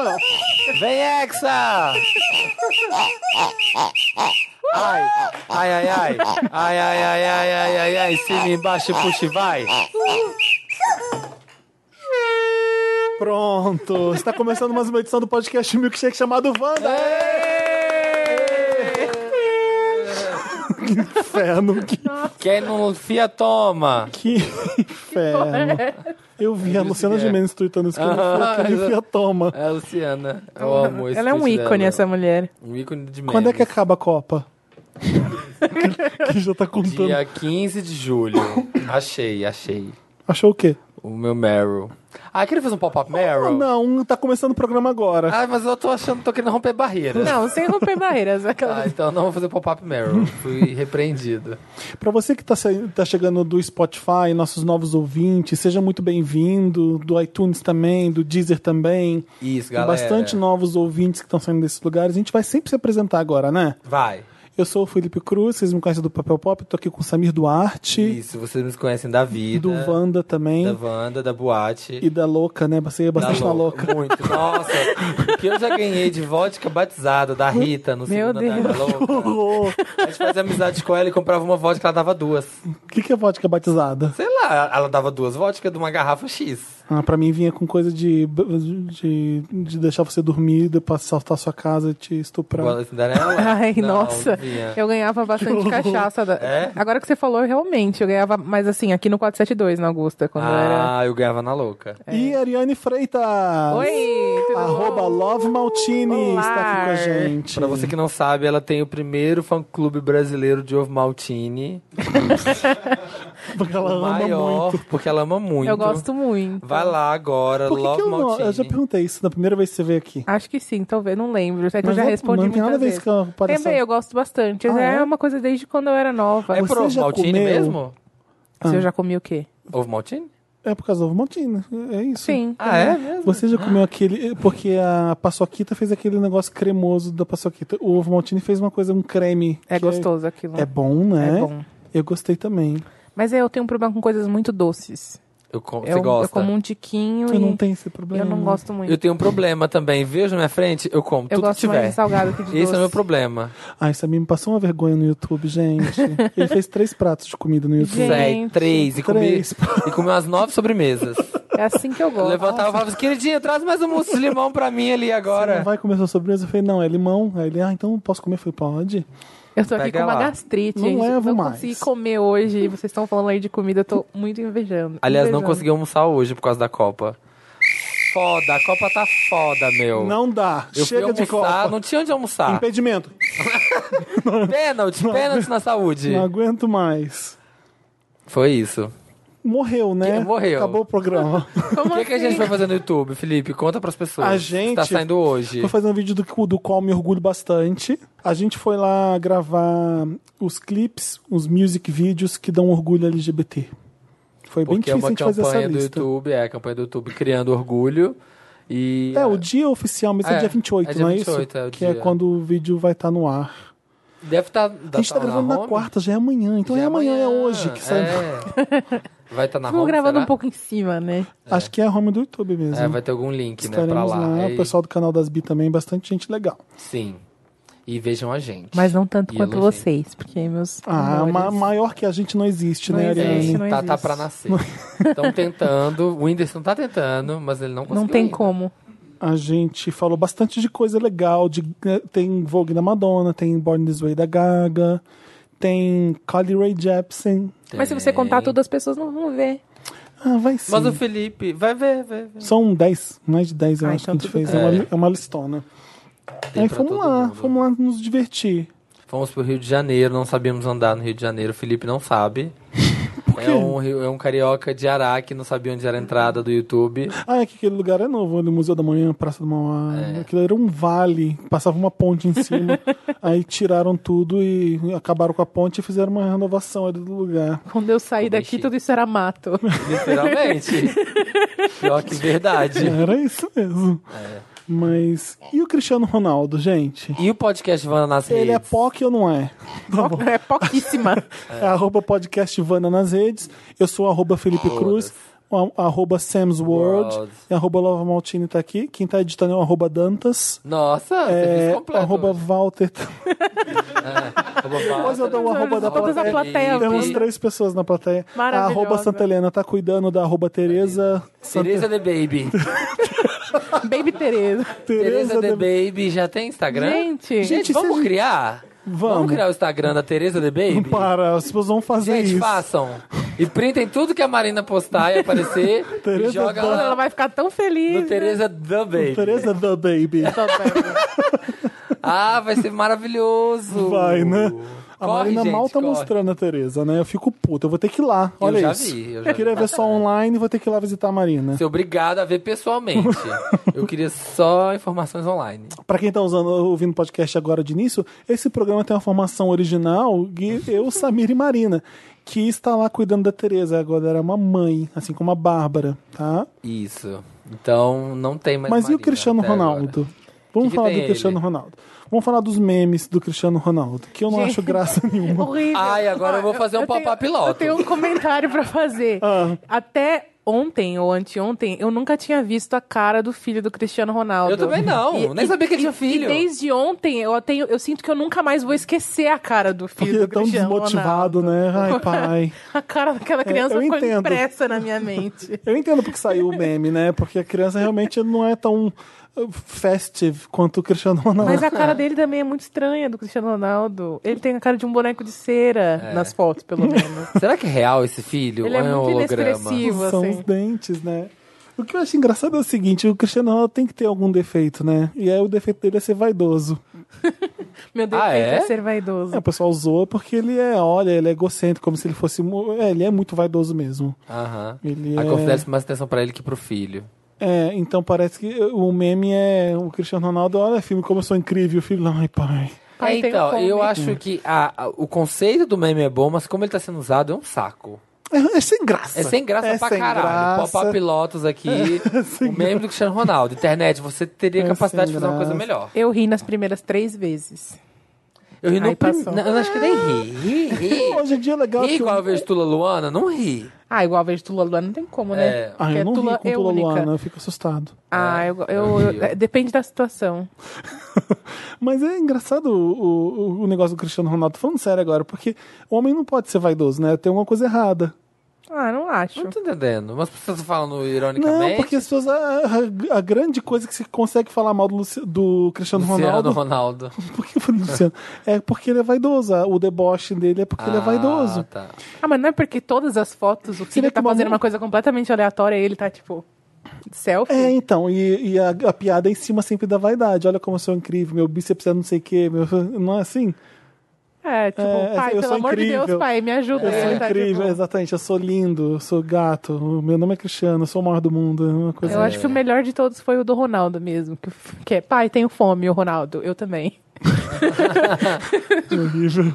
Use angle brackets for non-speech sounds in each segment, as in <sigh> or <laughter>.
Funciona. Vem, Hexa! Ai, ai, ai, ai. Ai, ai, ai, ai, ai, ai, ai. Cima, embaixo, puxa e vai. Pronto. Está começando mais uma edição do podcast Milkshake chamado Wanda. Que inferno. Que, Quem não fia, toma. que inferno. Eu vi a Luciana Gimenez tweetando isso ele exa- enfia toma. É a Luciana. Eu amo esse Ela é um ícone, dela. essa mulher. Um ícone de memes. Quando é que acaba a Copa? <laughs> que já tá contando. Dia 15 de julho. Achei, achei. Achou o quê? O meu Meryl. Ah, queria fazer um pop-up Meryl? Ah, não, tá começando o programa agora. Ah, mas eu tô achando, tô querendo romper barreiras. Não, sem romper barreiras. aquela- <laughs> Ah, então não vou fazer pop-up Meryl. Fui repreendido. Pra você que tá, tá chegando do Spotify, nossos novos ouvintes, seja muito bem-vindo. Do iTunes também, do Deezer também. Isso, Tem galera. bastante novos ouvintes que estão saindo desses lugares. A gente vai sempre se apresentar agora, né? Vai. Eu sou o Felipe Cruz, vocês me conhecem do Papel Pop, tô aqui com o Samir Duarte, Isso, vocês me conhecem da vida. do Wanda também, Da Wanda, da boate. e da Louca, né? Você ia bastante da na Louca. Muito. Nossa, o que eu já ganhei de vodka batizada da Rita no Meu segundo andar da louca. <laughs> A gente fazia amizade com ela e comprava uma vodka, ela dava duas. O que, que é vodka batizada? Sei lá, ela dava duas vodka de uma garrafa X. Ah, pra mim vinha com coisa de, de, de deixar você dormir, depois saltar sua casa e te estuprar. Igual a Cinderela. <laughs> Ai, Não, nossa. vinha. Eu ganhava bastante cachaça. Da... É? Agora que você falou, realmente, eu ganhava, mas assim, aqui no 472, na Augusta, quando eu era. Ah, eu ganhava na louca. E Ariane Freitas! Oi, tudo Arroba bom? Love Maltini Olá. está aqui com a gente. Pra você que não sabe, ela tem o primeiro fã-clube brasileiro de ovo maltine. <laughs> Porque ela o ama maior, muito. porque ela ama muito. Eu gosto muito. Vai lá agora, Por que, Love que eu não? Eu já perguntei isso da primeira vez que você veio aqui. Acho que sim, talvez, não lembro. É que eu Mas já não- respondi não tem nada vezes. isso que ela parece- Também, eu gosto bastante. Ah, é? é? uma coisa desde quando eu era nova. É Você pro ovo já maltine comeu? mesmo? Se eu já comi o quê? Ovo maltine? É por causa do ovo maltine. É isso. Sim. Ah, é mesmo? Você já comeu aquele. Porque a paçoquita fez aquele negócio cremoso da paçoquita. O ovo maltine fez uma coisa, um creme. É que gostoso aquilo. É, bom, né? É bom. Eu gostei também. Mas eu tenho um problema com coisas muito doces. Eu com- Eu, Você gosta? eu como um tiquinho Eu e não tenho esse problema. eu não gosto muito. Eu tenho um problema também. Vejo na minha frente, eu como Eu tudo gosto que mais tiver. de salgado que de Esse doce. é o meu problema. Ai, Samir me passou uma vergonha no YouTube, gente. Ele fez três pratos de comida no YouTube. Gente. Sei, três. E comi, Três. e comi umas nove sobremesas. <laughs> É assim que eu Eu gosto. levantava e falava assim, queridinha, traz mais um mousse de limão pra mim ali Não agora. vai comer sua sobremesa? Eu falei, não, é limão. Aí ele, ah, então posso comer? Eu falei, pode. Eu tô aqui Pega com uma lá. gastrite, Não gente. levo não mais. consegui comer hoje. e Vocês estão falando aí de comida, eu tô muito invejando. Aliás, não Invejando. consegui almoçar hoje por causa da Copa. Foda, a Copa tá foda, meu. Não dá. eu Chega fui de almoçar, copa. não tinha onde almoçar. Impedimento. <laughs> Pênalti, pênalti na saúde. Não aguento mais. Foi isso. Morreu, né? Morreu. Acabou o programa. <laughs> O que, que a gente vai fazer no YouTube, Felipe? Conta pras pessoas. A gente- Tá saindo hoje. Vou fazer um vídeo do, do qual me orgulho bastante. A gente foi lá gravar os clipes, os music vídeos que dão orgulho LGBT. Foi bem Porque é difícil a uma gente fazer essa campanha do lista. YouTube, é a campanha do YouTube criando orgulho. E É, o dia oficial, mas é, É, dia 28, é dia não é 28, isso? é o que é dia. quando o vídeo vai estar no ar. deve estar. a gente tá gravando na, quarta, já é amanhã. Então é amanhã, é hoje que sai. É. <laughs> Vai estar na Vamos home, gravando será? um pouco em cima, né? Acho que é a home do YouTube mesmo. É, vai ter algum link, né, pra Estaremos lá. lá. É O pessoal do canal das Bi também, bastante gente legal. Sim. E vejam a gente. Mas não tanto E quanto elogiem. vocês, porque meus. Ah, ma- maior que a gente não existe, Não né, existe, Ariane? não tá, tá existe. pra nascer. Estão <laughs> tentando. O Whindersson tá tentando, mas ele não conseguiu. Não tem ainda. como. A gente falou bastante de coisa legal. De, eh, tem Vogue da Madonna, tem Born This Way da Gaga, tem Carly Rae Jepsen. Mas se você contar tudo, as pessoas não vão ver. Ah, vai sim. Mas o Felipe, vai ver, vai ver. São 10, mais de 10 eu Ah, acho que a então gente fez. É uma, É. é uma listona. Tem Aí fomos lá, mundo. fomos lá nos divertir. Fomos pro Rio de Janeiro, não sabíamos andar no Rio de Janeiro. O Felipe não sabe. Quê? É um, é um carioca de Ará que não sabia onde era a entrada do YouTube. Ah, é que aquele lugar é novo, ali, Museu da Manhã, Praça do Mauá. É. Aquilo era um vale, passava uma ponte em cima. <laughs> aí tiraram tudo e acabaram com a ponte e fizeram uma renovação ali do lugar. Quando eu saí daqui, tudo isso era mato. Literalmente. <laughs> Pior que verdade. Era isso mesmo. É. Mas. E o Cristiano Ronaldo, gente? E o podcast Vana nas Ele é redes? POC ou não é? Tá bom. É pouquíssima. <laughs> É arroba podcast Vanda nas redes. Eu sou arroba Felipe. Cruz. arroba Sam's World, World. e arroba Lova Maltini tá aqui. Quem tá editando é o arroba Dantas. Nossa, É, completo. arroba hoje. Walter. <laughs> Arroba Walter. Depois eu dou o arroba da Todas a plateia. plateia Temos três pessoas na plateia. A Maravilhosa. arroba Santa Helena tá cuidando da arroba Tereza. Santa- Tereza The Baby. <laughs> <laughs> Baby Tereza. Tereza The Baby já tem Instagram? Gente. Gente, Gente, vamos criar? Vamos. criar o Instagram da Tereza The Baby? Para, as pessoas vão fazer Gente, isso. façam. E printem tudo que a Marina postar e aparecer <laughs> e Tereza joga Dan- Ela lá vai ficar tão feliz. no Tereza The Baby. Tereza the Baby. Ah, vai ser maravilhoso. Vai, né? A Corre, Marina gente, mal tá corre. mostrando a Tereza, né? Eu fico puto, eu vou ter que ir lá. Eu Olha já isso. vi, eu já queria vi. ver só online, vou ter que ir lá visitar a Marina. Ser obrigado a ver pessoalmente. <laughs> Eu queria só informações online. Pra quem tá usando, ouvindo podcast agora de início, esse programa tem uma formação original de eu, Samir e Marina, que está lá cuidando da Tereza. Agora era uma mãe, assim como a Bárbara, tá? Isso. Então, não tem mais Mas e o Marina Cristiano Ronaldo? agora. Vamos Que falar do Cristiano ele? Ronaldo. Vamos falar dos memes do Cristiano Ronaldo, que eu não Gente. acho graça nenhuma. <laughs> Horrível. Ai, agora eu vou fazer um pop-up piloto. Eu tenho um comentário pra fazer. Ah. Até ontem ou anteontem, eu nunca tinha visto a cara do filho do Cristiano Ronaldo. Eu também não, nem sabia que ele tinha filho. E desde ontem, eu, tenho, eu sinto que eu nunca mais vou esquecer a cara do filho Porque é do tão Cristiano desmotivado, Ronaldo. né? Ai, <laughs> pai. A cara daquela criança eu ficou entendo. impressa na minha mente. Eu entendo porque saiu o meme, né? Porque a criança realmente não é tão festive quanto o Cristiano Ronaldo. Mas a <laughs> cara dele também é muito estranha do Cristiano Ronaldo. Ele tem a cara de um boneco de cera É. nas fotos, pelo menos. <laughs> Será que é real esse filho? Ele é Ou um muito holograma? inexpressivo. São assim. os dentes, né? O que eu acho engraçado é o seguinte, o Cristiano Ronaldo tem que ter algum defeito, né? E aí o defeito dele é ser vaidoso. <laughs> Meu defeito Ah, é? é? ser vaidoso. É, o pessoal zoa porque ele é, olha, ele é egocêntrico, como se ele fosse... É, ele é muito vaidoso mesmo. Aham. Ele A é- confidência mais atenção pra ele que pro filho. É, então parece que o meme é o Cristiano Ronaldo, olha filme como eu sou incrível, o filho, ai pai. Pai, É, então, eu acho que a- a- o conceito do meme é bom, mas como ele tá sendo usado, é um saco. É, é sem graça. É sem graça É pra sem caralho. graça. Pop-up pilotos aqui. <laughs> o meme do Cristiano Ronaldo. Internet, você teria É capacidade de fazer uma coisa graça. melhor. Eu ri nas primeiras três vezes. Eu ri no Aí prim... passou. Não, eu acho que nem ri. Ri, ri. <laughs> Hoje em dia é legal Ri que... igual eu vejo Tula Luana, não ri. Ah, igual a vez de Tula Luana não tem como, né? É. Ah, Porque eu não Tula ri com é Tula única. Luana, eu fico assustado. Ah, eu, eu, eu eu- é, depende da situação. <laughs> Mas é engraçado o, o, o negócio do Cristiano Ronaldo, falando sério agora, porque o homem não pode ser vaidoso, né? Tem alguma coisa errada. Ah, não acho. Não tô entendendo. Mas você tá falando ironicamente? Não, porque as pessoas. A, a- a grande coisa que se consegue falar mal do, Luci- do Cristiano Luciano Ronaldo. Ronaldo. <laughs> Por que eu falei Luciano? É porque ele é vaidoso. O deboche dele é porque ele é vaidoso. Ah, tá. Ah, mas não é porque todas as fotos, o filho tá que uma fazendo mu- uma coisa completamente aleatória e ele tá, tipo, selfie? É, então, e, e a, a piada é em cima sempre da vaidade. Olha como eu sou incrível, meu bíceps é não sei o quê. Meu, <laughs> não é assim? É, tipo, É, pai, eu pelo sou amor de incrível. Deus, pai, me ajuda. Eu sou tá, incrível, tipo, exatamente. Eu sou lindo, eu sou gato. Meu nome é Cristiano, eu sou o maior do mundo. é Uma coisa Eu acho que o melhor de todos foi o do Ronaldo mesmo. Que, que é, pai, tenho fome, o Ronaldo. Eu também. <laughs> horrível.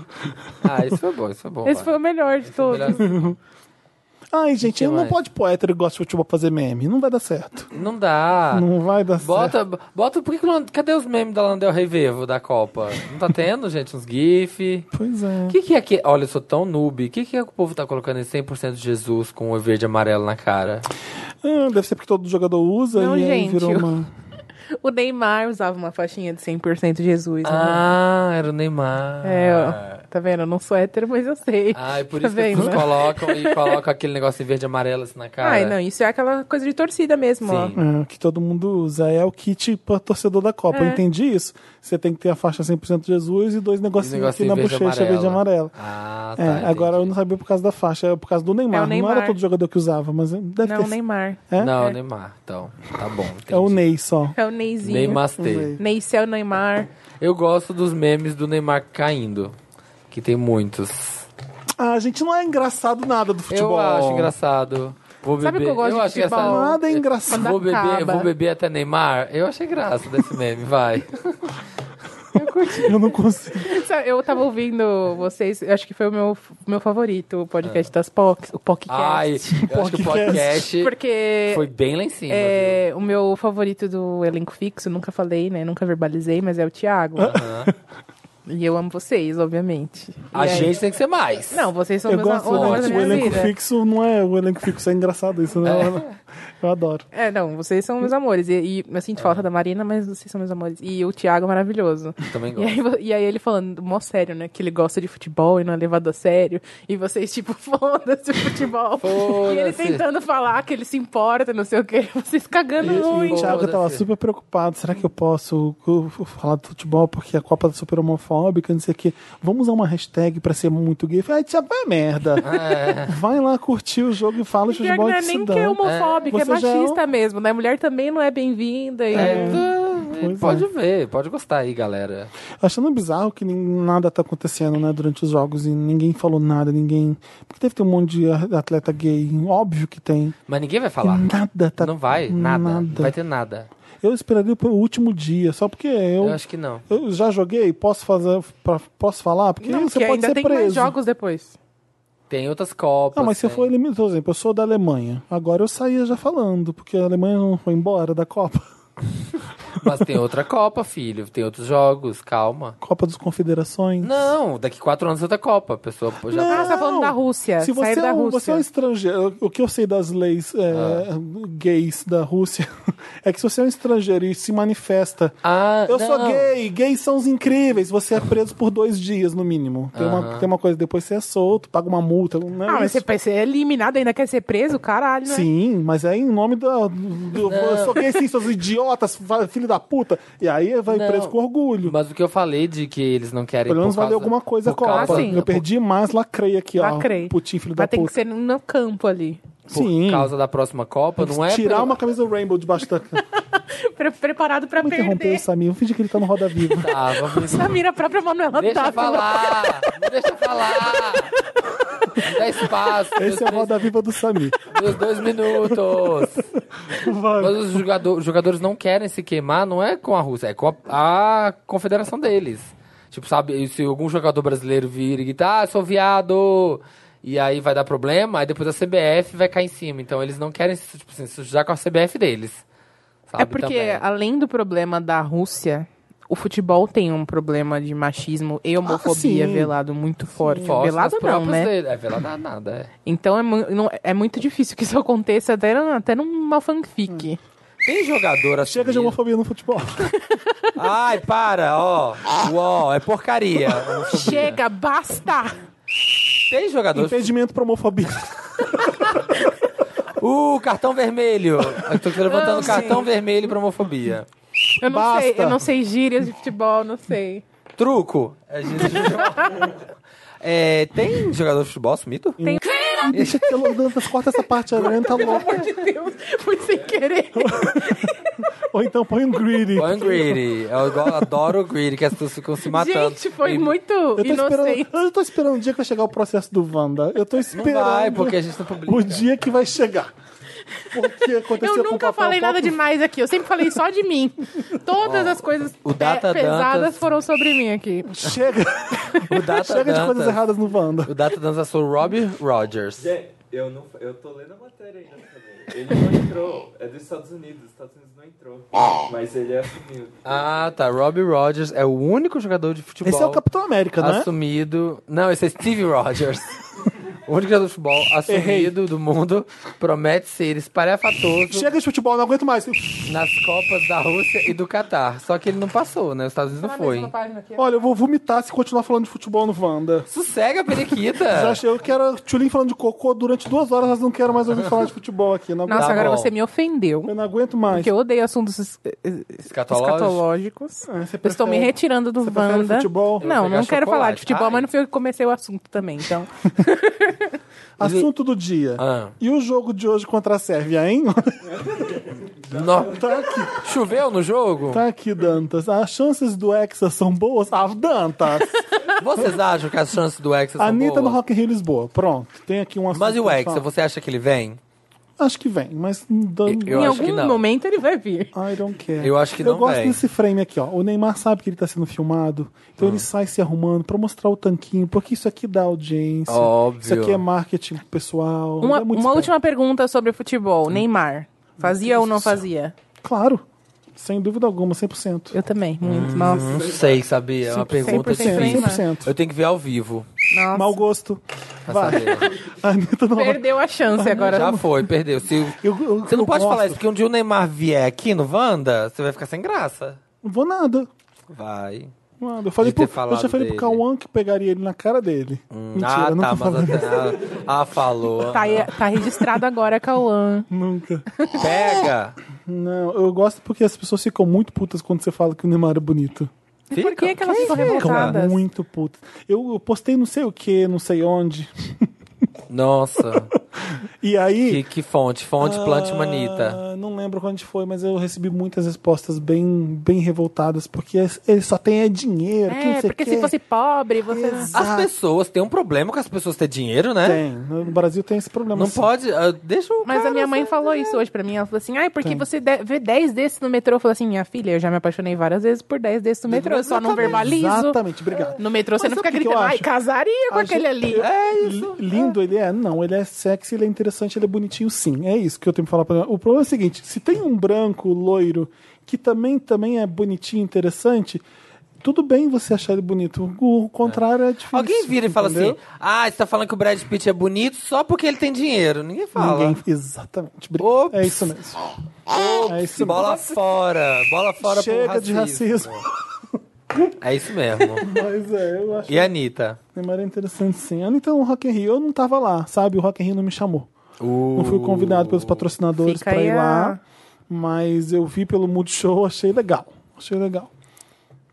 Ah, isso foi bom, isso foi bom. Esse vai. foi o melhor de todos. Melhor- Ai, gente, não mais? pode pôr hétero que gosta de futebol pra fazer meme. Não vai dar certo. Não dá. Não vai dar certo. Bota, bota, por que que não, cadê os memes da Landel Rei Vivo da Copa? Não tá tendo, gente, uns GIF? Pois é. O que, que é que. Olha, eu sou tão noob. O que, que é que o povo tá colocando em 100% de Jesus com o verde e amarelo na cara? Ah, deve ser porque todo jogador usa Não, e aí gente, virou eu- uma. O Neymar usava uma faixinha de 100% Jesus. né? Ah, era o Neymar. É, ó. Tá vendo? Eu não sou hétero, mas eu sei. Ah, e por Tá isso que vendo, pessoas né? colocam e colocam aquele negócio em verde e amarelo assim na cara. Ai, não, isso é aquela coisa de torcida mesmo, ó. Sim. É, que todo mundo usa. É o kit pra torcedor da Copa. Eu É. entendi isso. Você tem que ter a faixa 100% Jesus e dois negocinhos aqui negocinho na verde e bochecha verde e amarelo. Ah, tá. É, agora eu entendi. não sabia por causa da faixa, é por causa do Neymar. É o Não Neymar. era todo jogador que usava, mas deve Não, ter. Neymar. É? Não, É. Neymar. Então, tá bom. É o entendi. Ney só. É o Neyzinho. Neymastê. Neicel Neymar. Eu gosto dos memes do Neymar caindo. Que tem muitos. Ah, gente, não é engraçado nada do futebol. Eu acho engraçado. Vou Sabe beber. o que eu gosto de acho futebol? engraçado. Nada é engraçado. Vou beber, vou beber até Neymar. Eu achei graça desse meme, vai. <laughs> Eu curti. Eu não consigo. <laughs> Sabe, Eu tava ouvindo vocês, acho que foi o meu, meu favorito, o podcast das POCs, o podcast. Ai, eu acho que o Podcast. Porque foi bem lá em cima. é, o meu favorito do elenco fixo, nunca falei, né? Nunca verbalizei, mas é o Thiago. E eu amo vocês, obviamente. E A aí- gente tem que ser mais. Não, vocês são Eu meus gosto elenco, o elenco vida. fixo, não é o elenco fixo, é engraçado isso, né? Eu adoro. É, não, vocês são meus amores. E, e eu sinto falta da Marina, mas vocês são meus amores. E o Thiago é maravilhoso. Também E gosto. aí, vo- e aí ele falando, mó sério, né? Que ele gosta de futebol e não é levado a sério. E vocês, tipo, <laughs> foda-se o futebol. E ele tentando falar que ele se importa, não sei o quê. Vocês cagando E, e muito. o Thiago tava super preocupado. Será que eu posso falar do futebol porque a Copa tá super homofóbica, não sei o quê. Vamos usar uma hashtag pra ser muito gay. Eu Falei, ai, Thiago, vai merda. <laughs> É. Vai lá curtir o jogo e fala de futebol não é que se nem que é homofóbico, é, Você já é um- machista mesmo, né? Mulher também não é bem-vinda. E... É, Pois pode é. ver, pode gostar aí, galera. Achando bizarro que nada tá acontecendo, né, durante os jogos e ninguém falou nada, ninguém. Porque deve ter um monte de atleta gay, óbvio que tem. Mas ninguém vai E falar. nada tá. Não vai, nada. Não Nada. vai ter nada. Eu esperaria pro último dia, só porque eu, Eu acho que não. eu já joguei, posso fazer, pra- posso falar? Porque Não, você porque pode ainda ser tem preso. mais jogos depois. Tem outras copas. Ah, mas se eu for eliminado, por exemplo, eu sou da Alemanha. Agora eu saía já falando, porque a Alemanha não foi embora da Copa. Mas tem outra copa, filho. Tem outros jogos, calma. Copa das Confederações. Não, daqui quatro anos é outra copa. A pessoa já Ah, tá... você tá falando da Rússia. Se você sair é, da um, Rússia. você é um estrangeiro, o que eu sei das leis é, Ah. gays da Rússia <laughs> é que se você é um estrangeiro e se manifesta, Ah, eu sou não. gay, gays são os incríveis, você é preso por dois dias no mínimo. Tem, uma, tem uma coisa, depois você é solto, paga uma multa. Não é Ah, mas você ser eliminado, ainda quer ser preso? Caralho, né? Sim, mas é em nome da. Do, eu sou gay sim, seus idiotas, fa- filho da puta. E aí vai Não. preso com orgulho. Mas o que eu falei de que eles não querem. Pelo menos valeu alguma coisa a Copa. causa- sim. eu perdi mais, lacrei aqui, Lacrei. ó. Putinho, filho da puta. que ser no campo ali. Por Sim. causa da próxima Copa, não é. Tirar pelo- uma camisa do Rainbow debaixo da. <laughs> Pre- preparado pra Vamos interromper perder. o Samir. Fingir que ele tá no Roda Viva. Tá, vamos... Samira, a própria Manuela Deixa eu Dávila. falar! Deixa eu falar! Me dá espaço! Esse é o três- Roda Viva do Samir. Meus dois minutos! Vai. Mas os jogador- jogadores não querem se queimar, não é com a Rússia, é com a, a confederação deles. Tipo, sabe, se algum jogador brasileiro vir e gritar, ah, sou viado, e aí vai dar problema, aí depois a CBF vai cair em cima. Então eles não querem se, tipo, assim, se sujar com a CBF deles. Sabe, É porque, também. além do problema da Rússia, o futebol tem um problema de machismo e homofobia sim. velado muito forte. Forte velado não, né? dele. É velado nada, é. Então é, mu- não- é muito difícil que isso <laughs> aconteça até, até numa fanfic. Tem jogador assim. Chega de homofobia no futebol. <laughs> Ai, para, ó. Uó, é porcaria. Chega, basta! Tem jogador. Impedimento pra homofobia. <laughs> Uh, cartão vermelho. Eu tô levantando Não, sim. cartão vermelho pra homofobia. Eu não Basta. sei, eu não sei gírias de futebol, não sei. Truco. É, gíria de futebol. <laughs> É, tem jogador de futebol sumido? Deixa que eu corta essa parte aí, né? tá louco. Meu Deus, fui sem querer. <laughs> Ou então põe um greedy. Põe Greedy. Eu adoro o Greedy, que as pessoas ficam se matando. Gente, foi E muito Eu tô, esperando, inocente. eu tô esperando o dia que vai chegar o processo do Wanda. Eu tô Não esperando vai, porque a gente não publica. o dia que vai chegar. Porque aconteceu Eu nunca papel falei nada pop. demais aqui, eu sempre falei só de mim. Todas as coisas o Data pe- pesadas Dantas- foram sobre mim aqui. Chega, O Data chega de coisas Dantas- erradas no Wanda. O Data Dança sou o Robbie Rogers. Gente, eu, não, eu tô lendo a matéria ainda também. Ele não entrou. É dos Estados Unidos. Os Estados Unidos não entrou. Mas ele é assumido. Ah, tá. Robbie Rogers é o único jogador de futebol Esse é o Capitão América, né? assumido. Não, esse é Steve Rogers. <laughs> o único jogador de futebol assumido do mundo promete ser espalhafatoso Chega de futebol, não aguento mais. nas Copas da Rússia e do Catar. Só que ele não passou, né? Os Estados Unidos não foi. Olha, eu vou vomitar se continuar falando de futebol no Wanda. Sossega, periquita. <laughs> Já achei, eu quero a Tchulin falando de cocô durante duas horas, mas não quero mais ouvir falar de futebol aqui. Não, Nossa, Tá agora bom. você me ofendeu. eu não aguento mais. Porque eu odeio assuntos es- es- Escatológico? escatológicos. Ah, você Eu estou me prefere- retirando do Você prefere Wanda. futebol? Eu Não, vou pegar não quero falar chocolate. de futebol, Ai. mas não fui eu que comecei o assunto também, então. <laughs> <laughs> Assunto do dia. Ah. E o jogo de hoje contra a Sérvia, hein? <laughs> No- tá aqui, Choveu no jogo? tá aqui, Dantas. As chances do Hexa são boas? Ah, Dantas! <laughs> Vocês acham que as chances do Hexa são Anitta no boas? Rock in Rio Lisboa. Pronto, tem aqui um assunto. Mas e o Hexa, você acha que ele vem? Acho que vem, mas... Dan... Eu em acho que algum não. momento ele vai vir. I don't care. Eu acho que Eu não gosto vem. desse frame aqui, ó. O Neymar sabe que ele tá sendo filmado, então Ah. ele sai se arrumando pra mostrar o tanquinho, porque isso aqui dá audiência. Óbvio. Isso aqui é marketing pessoal. Uma, é muito uma esperto. última pergunta sobre futebol. Neymar. Fazia ou não fazia? Claro. Sem dúvida alguma, 100%. Eu também, muito. Nossa. Não sei, sabia? É uma 100% pergunta Neymar. difícil. 100%. Eu tenho que ver ao vivo. Nossa. Mau gosto. Vai. A Anitta não Perdeu a chance agora. Já foi, perdeu. Se, Eu- eu- você não eu pode gosto. falar isso, porque um dia o Neymar vier aqui no Wanda, você vai ficar sem graça. Não vou nada. Vai. Nada. Eu falei pro, já falei pro dele. Cauã que pegaria ele na cara dele. Mentira, ah, nunca tá, mas até, ah, ah, falou. Tá, tá registrado agora, Cauã. Nunca. Pega. Não, eu gosto porque as pessoas ficam muito putas quando você fala que o Neymar é bonito. E por que, que elas ficam Ficam revoltadas? muito putas. Eu, eu postei não sei o que, não sei onde. Nossa. E aí. que, que fonte? Fonte Plante Manita. Ah, Não lembro quando foi, mas eu recebi muitas respostas bem, bem revoltadas, porque ele só tem é dinheiro. não É, porque quê. se fosse pobre, você. Exato. As pessoas têm um problema com as pessoas ter dinheiro, né? Tem. No Brasil tem esse problema. Não sim. pode. ah, deixa o Mas a cara minha mãe falou isso hoje pra mim. Ela falou assim: ai, porque Tem. você vê 10 desses no metrô? Eu falei assim: minha filha, eu já me apaixonei várias vezes por 10 desses no metrô. Eu só não verbalizo. Exatamente, obrigado. No metrô você Mas não sabe fica gritando, ai, casaria com A aquele gente- ali. É isso. Li- Lindo ele é? Não, ele é sexy, ele é interessante, ele é bonitinho sim. É isso que eu tenho pra falar pra ela. O problema é o seguinte, se tem um branco, loiro, que também, também é bonitinho, interessante, tudo bem você achar ele bonito. O contrário é, difícil. Alguém vira e fala entendeu? assim: Ah, você tá falando que o Brad Pitt é bonito só porque ele tem dinheiro. Ninguém fala. Ninguém, exatamente. Ops. É isso mesmo. É isso Bola mesmo. fora. Bola fora Chega de racismo. É isso mesmo. <laughs> Mas é, eu acho E a Anitta? Neymar é interessante sim. A Anitta no Rock in Rio, eu não tava lá, sabe? O Rock in Rio não me chamou. Uh, Não fui convidado pelos patrocinadores aí ir a- lá, mas eu vi pelo Multishow, achei legal. Achei legal.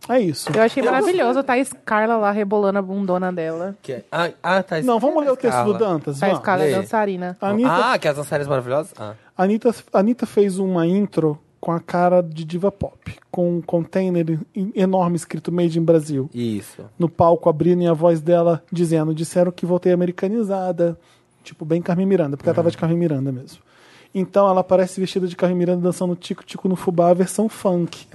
É isso. Eu achei maravilhoso a Thaís Carla lá rebolando a bundona dela. Que é- Ah, ah, tá. Não, vamos ler o texto do Dantas. Thaís Vamos. Carla é dançarina. A Anitta, Ah, que as dançarinas maravilhosas? Ah. a Anitta, a Anitta fez uma intro com a cara de diva pop, com um container en- enorme escrito Made in Brasil. Isso. No palco abrindo e a voz dela dizendo: disseram que voltei americanizada. Tipo, bem Carmen Miranda, porque ela tava de Carmen Miranda mesmo. Então ela aparece vestida de Carmen Miranda dançando Tico-Tico no Fubá, a versão funk.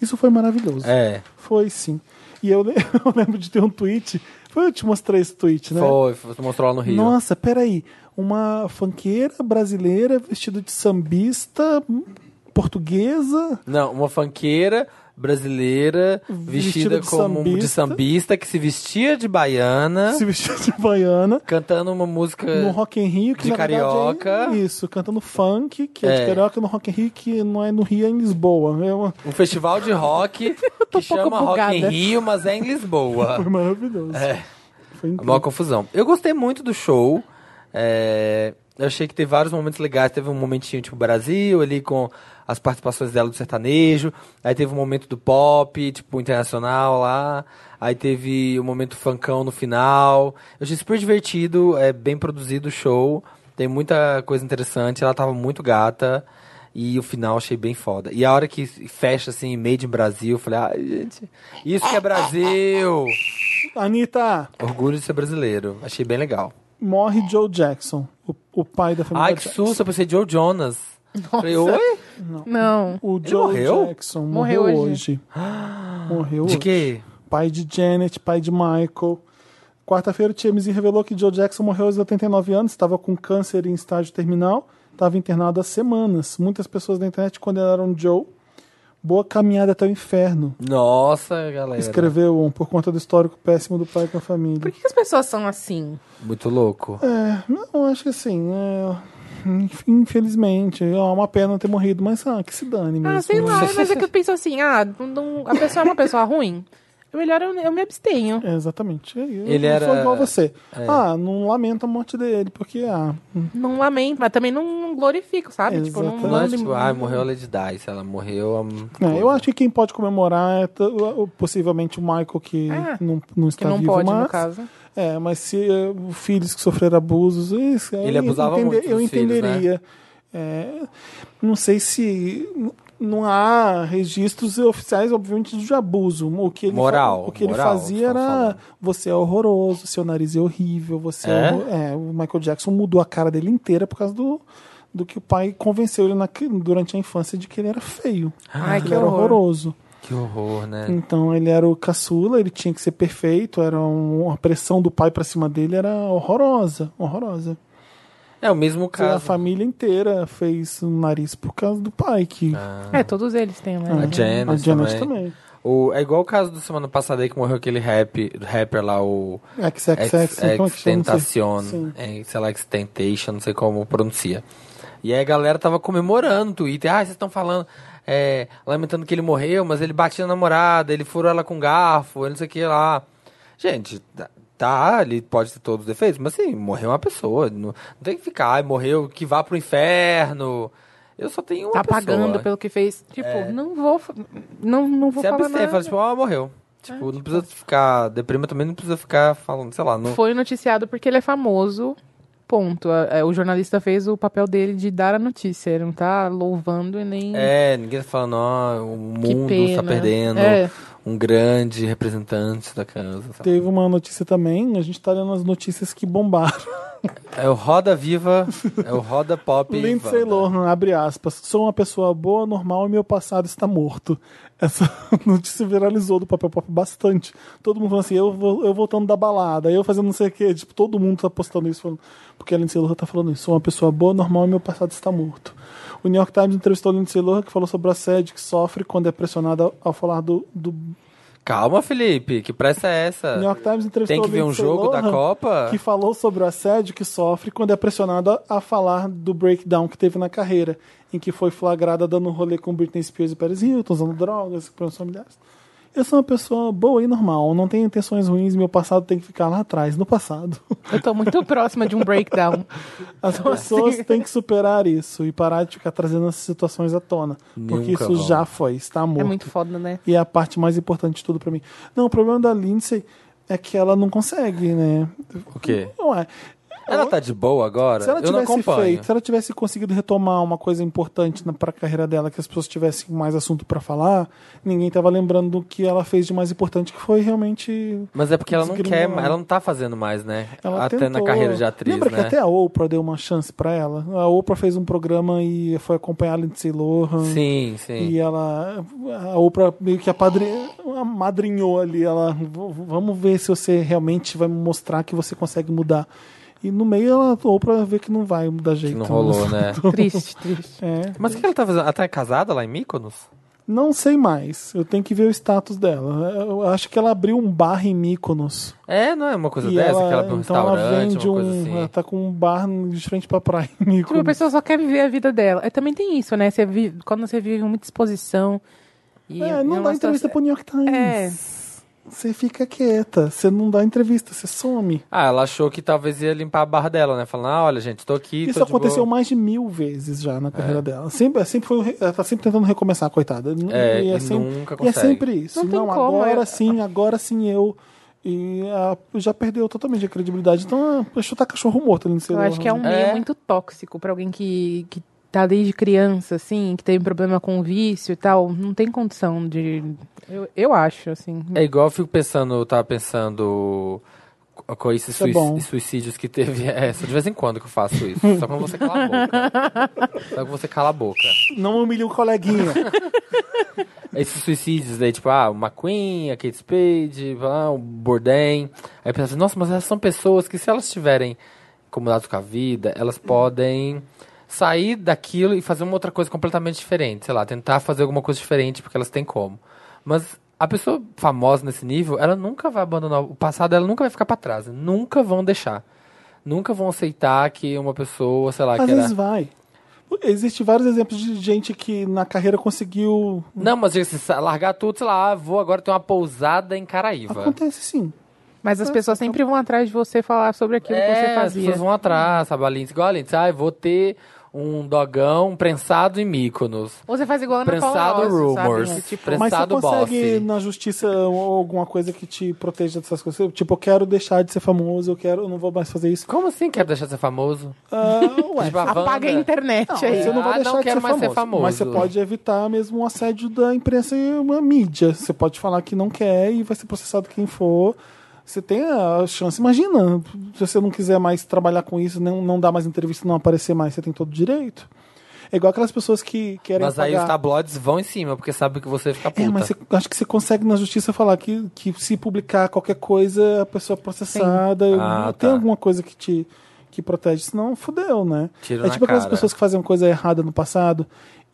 Isso foi maravilhoso. É. Foi sim. E eu, <laughs> eu lembro de ter um tweet. Foi eu te mostrei esse tweet, né? Foi, você mostrou lá no Rio. Nossa, peraí. Uma funkeira brasileira vestida de sambista hum, portuguesa. Não, uma fanqueira brasileira Vestida vestida de como de sambista. sambista que se vestia de baiana, Se vestida de baiana. cantando uma música No Rock in Rio, que de verdade carioca. é isso, cantando funk, que é, de É. carioca no Rock in Rio, que não é no Rio, é em Lisboa. É uma... um festival de rock <laughs> que chama Rock in. Rio, mas é em Lisboa. <laughs> Foi maravilhoso. É. Foi A incrível. maior confusão. Eu gostei muito do show. é, eu achei que teve vários momentos legais. Teve um momentinho tipo Brasil ali com as participações dela do sertanejo. Aí teve um momento do pop, tipo internacional lá. Aí teve o momento funkão no final. Eu achei super divertido, é bem produzido o show. Tem muita coisa interessante. Ela tava muito gata. E o final achei bem foda. E a hora que fecha assim, Made in Brasil, eu falei, ai, gente, isso que é Brasil! Anitta, Orgulho de ser brasileiro. Achei bem legal. morre Joe Jackson, o, o pai da família Ai, que Jackson. susto, eu pensei Joe Jonas. Falei, oi? Não. O Joe morreu? Jackson Morreu morreu, hoje. hoje. morreu De hoje. quê? Pai de Janet, pai de Michael. Quarta-feira, o TMZ revelou que Joe Jackson morreu aos 89 anos, estava com câncer em estágio terminal, estava internado há semanas. Muitas pessoas da internet condenaram Joe. Boa caminhada até o inferno. Nossa, galera. Escreveu um, por conta do histórico péssimo do pai com a família. Por que que as pessoas são assim? Muito louco. É, não, acho que assim, é, inf- infelizmente, é uma pena ter morrido, mas ah, que se dane mesmo. Ah, sei lá, <laughs> mas é que eu penso assim, ah, não- não- a pessoa é uma pessoa ruim. É melhor eu, eu me abstenho. É, exatamente. Eu, Ele eu era- sou igual você. é. Ah, não lamento a morte dele, porque ah, Não lamento, mas também não glorifico, sabe? Tipo, não. Não é não- tipo, ai, morreu a Lady Di. Se ela morreu. a- É, eu acho que quem pode comemorar é possivelmente o Michael, que É, não, não que está não vivo pode, mais. no caso. É, mas se eh, filhos que sofreram abusos, isso, Ele eu abusava entender- muito Eu dos filhos, né? entenderia. É, não sei se não há registros oficiais, obviamente, de abuso. O que ele, Moral, o que ele moral, fazia estamos era você é horroroso, seu nariz é horrível, você é? É? é, o Michael Jackson mudou a cara dele inteira por causa do do que o pai convenceu ele na- durante a infância de que ele era feio. Ai, que que ele era horror. horroroso. Que horror, né? Então ele era o caçula, ele tinha que ser perfeito, era um, a pressão do pai pra cima dele era horrorosa, horrorosa. É o mesmo A caso. família inteira fez um nariz por causa do pai, que É, todos eles têm, né? A Janet, a Janet também. também. O, é igual o caso da semana passada aí que morreu aquele rap, rapper lá, o XXX, Ex- como é sei. É, sei lá, Extentation, não sei como pronuncia. E aí a galera tava comemorando no Twitter. Ah, vocês estão falando, é, lamentando que ele morreu, mas ele batia na namorada, ele furou ela com garfo, ele não sei o que lá. Gente, tá- tá, ele pode ter todos os defeitos, mas assim, morreu uma pessoa. Não, não tem que ficar, ai, morreu, que vá pro inferno. Eu só tenho uma Tá pessoa. pagando pelo que fez. Tipo, não vou. Não, não vou Você falar abstém, nada. fala tipo, ó, morreu. Tipo, não precisa ficar deprimido também, não precisa ficar falando, sei lá, não... Foi noticiado porque ele é famoso. Ponto. É, O jornalista fez o papel dele de dar a notícia. Ele não tá louvando e nem. É, ninguém tá falando, ó, o que mundo pena. está perdendo É. um grande representante da casa. sabe? Teve uma notícia também, a gente tá lendo as notícias que bombaram. É o Roda Viva, é o Roda Pop. Lindsay Wanda. Lohan, abre aspas, sou uma pessoa boa, normal e meu passado está morto. Essa <laughs> notícia viralizou do papel pop bastante. Todo mundo falando assim, eu, vou, eu voltando da balada, eu fazendo não sei o quê. Tipo, todo mundo tá postando isso, falando, porque a Lindsay Lohan tá falando isso. Sou uma pessoa boa, normal e meu passado está morto. O New York Times entrevistou a Lindsay Lohan, que falou sobre o assédio que sofre quando é pressionada ao falar do, do Calma, Felipe, que pressa é essa? New York Times entrevistou Tem que a ver um Lindsay jogo da Lohan, Copa? que falou sobre o assédio que sofre quando é pressionada a falar do breakdown que teve na carreira, em que foi flagrada dando um rolê com Britney Spears e Paris Hilton, usando drogas, problemas familiares. Eu sou uma pessoa boa e normal, não tenho intenções ruins, meu passado tem que ficar lá atrás, no passado. <laughs> Eu tô muito próxima de um breakdown. As pessoas têm que superar isso e parar de ficar trazendo essas situações à tona, porque Nunca isso vão. já foi, está morto. É muito foda, né? E é a parte mais importante de tudo pra mim. Não, o problema da Lindsay é que ela não consegue, né? O quê? Ué, Ela tá de boa agora? Se ela Eu não acompanho. feito, se ela tivesse conseguido retomar uma coisa importante na, pra carreira dela, que as pessoas tivessem mais assunto pra falar, ninguém tava lembrando do que ela fez de mais importante, que foi realmente. Mas é porque ela não quer, ela não tá fazendo mais, né? Ela Até na tentou. carreira de atriz, Lembra né? que até a Oprah deu uma chance pra ela? A Oprah fez um programa e foi acompanhar a Lindsay Lohan. Sim, sim. E ela, a Oprah meio que apadri- amadrinhou ali. Ela, "V- vamos ver se você realmente vai mostrar que você consegue mudar. E no meio ela, a Oprah vê que não vai mudar Que jeito. não rolou, né? <laughs> Triste, triste. É. Mas o que ela tá fazendo? Ela tá casada lá em Mykonos? Não sei mais. Eu tenho que ver o status dela. Eu acho que ela abriu um bar em Mykonos. É, não é uma coisa e dessa? ela, que ela abriu um então ela restaurante, vende uma um. coisa assim? Ela tá com um bar de frente pra praia em Tipo, a Mykonos. pessoa só quer viver a vida dela. E também tem isso, né? Você vive, quando você vive muita exposição. E É, não uma dá entrevista pro New York Times. É. Você fica quieta. Você não dá entrevista, você some. Ah, ela achou que talvez ia limpar a barra dela, né? Falando, ah, olha, gente, tô aqui, Isso tô de aconteceu boa. mais de mil vezes já na carreira dela. Sempre, sempre foi, ela tá sempre tentando recomeçar, coitada. É, e, e sempre, nunca e é consegue. sempre isso. Não Não, como, agora é- sim, agora sim eu. E ah, já perdeu totalmente a credibilidade. Então, ah, chutar cachorro morto ali no Eu celular. acho que é um meio É. muito tóxico pra alguém que, que tá desde criança, assim, que tem problema com vício e tal. Não tem condição de. Eu, eu acho, assim. É igual eu fico pensando, eu tava pensando co- com esses é sui- bom. suicídios que teve. É, só de vez em quando que eu faço isso. <laughs> Só quando você cala a boca. Só quando você cala a boca. Não humilhe o coleguinha. <laughs> Esses suicídios aí, tipo, ah, o McQueen, a Kate Spade, ah, o Bourdain. Aí pensa assim, nossa, mas essas são pessoas que se elas estiverem incomodadas com a vida, elas podem sair daquilo e fazer uma outra coisa completamente diferente. Sei lá, tentar fazer alguma coisa diferente porque elas têm como. Mas a pessoa famosa nesse nível, ela nunca vai abandonar o passado, ela nunca vai ficar pra trás. Nunca vão deixar. Nunca vão aceitar que uma pessoa, sei lá, Às que era... vezes vai. Existem vários exemplos de gente que na carreira conseguiu. Não, mas assim, largar tudo, sei lá, ah, vou agora ter uma pousada em Caraíva. Acontece sim. Mas as pessoas sempre vão atrás de você falar sobre aquilo que você É, as fazia. pessoas vão atrás, sabe? A Lindsay, igual a Lindsay, ah, vou ter um dogão prensado em Mykonos. Ou você faz igual a Ana Prensado Paula Rosa, rumors. sabe? Tipo, Prensado Mas você consegue bosse. na justiça alguma coisa que te proteja dessas coisas? Tipo, eu quero deixar de ser famoso, eu quero, eu não vou mais fazer isso. Como assim quero deixar de ser famoso? Ah, <laughs> ué, Tipo, a apaga a Wanda. internet Não, aí. você não vai Ah, deixar não de quero ser mais famoso, ser famoso. Mas você pode evitar mesmo o assédio da imprensa e uma mídia. Você pode falar que não quer e vai ser processado quem for. Você tem a chance. Imagina, se você não quiser mais trabalhar com isso, não, não dar mais entrevista, não aparecer mais, você tem todo o direito. É igual aquelas pessoas que querem Mas aí pagar... os tabloides vão em cima, porque sabem que você fica puta. É, mas você- acho que você consegue na justiça falar que, que se publicar qualquer coisa, a pessoa é processada. Ah, tem tá. alguma coisa que te, que protege, senão fudeu, né? Tiro é na tipo aquelas cara. pessoas que fazem coisa errada no passado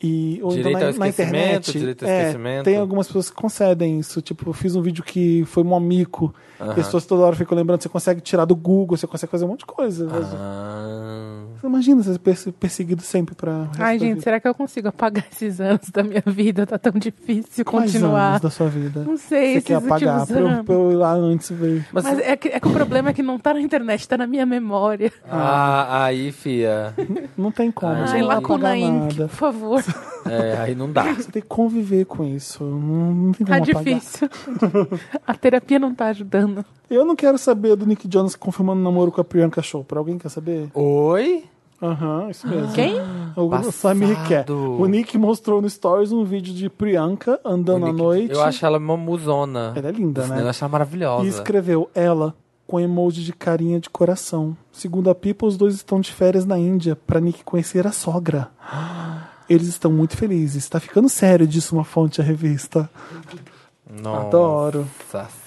e ou então Direito na, ao na esquecimento, internet. é, tem algumas pessoas que concedem isso. Tipo, eu fiz um vídeo que foi um amigo. As pessoas toda hora ficam lembrando, você consegue tirar do Google, você consegue fazer um monte de coisa. Ah. Você imagina ser perse- perseguido sempre pra. Ai, gente, será que eu consigo apagar esses anos da minha vida? Tá tão difícil Quais continuar. anos da sua vida? Não sei, Você quer apagar pra eu, pra eu ir lá antes ver. Mas, Mas é que, é que o problema é que não tá na internet, tá na minha memória. ah, aí, fia. Não tem como, Ai, você Lacuna Inc, nada. por favor. <laughs> É, aí não dá. <laughs> Você tem que conviver com isso. Não, não tem como Tá apagar. difícil. <laughs> A terapia não tá ajudando. Eu não quero saber do Nick Jonas confirmando namoro com a Priyanka Chopra. Alguém quer saber? Oi? Aham, isso mesmo. Quem? O Passado. Samir quer. O Nick mostrou no Stories um vídeo de Priyanka andando à Nick- noite. Eu acho ela uma musona. Ela é linda, né? Eu acho ela maravilhosa. E escreveu ela com emoji de carinha de coração. Segundo a People, os dois estão de férias na Índia pra Nick conhecer a sogra. <gasps> Eles estão muito felizes. Tá ficando sério disso uma fonte a revista. Nossa Adoro.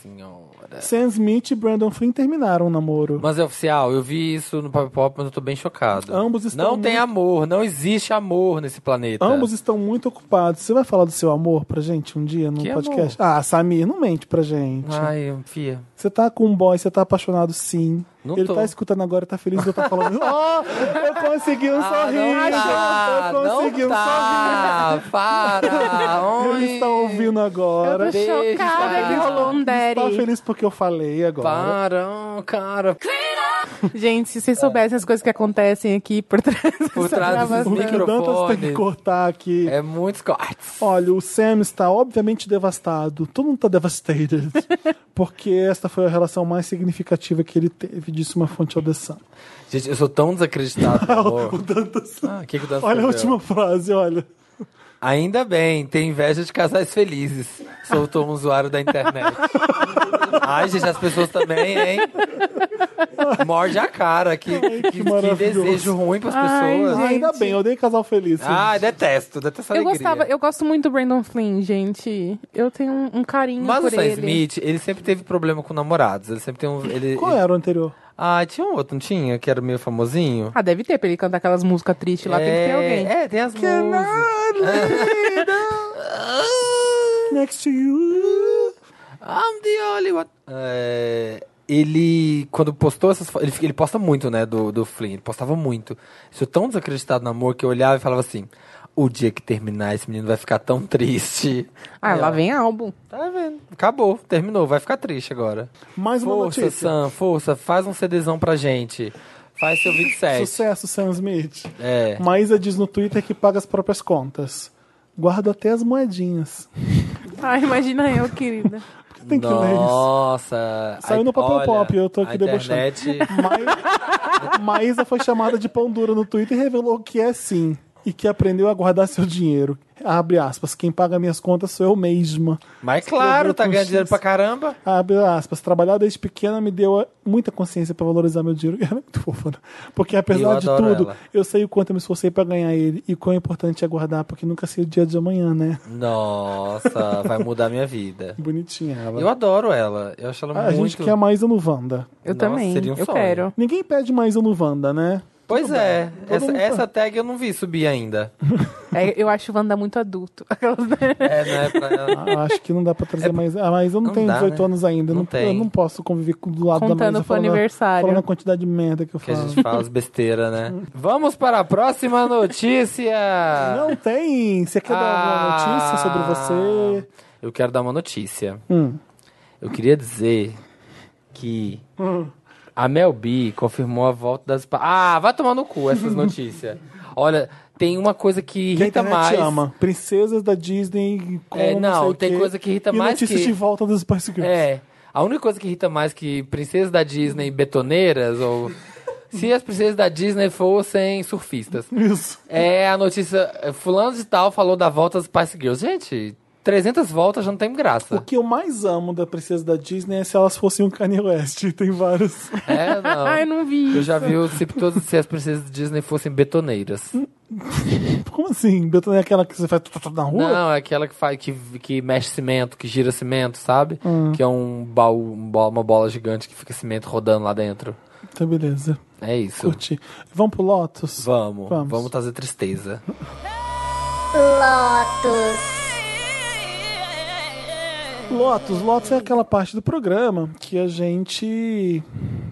senhora. Sam Smith e Brandon Flynn terminaram o namoro. Mas é oficial, eu vi isso no Pop Pop, mas eu tô bem chocado. Ambos estão Não tem muito- amor, não existe amor nesse planeta. Ambos estão muito ocupados. Você vai falar do seu amor pra gente um dia no Que podcast? Ah, Samir, não mente pra gente. Ai, fia. Você tá com um boy, você tá apaixonado sim. Não Ele tô. tá escutando agora, tá feliz de eu tá falando. oh, eu consegui um Ah, sorriso! não tá, eu consegui não um tá. Para! sorriso! Oi. Eles estão ouvindo agora. Eu tô Beijo, chocada que rolou um Tá daddy. feliz porque eu falei agora. Para, cara. <laughs> Gente, se vocês soubessem as coisas que acontecem aqui por trás Por trás desses gravação. O que o Dantas tem que microfones. cortar aqui. É muitos cortes. Olha, o Sam está obviamente devastado. Todo mundo está devastated. <laughs> porque esta foi a relação mais significativa que ele teve, disse uma fonte ao The Sun. Gente, eu sou tão desacreditado no amor. <laughs> Ah, o que, que o Dan Olha a última frase, olha. Ainda bem, tem inveja de casais felizes. Soltou um usuário da internet. Ai, gente, as pessoas também, hein? Morde a cara. Que, que, que desejo ruim pras Ai, pessoas. gente. Ainda bem, eu odeio casal feliz. Ai, detesto, detesto a Eu alegria. gostava, eu gosto muito do Brandon Flynn, gente. Eu tenho um, um carinho Mas o por Sam ele. Smith, ele sempre teve problema com namorados. Ele sempre tem um. Ele, Qual ele- era o anterior? Ah, tinha um outro, não tinha? Que era meio famosinho. Ah, deve ter, pra ele cantar aquelas músicas tristes lá, tem que ter alguém. É, tem as músicas. <laughs> Next to you. I'm the only one. É, ele, quando postou essas fotos, ele, ele posta muito, né, do, do Flynn, ele postava muito. Sou tão desacreditado no amor que eu olhava e falava assim, o dia que terminar, esse menino vai ficar tão triste. Ah, lá ó, vem álbum. Tá vendo? Acabou, terminou, vai ficar triste agora. Mais uma Força, notícia. Sam, força, faz um CDzão pra gente. Faz seu 27. Sucesso, Sam Smith. É. Maísa diz no Twitter que paga as próprias contas. Guardo até as moedinhas. Ai, <laughs> imagina eu, querida. Tem que ler isso. Nossa. Saiu no papel olha, pop, eu tô aqui a debochando. internet... Maí- Maísa foi chamada de pão dura no Twitter e revelou que é sim. E que aprendeu a guardar seu dinheiro. Abre aspas. Quem paga minhas contas sou eu mesma. Mas claro, tá ganhando X. dinheiro pra caramba. Abre aspas. Trabalhar desde pequena me deu muita consciência pra valorizar meu dinheiro. <laughs> Ela é muito fofa, né? Porque apesar Eu de tudo, ela. eu sei o quanto eu me esforcei pra ganhar ele. E quão importante é guardar, porque nunca sei o dia de amanhã, né? Nossa, <laughs> vai mudar minha vida. Bonitinha ela. Eu adoro ela. Eu acho ela Ah, a muito. gente quer a Maísa no Wanda. Eu Nossa, também, seria um eu sonho. quero. Ninguém pede Maísa no Wanda, né? Pois é, essa, mundo- essa tag eu não vi subir ainda. <laughs> É, eu acho o Wanda muito adulto. <laughs> Aquelas, né? É, né? Pra ela. Ah, acho que não dá pra trazer mais. A Maísa não, não tem dá, 18 né? anos ainda. Não Não tem. Eu não posso conviver com- do lado da Contando Maísa pro falando, aniversário. falando a quantidade de merda que eu Que a falo. gente fala as besteiras, né? <laughs> Vamos para a próxima notícia. Não tem. Você quer dar alguma Ah. notícia sobre você? Eu quero dar uma notícia. Hum. Eu queria dizer que Hum. A Mel B confirmou a volta das. Ah, vai tomar no cu essas <laughs> notícias. Olha, tem uma coisa que Que a irrita mais. ama. Princesas da Disney. Com É, não, sei o tem quê. coisa que irrita e mais notícias que- de volta dos Spice Girls. É. A única coisa que irrita mais que princesas da Disney betoneiras ou. Se as princesas da Disney fossem surfistas. Isso. É a notícia. Fulano de tal falou da volta das Spice Girls. Gente, 300 voltas já não tem graça. O que eu mais amo da princesa da Disney é se elas fossem um Kanye West. <laughs> Tem vários. É, não. Ai, não vi. Eu já vi o- se, todas, se as princesas da Disney fossem betoneiras. <laughs> Como assim? Betão é aquela que você faz tudo na rua? Não, é aquela que faz que, que mexe cimento, que gira cimento, sabe? Hum. Que é um baú, um uma bola gigante que fica cimento rodando lá dentro. Tá beleza. É isso. Curti. Vamos pro Lotus? Vamos, Vamos. vamos, trazer tristeza. Lotus. Lotus é aquela parte do programa que a gente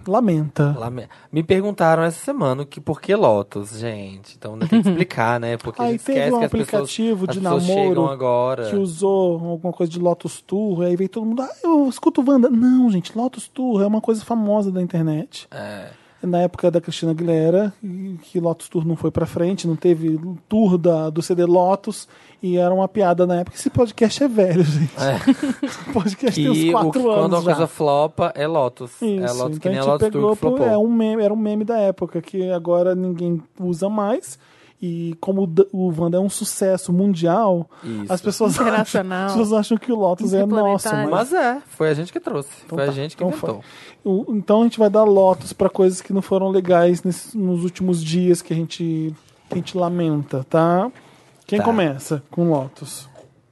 lamenta. Lame- Me perguntaram essa semana que por que Lotus, gente. Então tem que explicar, né? Porque a Aí gente teve esquece um pessoas, aplicativo as de pessoas chegam namoro agora. que usou alguma coisa de Lotus Tour, aí veio todo mundo, ah, eu escuto Wanda. Não, gente, Lotus Tour é uma coisa famosa da internet. É. Na época da Cristina Aguilera, que Lotus Tour não foi pra frente, não teve tour da, do CD Lotus, e era uma piada na época. Esse podcast é velho, <laughs> gente. O podcast tem uns Que o, quatro quando anos uma já. coisa flopa é Lotus. é Isso, Lotus que então nem a a gente Lotus pegou Tour que flopou. é um meme, era um meme da época que agora ninguém usa mais. E como o Wanda é um sucesso mundial, Isso. as pessoas, <laughs> acham, as pessoas acham que o Lotus é nosso. Mas, Mas é, foi a gente que trouxe. foi a tá, gente que então inventou. o- então a gente vai dar Lotus pra coisas que não foram legais nesses- nos últimos dias que a gente, que a gente lamenta, tá? Quem Tá. começa com Lotus?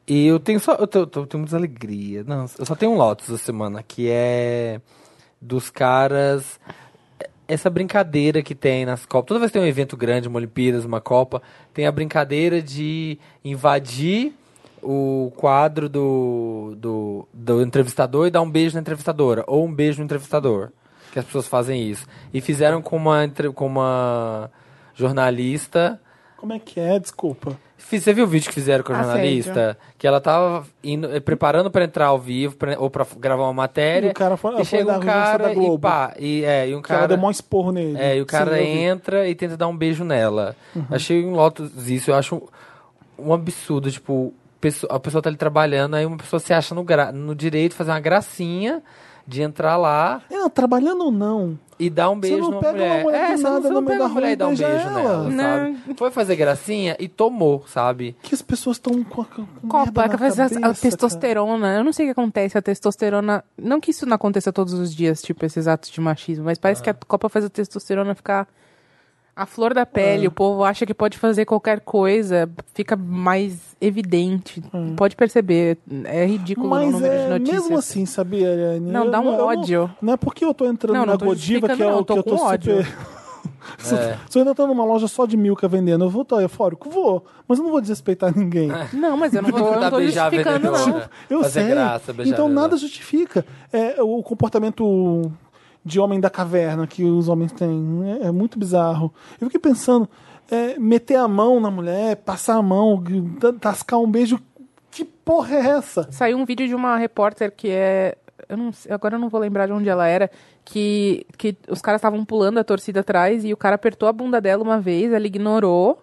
E eu tenho só. Eu tenho, eu tenho muita alegria. Não, eu só tenho um Lotus essa semana, que é dos caras. Essa brincadeira que tem nas Copas. Toda vez que tem um evento grande, uma Olimpíadas, uma Copa, tem a brincadeira de invadir o quadro do, do, do entrevistador e dar um beijo na entrevistadora. Ou um beijo no entrevistador. Que as pessoas fazem isso. E fizeram com uma, com uma jornalista. Como é que é? Desculpa. Você viu o vídeo que fizeram com a Assédio. jornalista? Que ela tava indo, eh, preparando pra entrar ao vivo pra- ou pra gravar uma matéria. E o cara foi- e chega um cara da e Globo. pá. E, é, e um Que ela cara. deu um esporro nele. É, e o cara entra e tenta dar um beijo nela. Uhum. Achei um Lotus isso, eu acho um, um absurdo, tipo, a pessoa tá ali trabalhando, aí uma pessoa se acha no, gra- no direito de fazer uma gracinha de entrar lá É, não, trabalhando ou não. E dar um beijo não numa mulher. mulher é, você não, você não pega uma mulher e dá um beijo ela. nela, sabe? Foi fazer gracinha e tomou, sabe? que as pessoas estão com, a- com merda Copa, que faz a, a cabeça, testosterona. Eu não sei o que acontece, a testosterona. Não que isso não aconteça todos os dias, tipo, esses atos de machismo, mas parece que a Copa faz a testosterona ficar a flor da pele. O povo acha que pode fazer qualquer coisa, fica mais evidente. Pode perceber. É ridículo o Mas número de é notícias. mesmo assim, sabia, Ariane? Não, Eu dá um eu não- ódio. Não, é porque eu tô entrando Não, na Godiva, que é o que tô eu tô ódio. super... <laughs> É. Se eu ainda tô numa loja só de milka vendendo, eu vou estar eufórico? Vou. Mas eu não vou desrespeitar ninguém. Não, mas eu não, <laughs> vou, eu não Tentar tô beijar a justificando, não. Eu Fazer sei. graça, então nada justifica. É, o comportamento de homem da caverna que os homens têm é, é muito bizarro. Eu fiquei pensando, é, meter a mão na mulher, passar a mão, tascar um beijo. Que porra é essa? Saiu um vídeo de uma repórter que é. Eu não agora eu não vou lembrar de onde ela era. Que, que os caras estavam pulando a torcida atrás e o cara apertou a bunda dela uma vez, ela ignorou.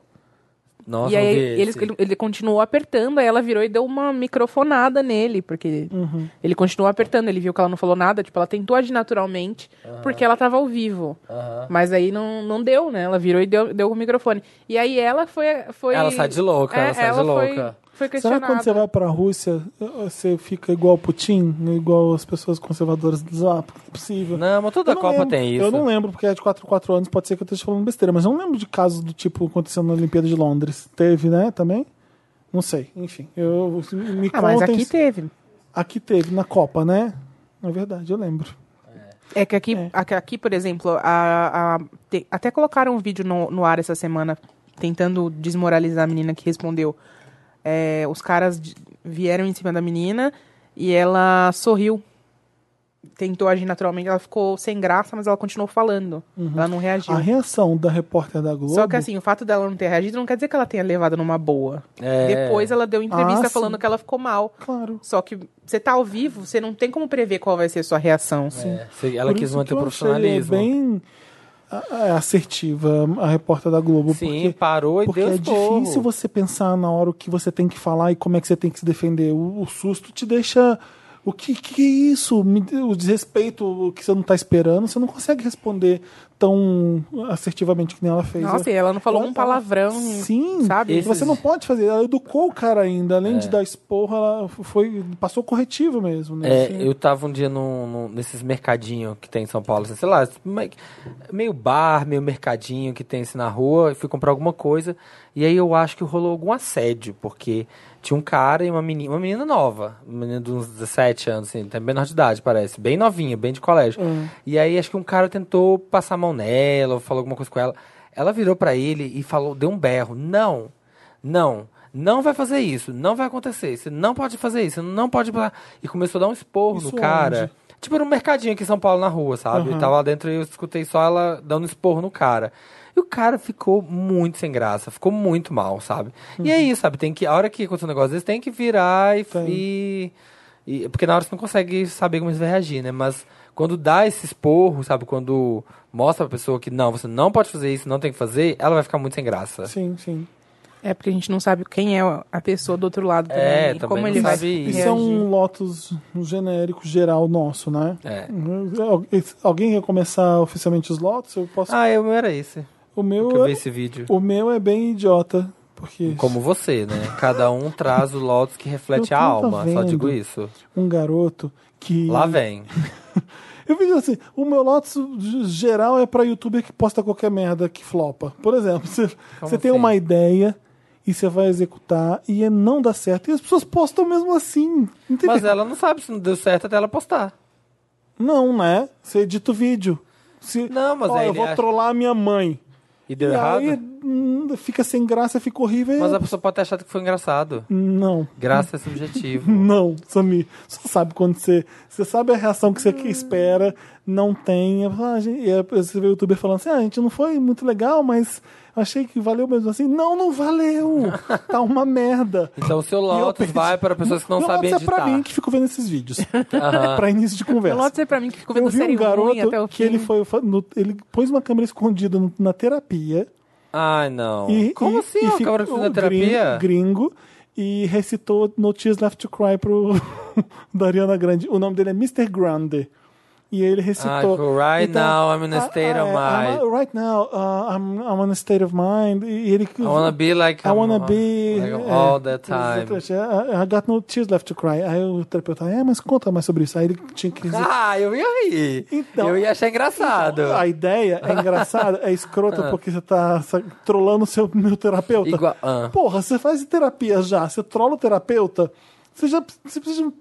Nossa, e aí ele, ele, ele continuou apertando, aí ela virou e deu uma microfonada nele, porque Uhum. ele continuou apertando, ele viu que ela não falou nada, tipo, ela tentou agir naturalmente, porque ela tava ao vivo. Mas aí não, não deu, né? Ela virou e deu, deu o microfone. E aí ela foi. foi Ela sai de louca, É, ela sai de foi- Foi, Será questionada. que quando você vai pra Rússia, você fica igual o Putin? Igual as pessoas conservadoras diz, ah, porque é possível. Não, mas toda não Copa lembro. tem isso. Eu não lembro, porque é de 4 4 anos, pode ser que eu esteja falando besteira, mas eu não lembro de casos do tipo acontecendo na Olimpíada de Londres. Teve, né, também? Não sei, enfim. Eu, me Ah, mas aqui teve. Aqui teve, na Copa, né? É verdade, eu lembro. É que aqui, É. aqui, aqui, por exemplo, a, a- te- até colocaram um vídeo no, no ar essa semana tentando desmoralizar a menina que respondeu. É, os caras vieram em cima da menina e ela sorriu. Tentou agir naturalmente, ela ficou sem graça, mas ela continuou falando. Ela não reagiu. A reação da repórter da Globo. Só que assim, o fato dela não ter reagido não quer dizer que ela tenha levado numa boa. É. Depois ela deu entrevista Ah, falando sim. que ela ficou mal. Claro. Só que você tá ao vivo, você não tem como prever qual vai ser a sua reação. É, se- ela Por quis isso manter que o eu achei profissionalismo. bem assertiva a repórter da Globo. Sim, porque parou e Porque deu é difícil você pensar na hora o que você tem que falar e como é que você tem que se defender. O, o susto te deixa. O que, que é isso? Me- O desrespeito o que você não está esperando, você não consegue responder tão assertivamente que nem ela fez. Nossa, e ela não falou Ela um tava- palavrão, Sim, sabe? Esses- você não pode fazer. Ela educou o cara ainda, além de dar esporro, ela foi passou corretivo mesmo. Né? É, Assim, eu tava um dia num, num- nesses mercadinhos que tem em São Paulo, sei lá, me- meio bar, meio mercadinho que tem assim na rua, e fui comprar alguma coisa, e aí eu acho que rolou algum assédio, porque tinha um cara e uma menina, uma menina nova, uma menina de uns 17, 17 anos, assim, tem menor de idade, parece. Bem novinha, bem de colégio. E aí acho que um cara tentou passar a mão nela, ou falou alguma coisa com ela. Ela virou pra ele e falou, deu um berro. Não, não, não vai fazer isso, não vai acontecer, você não pode fazer isso, não pode. E começou a dar um esporro Isso no cara. onde? Tipo, era um mercadinho aqui em São Paulo, na rua, sabe? Aham. Eu tava lá dentro e eu escutei só ela dando esporro no cara. E o cara ficou muito sem graça, ficou muito mal, sabe? E é isso, sabe? Tem que, a hora que acontecer um negócio desse, tem que virar e, e, e- Porque na hora você não consegue saber como você vai reagir, né? Mas quando dá esse esporro, sabe? Quando mostra pra pessoa que não, você não pode fazer isso, não tem que fazer, ela vai ficar muito sem graça. Sim, sim. É porque a gente não sabe quem é a pessoa do outro lado também. É, e também como não ele vai sabe isso. Isso é um Lotus genérico geral nosso, né? É. Al- Alguém quer começar oficialmente os Lotus? Eu posso. Ah, eu era esse. O meu vi é, esse vídeo. o meu é bem idiota, porque Como você, né? Cada um traz o Lotus que reflete a alma. Só digo isso. um garoto que Lá vem. <laughs> Eu vi assim, o meu Lotus geral é pra youtuber que posta qualquer merda que flopa. Por exemplo, você, você tem assim? uma ideia e você vai executar e é- não dá certo. E as pessoas postam mesmo assim. Entendeu? Mas ela não sabe se não deu certo até ela postar. Não, né? Você edita o vídeo. Se, Não, mas ó, aí eu vou acha- trollar a minha mãe. E deu e errado? aí hum, fica sem graça, fica horrível. Mas a pessoa pode ter achado que foi engraçado. Não. Graça é subjetivo. <laughs> Não, Samir. Você sabe quando você. Você sabe a reação que você espera, não tem. Ah, E aí você vê o youtuber falando assim: ah, a gente não foi muito legal, mas achei que valeu mesmo assim. Não, não valeu! Tá uma merda. Então o seu eu Lotus perdi- vai para pessoas que não Meu sabem Lotus é pra editar. mim que fico vendo esses vídeos. Aham. <laughs> pra início de O conversa. Lotus é pra mim que ficou Eu vendo vi série um garoto ruim até o que fim. ele foi. no- ele pôs uma câmera escondida no- na terapia. Ai, não. E, Como e, assim? E ficou câmera na terapia? Gringo, gringo e recitou No Tears Left to Cry pro <laughs> da Ariana Grande. O nome dele é Mr. Grande. E ele recitou. Ah, right Então, now I'm in a ah, state of ah, mind. I'm- right now uh, I'm, I'm in a state of mind. E ele I wanna be like I wanna I'm- be like é, all the time. exatamente. I, I got no tears left to cry. Aí o terapeuta, é, mas conta mais sobre isso. Aí ele tinha que dizer. Ah, eu ia rir. Então- eu ia achar engraçado. A ideia é engraçada, é escrota <laughs> porque você tá trollando o seu meu terapeuta. Igual- ah. Porra, você faz terapia já, você trola o terapeuta, você já você precisa,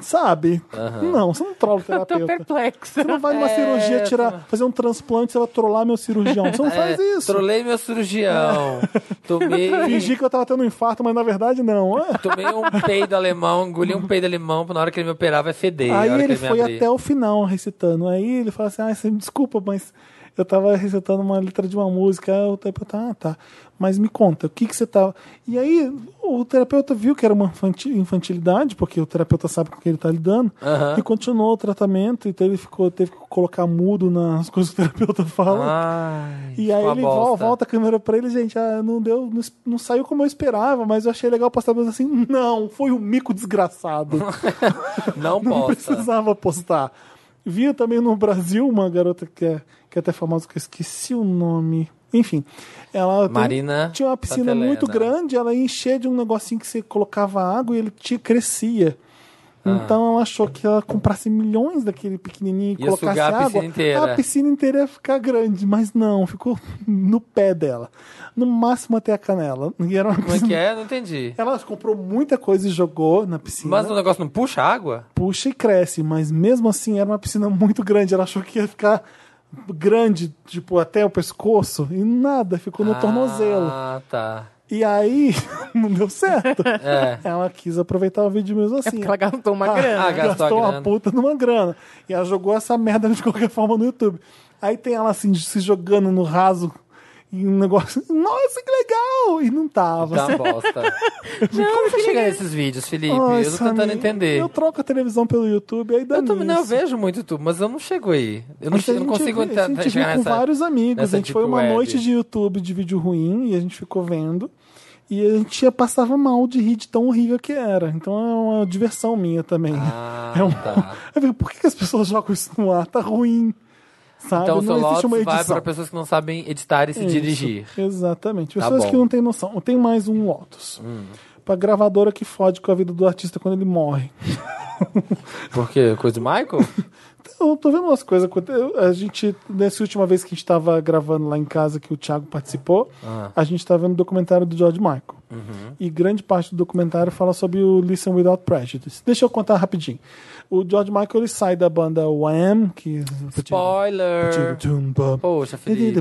sabe? Não, você não trola o <laughs> Eu tô terapeuta. perplexa. Você não vai numa É, cirurgia tirar, fazer um transplante, você vai trollar meu cirurgião. Você não <laughs> faz É, isso. Trolei meu cirurgião. <laughs> Tomei, Fingi que eu tava tendo um infarto, mas na verdade não. É. tomei um peido alemão, engoli um peido alemão, pra na hora que ele me operar vai feder. Aí ele ele foi abrir. até o final recitando. Aí ele fala assim: ah, você me desculpa, mas eu tava recitando uma letra de uma música. Aí o terapeuta, ah, tá. Mas me conta, o que que você tava. E aí o terapeuta viu que era uma infanti- infantilidade, porque o terapeuta sabe com que ele tá lidando, e continuou o tratamento. Então ele ficou, teve que colocar mudo nas <laughs> coisas que o terapeuta fala. Ai, E aí ele vol- bosta. volta a câmera pra ele, gente, ah, não deu, não, não saiu como eu esperava, mas eu achei legal postar, mas assim, não, foi um mico desgraçado. <laughs> Não <laughs> Não precisava postar. Vi também no Brasil uma garota que é, que é até famosa, que eu esqueci o nome. Enfim, ela Marina tinha uma piscina muito grande, ela ia encher de um negocinho que você colocava água e ele te crescia. Ah. Então ela achou que ela comprasse milhões daquele pequenininho e Ia colocasse a água, piscina inteira. a piscina inteira ia ficar grande, mas não, ficou no pé dela. No máximo até a canela. E era Como é piscina- que é? Não entendi. Ela comprou muita coisa e jogou na piscina Mas o negócio não puxa água? puxa e cresce, mas mesmo assim era uma piscina muito grande. Ela achou que ia ficar grande, tipo, até o pescoço, e nada, ficou no tornozelo. Ah, tá. E aí, <laughs> não deu certo. É. Ela quis aproveitar o vídeo mesmo É assim. porque ela gastou uma Ah, grana. Ah, gastou a uma grana. puta numa grana. E ela jogou essa merda de qualquer forma no YouTube. Aí tem ela assim, se jogando no raso. E um negócio. Nossa, que legal! E não tava. Tá uma bosta. <laughs> Como você chega nesses vídeos, Felipe? Ai, eu tô tentando Samir, entender. Eu troco a televisão pelo YouTube, aí dá Eu também não, eu vejo muito YouTube, mas eu não chego aí. Eu não, Mas a chego, não gente consigo A gente viu com nessa. vários amigos. A gente foi deep uma web. noite de YouTube de vídeo ruim e a gente ficou vendo. E a gente passava mal de rir de tão horrível que era. Então é uma diversão minha também. Ah, <laughs> É um- tá. Fico, <laughs> Por que as pessoas jogam isso no ar? Tá ruim. Sabe? Então o seu existe Lotus uma vai para pessoas que não sabem editar e se Isso, dirigir. Exatamente. Tá Pessoas bom. que não têm noção. Tem mais um Lotus. Hum. Pra gravadora que fode com a vida do artista quando ele morre. <laughs> Por quê? Coisa do Michael? <laughs> Eu tô vendo umas coisas. A gente, nessa última vez que a gente tava gravando lá em casa, que o Thiago participou, Ah. a gente tava vendo o documentário do George Michael. E grande parte do documentário fala sobre o Listen Without Prejudice. Deixa eu contar rapidinho. O George Michael ele sai da banda Wham, que Spoiler! Poxa, Felipe.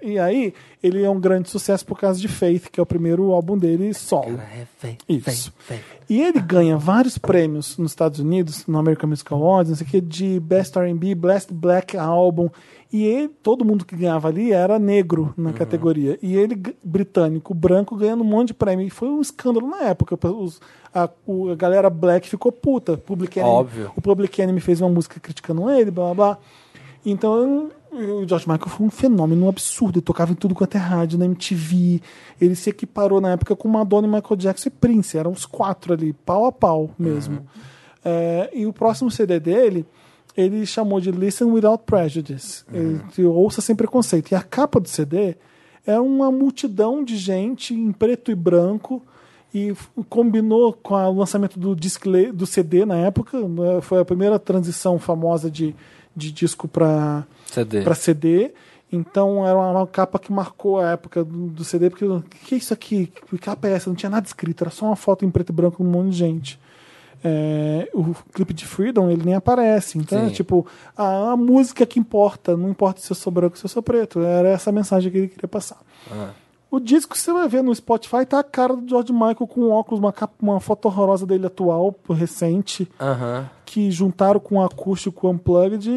E aí, ele é um grande sucesso por causa de Faith, que é o primeiro álbum dele solo. É, Isso. E ele ganha vários prêmios nos Estados Unidos, no American Music Awards, não sei o que, de Best R&B, Best Black Album. E ele, todo mundo que ganhava ali era negro na categoria. E ele, britânico, branco, ganhando um monte de prêmio. E foi um escândalo na época. Os- a, a galera black ficou puta. Public Enemy, Óbvio. O Public Enemy fez uma música criticando ele, blá blá blá. Então, o George Michael foi um fenômeno absurdo. Ele tocava em tudo quanto é rádio, na MTV. Ele se equiparou na época com Madonna, Michael Jackson e Prince. Eram os quatro ali, pau a pau mesmo. É, e o próximo CD dele, ele chamou de Listen Without Prejudice. Ele, de Ouça Sem Preconceito. E a capa do CD é uma multidão de gente em preto e branco e combinou com o lançamento do, discle, do CD na época. né, Foi a primeira transição famosa de, de disco para CD. CD. Então era uma, capa que marcou a época do, do CD, porque o que é isso aqui? Que capa é essa? Não tinha nada escrito, era só uma foto em preto e branco com um monte de gente. É, o clipe de Freedom ele nem aparece. Então é tipo, a, a música que importa, não importa se eu sou branco ou se eu sou preto. Era essa a mensagem que ele queria passar. Ah. O disco que você vai ver no Spotify tá a cara do George Michael com óculos, uma, capa, uma foto horrorosa dele atual, recente que juntaram com o acústico unplugged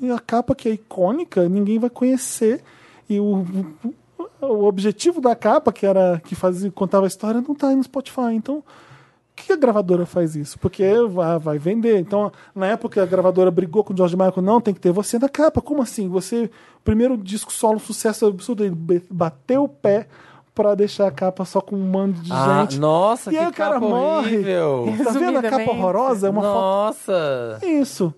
e, a capa que é icônica, ninguém vai conhecer. E o, o, objetivo da capa, que era que fazia, contava a história, não tá aí no Spotify. Então, que a gravadora faz isso? Porque vai, vai vender. Então, na época, a gravadora brigou com o George Michael, não, tem que ter você na capa. Como assim? Você, primeiro disco solo, sucesso absurdo, ele bateu o pé pra deixar a capa só com um mando de Ah, gente. nossa, E que aí o cara capa morre. horrível. Tá vendo a capa horrorosa? É uma foto Nossa. isso.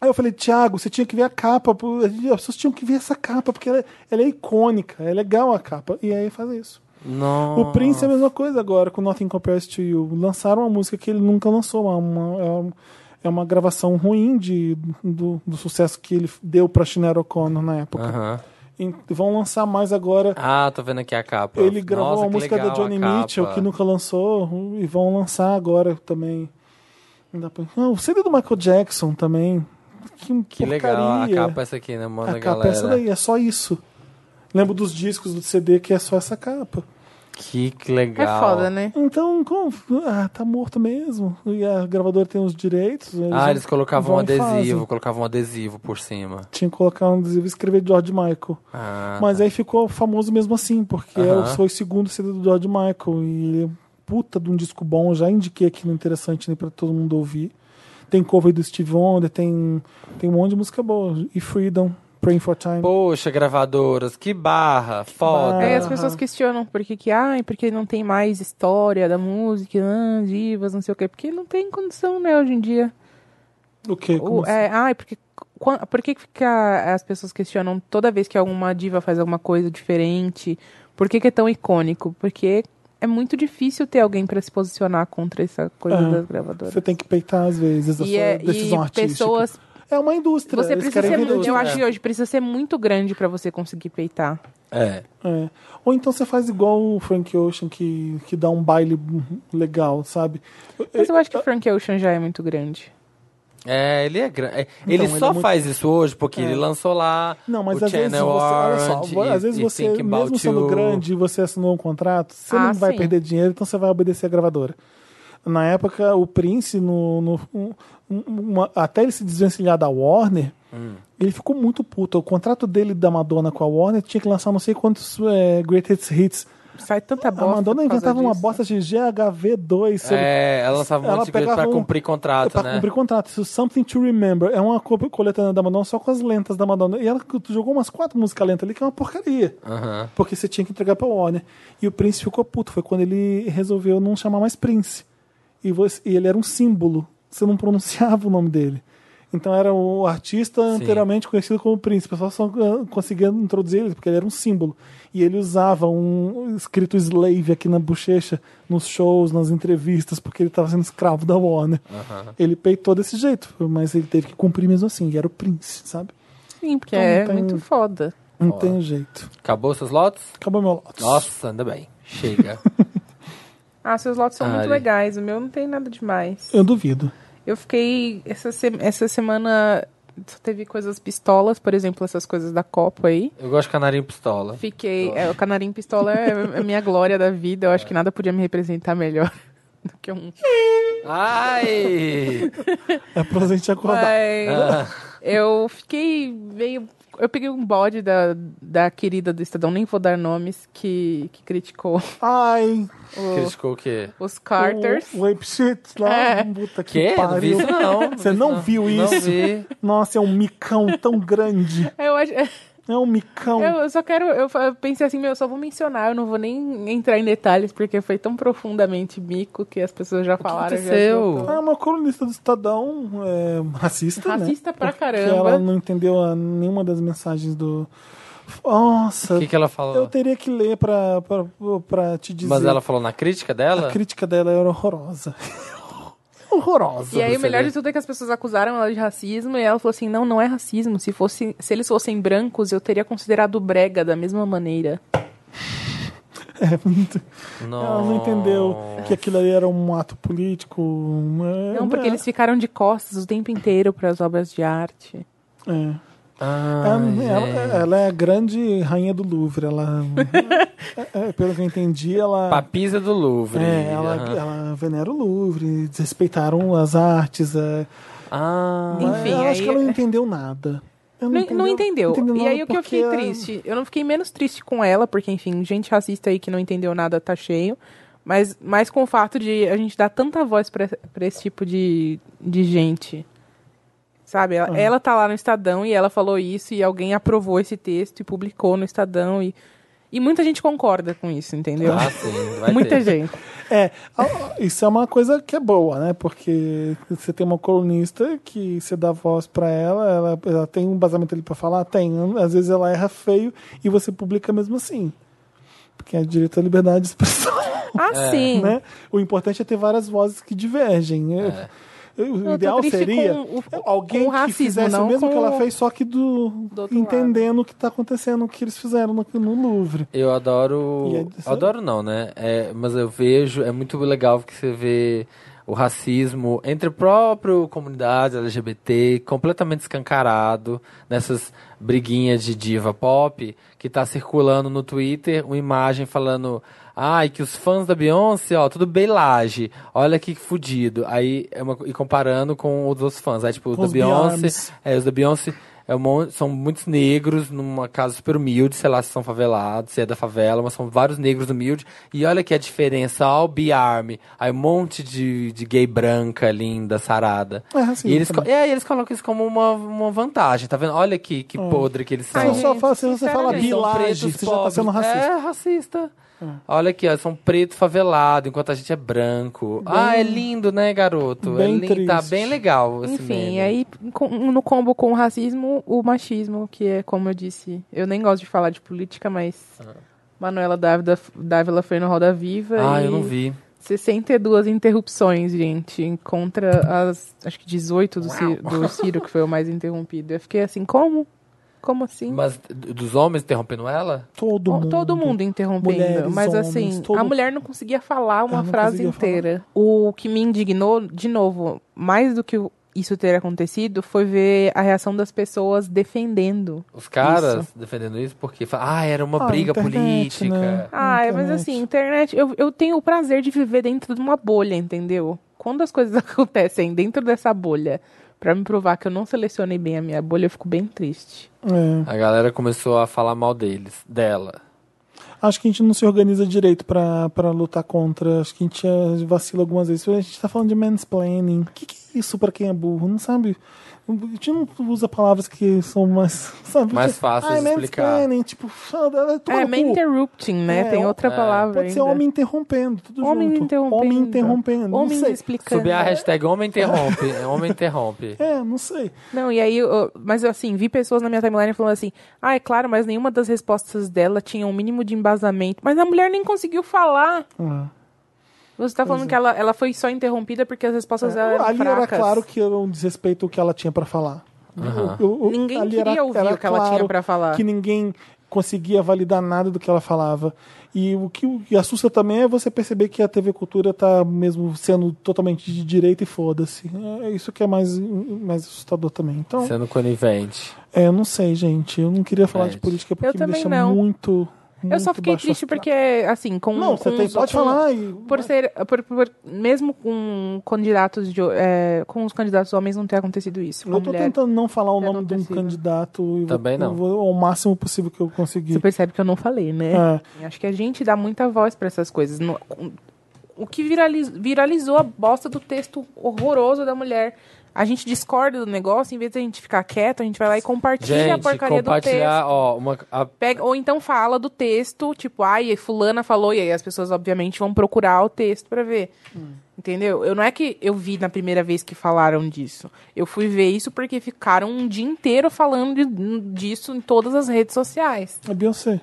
Aí eu falei, Thiago, você tinha que ver a capa. As pessoas tinham que ver essa capa, porque ela, é- ela é icônica, é legal a capa. E aí faz isso. Nossa. O Prince é a mesma coisa agora, com Nothing Compares to You. Lançaram uma música que ele nunca lançou. uma- uma- é uma- é uma gravação ruim de, do, do sucesso que ele deu pra Shinero O'Connor na época. Aham. E vão lançar mais agora. Ah, tô vendo aqui a capa. Ele gravou Nossa, uma música da Johnny. Mitchell que nunca lançou e vão lançar agora também. Não. Ah, o CD do Michael Jackson também. Que, Que legal. A capa é essa aqui, né? Manda A a capa é galera. essa daí, é só isso. Lembro dos discos do CD que é só essa capa. Que, que É legal. foda, né? Então, como... ah, tá morto mesmo. E a gravadora tem os direitos. Ah, eles colocavam um fazem. adesivo, colocavam um adesivo por cima. Tinha que colocar um adesivo e escrever George Michael. Ah, Mas aí ficou famoso mesmo assim, porque é o- Aham. foi o segundo CD do George Michael. E ele é puta de um disco bom. Já indiquei aqui no Interessante né, pra todo mundo ouvir. Tem cover do Steve Wonder, tem, tem um monte de música boa. E Freedom, Praying for Time. Poxa, gravadoras, que barra, foda. Aí as pessoas questionam por que que, ai, porque não tem mais história da música, ah, divas, não sei o quê. Porque não tem condição, né, hoje em dia. O quê? Como O, assim? é, ai, porque, por que que fica, as pessoas questionam toda vez que alguma diva faz alguma coisa diferente? Por que que é tão icônico? Porque é muito difícil ter alguém pra se posicionar contra essa coisa É. das gravadoras. Você tem que peitar às vezes a E, sua é, decisão e artística. pessoas. É uma indústria. Você precisa querem ser muito, eu acho que hoje precisa ser muito grande pra você conseguir peitar. É. É. Ou então você faz igual o Frank Ocean, que, que dá um baile legal, sabe? Mas eu acho que o Frank Ocean já é muito grande. É, ele é grande. ele Então, ele só é muito- faz isso hoje porque É. ele lançou lá Não, mas o às vezes você, Channel olha só, Orange às e- vezes e você, mesmo sendo You. grande e você assinou um contrato, você Ah, não vai sim. perder dinheiro, então você vai obedecer a gravadora. Na época, o Prince, no, no- um- uma- até ele se desvencilhar da Warner, Hum. ele ficou muito puto. O contrato dele da Madonna com a Warner tinha que lançar não sei quantos é, Greatest Hits. Sai tanta A bosta. Madonna por causa inventava uma bosta de GHV2. sobre- É, ela lançava um Ela monte de pra um- cumprir contrato, pra né? cumprir contrato. Isso, Something to Remember. É uma co- coletânea da Madonna só com as lentas da Madonna. E ela jogou umas quatro músicas lentas ali, que é uma porcaria. Aham. Porque você tinha que entregar pra Warner. E o Prince ficou puto. Foi quando ele resolveu não chamar mais Prince. E, você- e ele era um símbolo. Você não pronunciava o nome dele. Então era o artista anteriormente conhecido como Prince. O pessoal só ah, conseguia introduzir ele porque ele era um símbolo. E ele usava um escrito slave aqui na bochecha, nos shows, nas entrevistas, porque ele estava sendo escravo da Warner. Ele peitou desse jeito, mas ele teve que cumprir mesmo assim. E era o Prince, sabe? Sim, porque Então, é tem- muito foda. Não tem jeito. Acabou seus lotes? Acabou meu lote. Nossa, ainda bem. Chega. <laughs> Ah, seus lotes são muito legais. O meu não tem nada demais. Eu duvido. Eu fiquei. Essa, se- essa semana só teve coisas pistolas, por exemplo, essas coisas da Copa aí. Eu gosto de canarinho pistola. Fiquei. é, o canarinho pistola é a minha glória da vida. Eu acho que nada podia me representar melhor <laughs> do que um. Ai! É pra gente acordar. Mas Ah, eu fiquei meio. Eu peguei um bode da, da querida do Estadão, nem vou dar nomes, que, que criticou Ai, o- criticou o quê? os Carters. O, o Ape Shit lá. É. Puta que Quê? Não vi pariu. isso não. Você não viu Não isso? vi. Nossa, é um micão tão grande. Eu, acho, <laughs> É um micão. eu só quero. Eu pensei assim, meu, eu só vou mencionar, eu não vou nem entrar em detalhes, porque foi tão profundamente mico que as pessoas já falaram. já aconteceu? esgotou. Ah, uma colunista do Estadão é, racista, né? Racista pra Porque caramba. ela não entendeu a- nenhuma das mensagens do... Nossa, O que, que ela falou? eu teria que ler pra, pra, pra te dizer. Mas ela falou na crítica dela? A crítica dela era horrorosa. <laughs> horrorosa. E aí, o melhor de tudo é que as pessoas acusaram ela de racismo e ela falou assim: não, não é racismo. Se, fosse, se eles fossem brancos, eu teria considerado brega da mesma maneira. É, muito- Não. Ela não entendeu que aquilo ali era um ato político. Não, porque é, eles ficaram de costas o tempo inteiro para as obras de arte. É. Ah, Ela, é. ela- ela é a grande rainha do Louvre. Ela, <laughs> é, é, pelo que eu entendi, ela. Papisa do Louvre. É, ela, aham. ela venera o Louvre, desrespeitaram as artes. É, Ah, Enfim, eu acho aí- que ela não entendeu nada. Ela Não, não entendeu. entendeu e aí o que eu fiquei triste? Eu não fiquei menos triste com ela, porque, enfim, gente racista aí que não entendeu nada tá cheio. Mas mais com o fato de a gente dar tanta voz pra pra esse tipo de, de gente. Sabe? Ela, ela tá lá no Estadão e ela falou isso e alguém aprovou esse texto e publicou no Estadão e, e muita gente concorda com isso, entendeu? ah, sim. Vai <laughs> muita ter. gente. É, isso é uma coisa que é boa, né? Porque você tem uma colunista que você dá voz pra ela, ela, ela tem um embasamento ali pra falar? Tem. Às vezes ela erra feio e você publica mesmo assim. Porque é direito à liberdade de expressão, Ah, sim. né? O importante é ter várias vozes que divergem. É. O Eu ideal seria com o- alguém com o que racismo, fizesse o mesmo que ela fez, só que do, Do entendendo o que tá acontecendo, o que eles fizeram no, no Louvre. Eu adoro. É- Adoro não, né? É, mas eu vejo, é muito legal que você vê o racismo entre a própria comunidade LGBT completamente escancarado nessas briguinhas de diva pop que tá circulando no Twitter uma imagem falando ai que os fãs da Beyoncé ó tudo beilage olha que fudido aí é uma, e comparando com os outros fãs aí tipo os da Beyoncé Beyonce. é, os da Beyoncé é um são muitos negros numa casa super humilde, sei lá se são favelados, se é da favela, mas são vários negros humildes. E olha que a diferença, ó, o B-Army, aí um monte de, de gay branca, linda, sarada. É racismo e eles, co- também. é, e eles colocam isso como uma, uma vantagem, tá vendo? Olha que, que podre que eles são. Ai, Se só gente, fala- se você fala bilage, você já tá pobres. sendo racista. É, racista. Olha aqui, ó, são preto favelado, enquanto a gente é branco. ah, é lindo, né, garoto? bem é lindo, tá triste. bem legal esse Enfim, meme. aí no combo com o racismo, o machismo, que é como eu disse, eu nem gosto de falar de política, mas Manuela Dávila, Dávila foi no Roda Viva Ah, e eu não vi. 62 interrupções, gente, contra as, acho que 18 do Ciro, do Ciro, que foi o mais <laughs> interrompido. Eu fiquei assim, como? Como assim? Mas dos homens interrompendo ela? Todo O- mundo. Todo mundo interrompendo. Mulheres, mas homens, assim, todo- a mulher não conseguia falar uma frase conseguia falar. inteira. O que me indignou, de novo, mais do que isso ter acontecido, foi ver a reação das pessoas defendendo. Os caras Isso. defendendo isso porque falam, ah, era uma Ah, briga internet, política. né? Ah, mas assim, internet, eu, eu tenho o prazer de viver dentro de uma bolha, entendeu? Quando as coisas <laughs> acontecem dentro dessa bolha, pra me provar que eu não selecionei bem a minha bolha, eu fico bem triste. É. A galera começou a falar mal deles, dela. Acho que a gente não se organiza direito pra, pra lutar contra. Acho que a gente vacila algumas vezes. A gente tá falando de mansplaining. O que, que é isso pra quem é burro? Não sabe? A gente não usa palavras que são mais. <laughs> Sabe? Mais fáceis Ai, de explicar. tipo, toma é, man interrupting, né? É, Tem outra é, palavra Pode ser ainda. homem interrompendo, tudo Homem junto. interrompendo. Homem interrompendo. Não Homem sei. explicando. Subir a hashtag homem interrompe. é, homem interrompe. <laughs> É, não sei. Não, e aí, eu- mas assim, vi pessoas na minha timeline falando assim: ah, é claro, mas nenhuma das respostas dela tinha um mínimo de embasamento. Mas a mulher nem conseguiu falar. Ah. Você tá falando que ela, ela foi só interrompida porque as respostas dela eram É, Ali era fracas. claro que era um desrespeito o que ela tinha pra falar. O- o- o- Ninguém queria era- ouvir era o que ela tinha claro pra falar. Que ninguém conseguia validar nada do que ela falava. E o que, o que assusta também é você perceber que a TV Cultura tá mesmo sendo totalmente de direita e foda-se. É isso que é mais, mais assustador também. Então, Sendo conivente. é, eu não sei, gente. Eu não queria falar de Gente. política porque Eu me deixa não. muito. Eu só fiquei triste astral. porque, assim, com. Não, você com tem, os- pode com- falar. E, Por ser, por, por- mesmo com candidatos de, é, com os candidatos homens não ter acontecido isso. Eu tô mulher, tentando não falar o ter nome de um candidato. e vou- Também não. eu vou ao máximo possível que eu conseguir. Você percebe que eu não falei, né? É. Acho que a gente dá muita voz pra essas coisas. No- O que viraliz- viralizou a bosta do texto horroroso da mulher. A gente discorda do negócio, em vez de a gente ficar quieto, a gente vai lá e compartilha a Gente, porcaria do texto. compartilhar, ó, uma, a- Pega, ou então fala do texto, tipo, ai, fulana falou, e aí as pessoas, obviamente, vão procurar o texto pra ver. Entendeu? Eu não é que eu vi na primeira vez que falaram disso. Eu fui ver isso porque ficaram um dia inteiro falando de- disso em todas as redes sociais. A Beyoncé.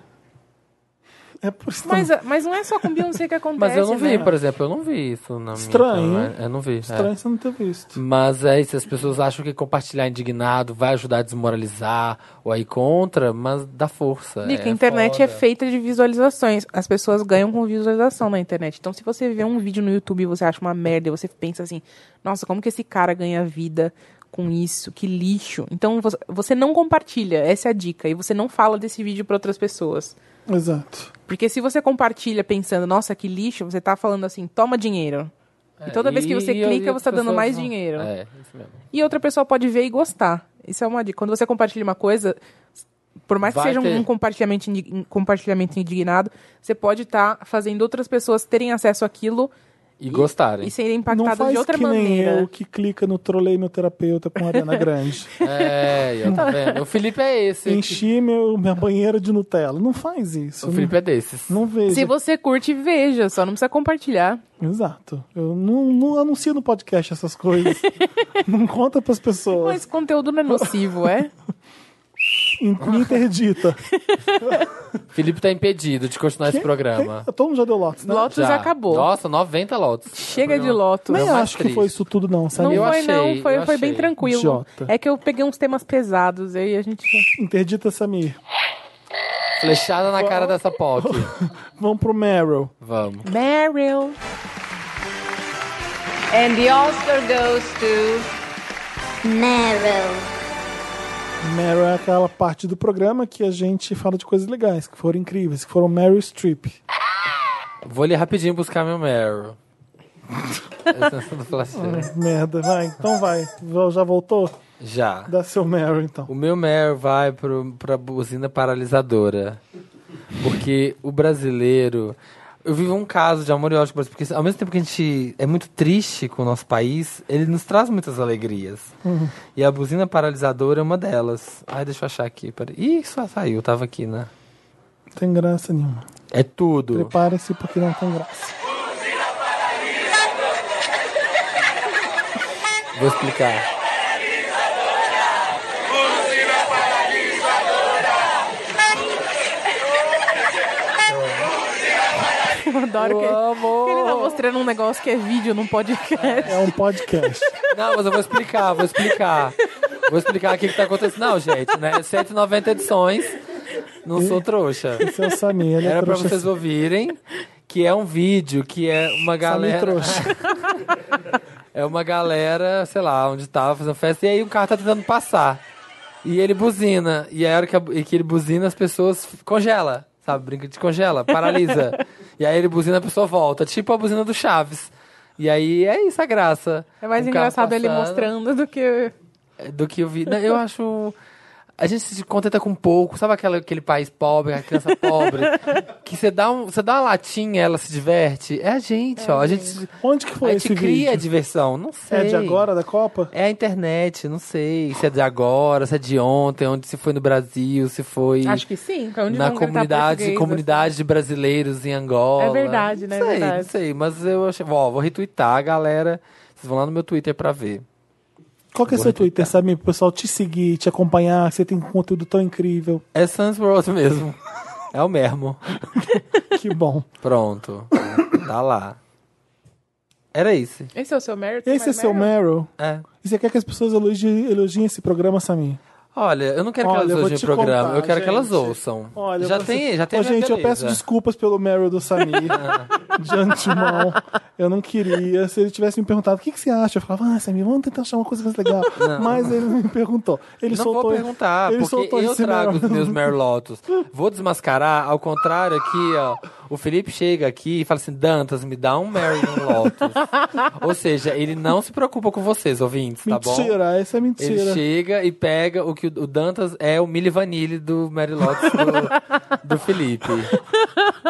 É por isso Mas, mas não é só com Beyoncé que acontece. <laughs> Mas eu não vi, né? por exemplo, eu não vi isso na minha. Estranho. né? Eu não vi. é. estranho você não ter visto. Mas é isso, as pessoas acham que compartilhar indignado vai ajudar a desmoralizar ou aí contra, mas dá força. Nick, é a internet é foda. feita de visualizações. As pessoas ganham com visualização na internet. Então, se você vê um vídeo no YouTube e você acha uma merda, e você pensa assim, nossa, como que esse cara ganha vida com isso? Que lixo. Então, você- você não compartilha, essa é a dica. E você não fala desse vídeo para outras pessoas. Exato. Porque se você compartilha pensando, nossa, que lixo, você tá falando assim, toma dinheiro. e toda vez que você e- clica, e você tá dando mais não- dinheiro. É, isso mesmo. E outra pessoa pode ver e gostar. Isso é uma dica. Quando você compartilha uma coisa, por mais que Vai seja ter- um compartilhamento, indi- um compartilhamento indignado, você pode estar fazendo outras pessoas terem acesso àquilo E gostarem. e serem Não impactadas faz de outra que nem maneira. eu que clica no trolei meu terapeuta com a Ariana Grande. <laughs> É, eu tá vendo? O Felipe é esse. Enchi meu, minha banheira de Nutella. Não faz isso. O Felipe é desses. Não, vejo. Se você curte, veja, só não precisa compartilhar. Exato. Eu não, não anuncio no podcast essas coisas. <laughs> não conta pras pessoas. Mas conteúdo não é nocivo, é? <laughs> <laughs> Interdita. Felipe tá impedido de continuar esse programa. Todo mundo já deu Lotus, né? Lotus já acabou. Nossa, 90 lotes. Chega de Lotus. Nem o mais acho que triste. foi isso tudo, não, sabe? Não Eu foi, achei, não. Foi, eu foi bem achei. tranquilo. Idiota. É que eu peguei uns temas pesados, aí a gente. Interdita Samir. Flechada na cara dessa POC. <laughs> Vamos pro Meryl. Vamos. Meryl. And the Oscar goes to Meryl. Meryl é aquela parte do programa que a gente fala de coisas legais, que foram incríveis, que foram Meryl Streep. Vou ali rapidinho buscar meu Meryl. <laughs> Merda, vai. Então vai. Já voltou? Já. Dá seu Meryl, então. O meu Meryl vai pro, pra buzina paralisadora. Porque o brasileiro. Eu vivo um caso de amor e ódio, porque ao mesmo tempo que a gente é muito triste com o nosso país, ele nos traz muitas alegrias. E a buzina paralisadora é uma delas. Ai, deixa eu achar aqui. Peraí. Ih, só saiu, tava aqui, né? Não tem graça nenhuma. É tudo. Preparem-se porque não tem graça. Vou explicar. Eu adoro que, Amo! que ele tá mostrando um negócio que é vídeo num podcast. É um podcast. Não, mas eu vou explicar, vou explicar. Vou explicar o que, que tá acontecendo. Não, gente, né? 190 edições. Não sou trouxa. Esse é o Samir. Ele é Era pra trouxa vocês ouvirem que é um vídeo que é uma Samir galera. trouxa. <laughs> É uma galera, sei lá, onde tava fazendo festa, e aí o carro tá tentando passar. E ele buzina. E a hora que, a- e que ele buzina, as pessoas congela. Sabe? Brinca de congela, paralisa. E aí ele buzina, a pessoa volta. Tipo a buzina do Chaves. E aí é isso a graça. É mais engraçado ele mostrando do que. do que eu vi. Eu acho. A gente se contenta com pouco. Sabe aquela, aquele país pobre, a criança pobre? <laughs> que você dá, um, você dá uma latinha ela se diverte? É a gente, ó. A gente, Onde que a foi gente esse cria vídeo? diversão. Não sei. É de agora, da Copa? É a internet, não sei se é de agora, se é de ontem, onde se foi no Brasil, se foi Acho que sim. é onde na comunidade, comunidade de brasileiros em Angola. É verdade, né? Não sei, É verdade. não sei, mas eu achei, ó, vou retweetar a galera. Vocês vão lá no meu Twitter pra ver. Qual que é seu Twitter, Samir? Pro pessoal te seguir, te acompanhar, você tem um conteúdo tão incrível. <laughs> É Sans World mesmo. é o mesmo. <laughs> Que bom. Pronto. tá lá. Era esse. Esse é o seu mérito? Esse é seu Meryl. É. E você quer que as pessoas elogiem, elogiem esse programa, Samir? Olha, eu não quero que Olha, eu elas vou ouçam o te programa, contar, eu quero que elas gente. ouçam. Olha, já você- tem, já tem Ô, a minha gente, eu beleza. peço desculpas pelo Meryl do Samir. <laughs> de antemão. Eu não queria. Se ele tivesse me perguntado o que, que você acha, eu falava, ah, Samir, vamos tentar achar uma coisa mais legal. Mas ele não me perguntou. Ele não soltou. vou perguntar, ele porque soltou eu esse trago Meryl. os meus Merlotos. Vou desmascarar, ao contrário aqui, ó. O Felipe chega aqui e fala assim, Dantas, me dá um Mary Lotus. <laughs> Ou seja, ele não se preocupa com vocês, ouvintes, tá bom? Mentira, essa é Ele mentira. chega e pega o que o o Dantas é o Mili Vanille do Mary Lotus do, <laughs> do Felipe.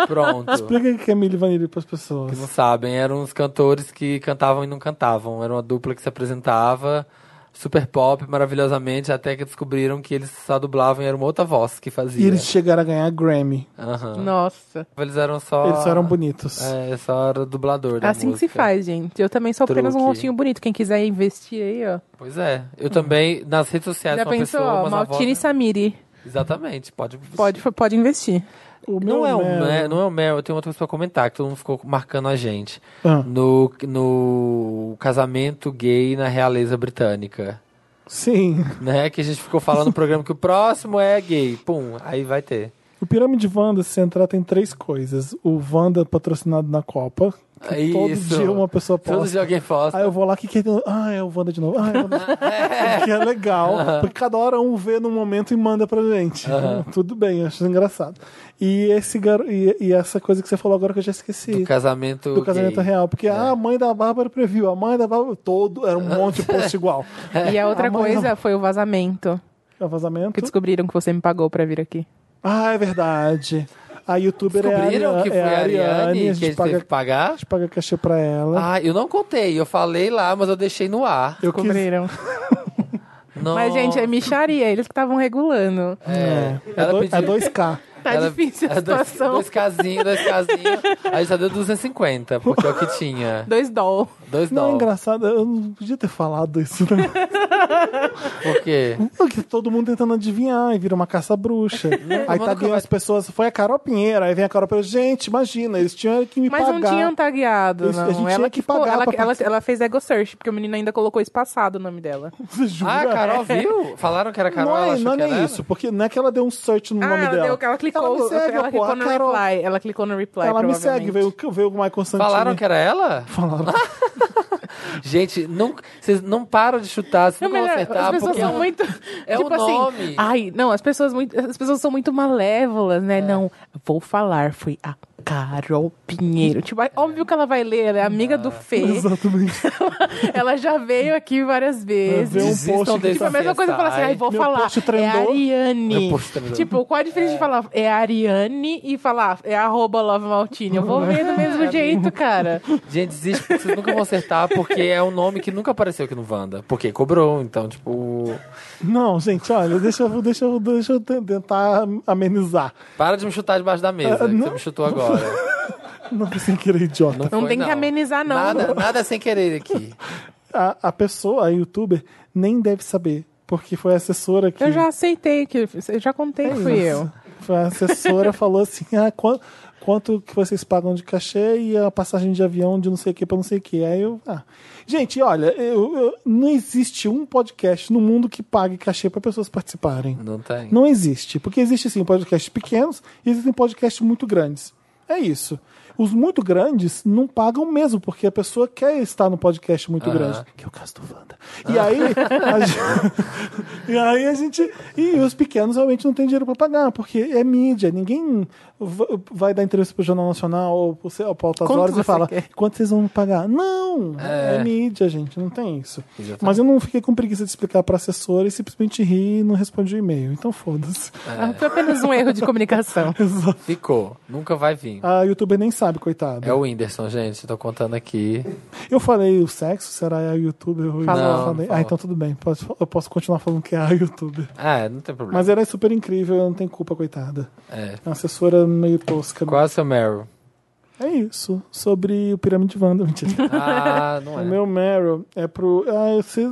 Pronto. Explica o que é Milli Vanilli para as pessoas. Que não sabem, eram uns cantores que cantavam e não cantavam. Era uma dupla que se apresentava super pop, maravilhosamente, até que descobriram que eles só dublavam e era uma outra voz que fazia. E eles chegaram a ganhar Grammy. Aham. Nossa. Eles eram só. Eles só eram bonitos. É, só era dublador. Da É assim que se música. faz, gente. Eu também sou apenas um Truque. rostinho bonito. Quem quiser investir aí, ó. Pois é. Eu também, nas redes sociais, Já uma pensou, pessoa, ó, Maltini voz... Samiri. Exatamente, pode. Pode, pode investir. O meu Não é, o Meryl- Mel, não é o Mel, eu tenho outra coisa pra comentar, que todo mundo ficou marcando a gente. Ah, No, no casamento gay na realeza britânica. sim. Né? Que a gente ficou falando no programa que o próximo é gay. Pum, aí vai ter. O Pirâmide Wanda, se entrar, tem três coisas. O Wanda patrocinado na Copa. Que É todo isso. dia uma pessoa Todo posta. dia alguém posta. Aí eu vou lá, o que, que é? Ah, é o Wanda de novo. Ah, é o Wanda novo. <laughs> Que é legal. Porque cada hora um vê num momento e manda pra gente. Tudo bem, eu acho engraçado. E, esse gar... e, e essa coisa que você falou agora que eu já esqueci. Do casamento do casamento gay. real. Porque ah, a mãe da Bárbara previu, a mãe da Bárbara. Todo, era um monte de post <laughs> igual. E a outra A coisa não. foi o vazamento. É o vazamento. Que descobriram que você me pagou pra vir aqui. Ah, é verdade. A youtuber é a Descobriram Ariane, que foi é a Ariane, que a gente paga, teve que pagar? a gente paga cachê pra ela. Ah, eu não contei. Eu falei lá, mas eu deixei no ar. eu quis, Descobriram. <laughs> Não. Mas, gente, é micharia. Eles que estavam regulando. É, é, ela dois, pediu- é 2K. Tá difícil a é dois, situação. dois casinhos, dois casinhos. Aí só deu 250, porque é o que tinha. Dois doll. Dois Não, é dólares. engraçado, eu não podia ter falado isso, né? <laughs> Por quê? Porque todo mundo tentando adivinhar e vira uma caça-bruxa. <laughs> Aí mas tá nunca as pessoas, foi a Carol Pinheiro, aí vem a Carol Pinheiro, gente, imagina, eles tinham que me Mas pagar. não tinham tagueado, a não. gente ela tinha que pagar ela, pra ela, ela fez ego search, porque o menino ainda colocou espaçado o nome dela. <laughs> Você jura? Ah, a Carol viu? Falaram que era Carol, não ela é, não é que isso, porque não é que ela deu um search no ah, nome ela, dela. deu, ela clicou, Ela me segue, ela clicou a no Carol- reply. Ela clicou no reply, Ela me segue, veio, veio o Michael Santini. Falaram que era ela? Falaram. <laughs> Gente, não, vocês não param de chutar, vocês Não, não vão mas acertar, as pessoas é são um- muito. é tipo um assim. nome. Ai, não, as pessoas, muito, as pessoas são muito malévolas, É. né? Não, vou falar, foi a Carol Pinheiro. Tipo, é óbvio que ela vai ler, ela é amiga do Fê. <laughs> Exatamente. <laughs> ela já veio aqui várias vezes. Vê um post que desse Tipo, a mesma coisa que falar assim, ai, vou Meu falar. post É Ariane. Meu post trendou. Tipo, qual a diferença de falar é Ariane e falar é arroba Love Maltini? Eu vou ver do mesmo <laughs> jeito, cara. Gente, desiste porque vocês nunca vão acertar, porque é um nome que nunca apareceu aqui no Wanda. Porque cobrou, então, tipo. Não, gente, olha, deixa eu, deixa eu, deixa eu te- tentar amenizar. Para de me chutar debaixo da mesa, Ah, que não. você me chutou agora. <laughs> Não sem querer, idiota. Não foi, tem que amenizar, não. Nada, nada sem querer aqui. A, a pessoa, a youtuber, nem deve saber. Porque foi a assessora que. Eu já aceitei, que eu já contei que fui eu. Foi a assessora falou assim: ah, quanto, quanto que vocês pagam de cachê e a passagem de avião de não sei o que pra não sei o que. Aí eu. Ah. Gente, olha, eu- eu- não existe um podcast no mundo que pague cachê para pessoas participarem. Não tem. Não existe. Porque existe sim podcasts pequenos e existem podcasts muito grandes. É isso. Os muito grandes não pagam mesmo, porque a pessoa quer estar no podcast muito Aham. grande, que é o caso do Wanda. E aí, gente, <laughs> e aí a gente. E os pequenos realmente não têm dinheiro para pagar, porque é mídia. Ninguém vai dar entrevista pro Jornal Nacional ou pro, ou pro Altas Quanto Horas e fala quer? quanto vocês vão me pagar. Não! É, É. mídia, gente, não tem isso. Exatamente. Mas eu não fiquei com preguiça de explicar para assessora e simplesmente ri e não respondi o e-mail. Então foda-se. Ah, Foi apenas um erro de comunicação. <laughs> Ficou. Nunca vai vir. A youtuber nem sabe, coitada. É o Whindersson, gente. Tô contando aqui. Eu falei o sexo, será a youtuber? Eu Falou. eu Não, falei. Ah, então tudo bem. Posso- eu posso continuar falando que é a youtuber. É, não tem problema. Mas ela é super incrível, eu não tenho culpa, coitada. É. É uma assessora meio tosca. Qual é o seu Meryl? É isso. Sobre o Pirâmide Wanda. <laughs> Mentira. Ah, não O é. meu Meryl é pro. Ah,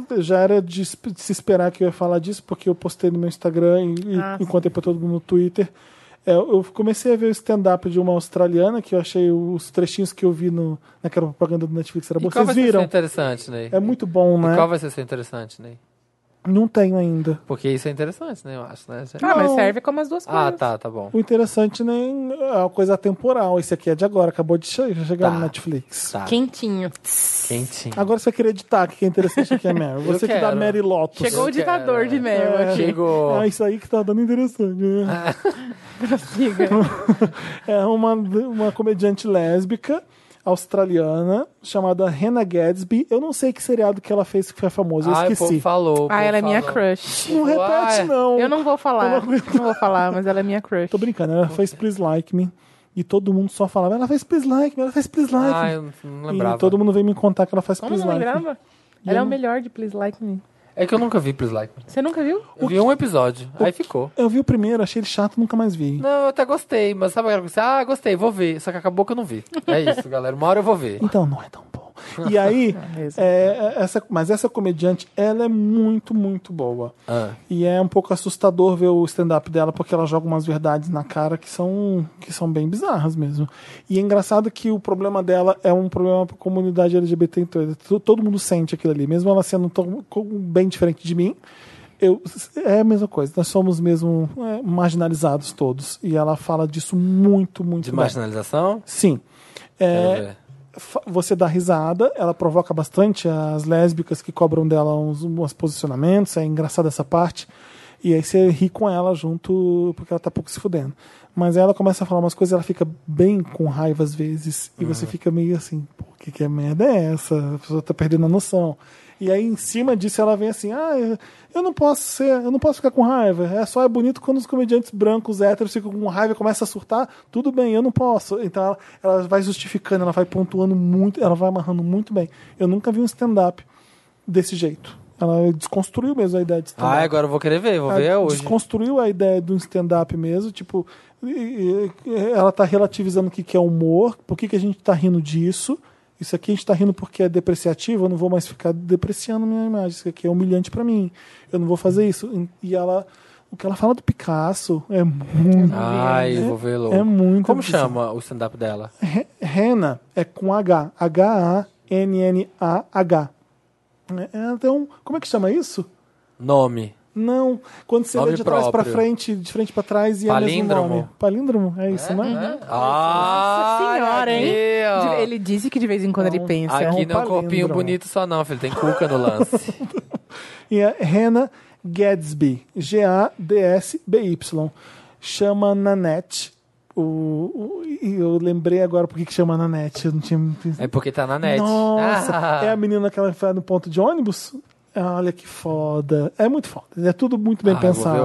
eu já era de, se esperar que eu ia falar disso, porque eu postei no meu Instagram e, e Ah, e contei pra todo mundo no Twitter. É, eu comecei a ver o stand-up de uma australiana, que eu achei os trechinhos que eu vi no, naquela propaganda do Netflix. Era E bom. qual Vocês vai ser seu viram? interessante, Ney? É muito bom, E né? qual vai ser interessante, Ney? Não tenho ainda. Porque isso é interessante, né? Eu acho, né? Ah, mas Não. serve como as duas coisas. Ah, tá, tá bom. O interessante nem é uma coisa temporal. Esse aqui é de agora, acabou de che- chegar Tá. no Netflix. Tá. Quentinho. Quentinho. Agora você quer editar que é interessante aqui é Mary. Você que dá quero. Mary Lotus. Chegou o ditador de Meryl É. aqui. Chegou. É isso aí que tá dando interessante. né? <laughs> <laughs> É uma, uma comediante lésbica australiana chamada Hannah Gadsby. Eu não sei que seriado que ela fez que foi famoso, eu Ah, o povo esqueci. falou. o Ah, ela é minha falou. crush. Não repete, não. Eu não vou falar. Eu não. Não vou falar, mas ela é minha <laughs> crush. Tô brincando, ela fez Please Like Me. E todo mundo só falava, ela fez Please Like Me, ela fez Please Like Ah, Me. eu não lembrava. E todo mundo veio me contar que ela faz Como Please não Like Me. lembrava? Ela é o melhor de Please Like Me. É que eu nunca vi Please Like Me. Você nunca viu? Eu vi um episódio, aí ficou. Eu vi o primeiro, achei ele chato, nunca mais vi. Não, eu até gostei, mas sabe aquela coisa? Ah, gostei, vou ver. Só que acabou que eu não vi. É isso, galera. Uma hora eu vou ver. Então não é tão bom. E aí, <laughs> mesmo. é, essa, mas essa comediante, ela é muito, muito boa. Ah. E é um pouco assustador ver o stand-up dela, porque ela joga umas verdades na cara que são, que são bem bizarras mesmo. E é engraçado que o problema dela é um problema para a comunidade LGBT toda. Todo- Todo mundo sente aquilo ali, mesmo ela sendo tão- bem diferente de mim. Eu, é a mesma coisa, nós somos mesmo é, marginalizados todos. E ela fala disso muito, muito De bem. marginalização? Sim. É, você dá risada, ela provoca bastante as lésbicas que cobram dela uns, uns posicionamentos, é engraçado essa parte. E aí você ri com ela junto, porque ela tá pouco se fudendo. Mas ela começa a falar umas coisas, ela fica bem com raiva às vezes, e você fica meio assim, pô, que, que merda é essa? A pessoa tá perdendo a noção. E aí em cima disso ela vem assim, ah, eu, eu não posso ser, eu não posso ficar com raiva. É só é bonito quando os comediantes brancos, héteros, ficam com raiva e começam a surtar. Tudo bem, eu não posso. Então ela, ela vai justificando, ela vai pontuando muito, ela vai amarrando muito bem. Eu nunca vi um stand-up desse jeito. Ela desconstruiu mesmo a ideia de stand-up. Ah, agora eu vou querer ver, vou ver Ela hoje. Desconstruiu a ideia do stand-up mesmo, tipo, ela tá relativizando o que, que é humor, por que, que a gente tá rindo disso. Isso aqui a gente tá rindo porque é depreciativo, eu não vou mais ficar depreciando minha imagem. Isso aqui é humilhante pra mim. Eu não vou fazer isso. E ela. O que ela fala do Picasso é muito. Ai, eu vou ver louco. É muito Como bizarro. chama o stand-up dela? Re- Rena é com H. H-A-N-N-A-H. É, é um. Como é que chama isso? Nome. Não, quando você Nome lê de trás pra próprio. frente, de frente pra trás e é o mesmo Palíndromo. nome. Palíndromo, é isso, né? Ah, Nossa senhora, hein? aqui. Ele disse que de vez em quando ele pensa. é Aqui um não é um corpinho palíndromo. bonito só não, filho. Tem cuca no lance. <laughs> E é Hannah Gadsby, G-A-D-S-B-Y. Chama Nanette. O, o- e eu lembrei agora por que que chama Nanette. Eu não tinha. É porque tá na net. Nossa, Ah. é a menina que ela vai no ponto de ônibus? Olha que foda. É muito foda. É tudo muito bem Ah, pensado.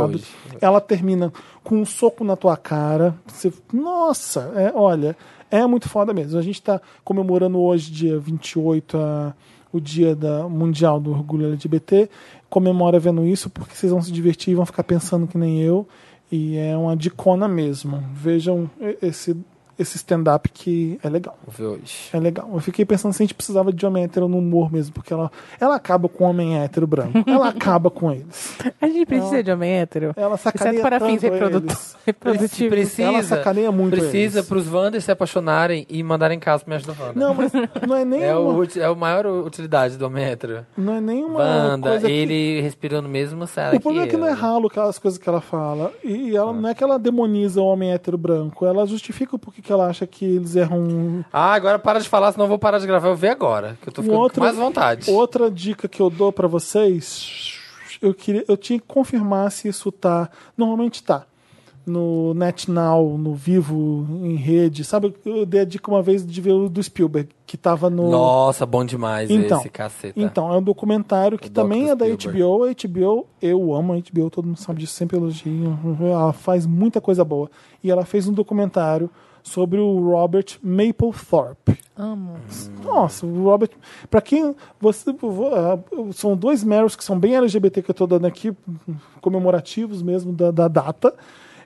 Ela termina com um soco na tua cara. Você- nossa, é, olha, é muito foda mesmo. A gente tá comemorando hoje, dia 28, a, o dia da Mundial do Orgulho LGBT. Comemora vendo isso, porque vocês vão se divertir e vão ficar pensando que nem eu. E é uma dicona mesmo. Vejam esse, esse stand-up que é legal. Vou ver hoje. É legal. Eu fiquei pensando se a gente precisava de homem hétero no humor mesmo, porque ela, ela acaba com o homem hétero branco. <laughs> Ela acaba com eles. A gente precisa de homem hétero. Ela sacaneia Exceto para fins tanto eles. reprodutivos. Precisa, Ela sacaneia muito Precisa eles. pros Wanders se apaixonarem e mandarem casa pro Me Ajuda Wanda. Não, mas não é <laughs> nem É, o, uma, uti- é o maior utilidade do homem hétero. não é nem uma Wanda, coisa que... ele respirando mesmo, sabe? O problema é que não é ralo aquelas coisas que ela fala. E e ela não é que ela demoniza o homem hétero branco. Ela justifica o porquê que ela acha que eles erram Ah, agora para de falar, senão eu vou parar de gravar. Eu ver agora, que eu tô ficando outro- com mais vontade. Outra dica que eu dou pra vocês, eu queria, eu tinha que confirmar se isso tá, normalmente tá no NetNow, no Vivo, em rede. Sabe, eu dei a dica uma vez de ver o do Spielberg, que tava no Nossa, bom demais Então, esse caceta. Então, é um documentário que O também Dr. é da Spielberg. HBO. A HBO, eu amo a HBO, todo mundo sabe disso, sempre elogio. Ela faz muita coisa boa. E ela fez um documentário sobre o Robert Mapplethorpe. Amo. Nossa, o Robert. Pra quem. Você, vo- ah, são dois Meryls que são bem LGBT que eu tô dando aqui, comemorativos mesmo da, da data.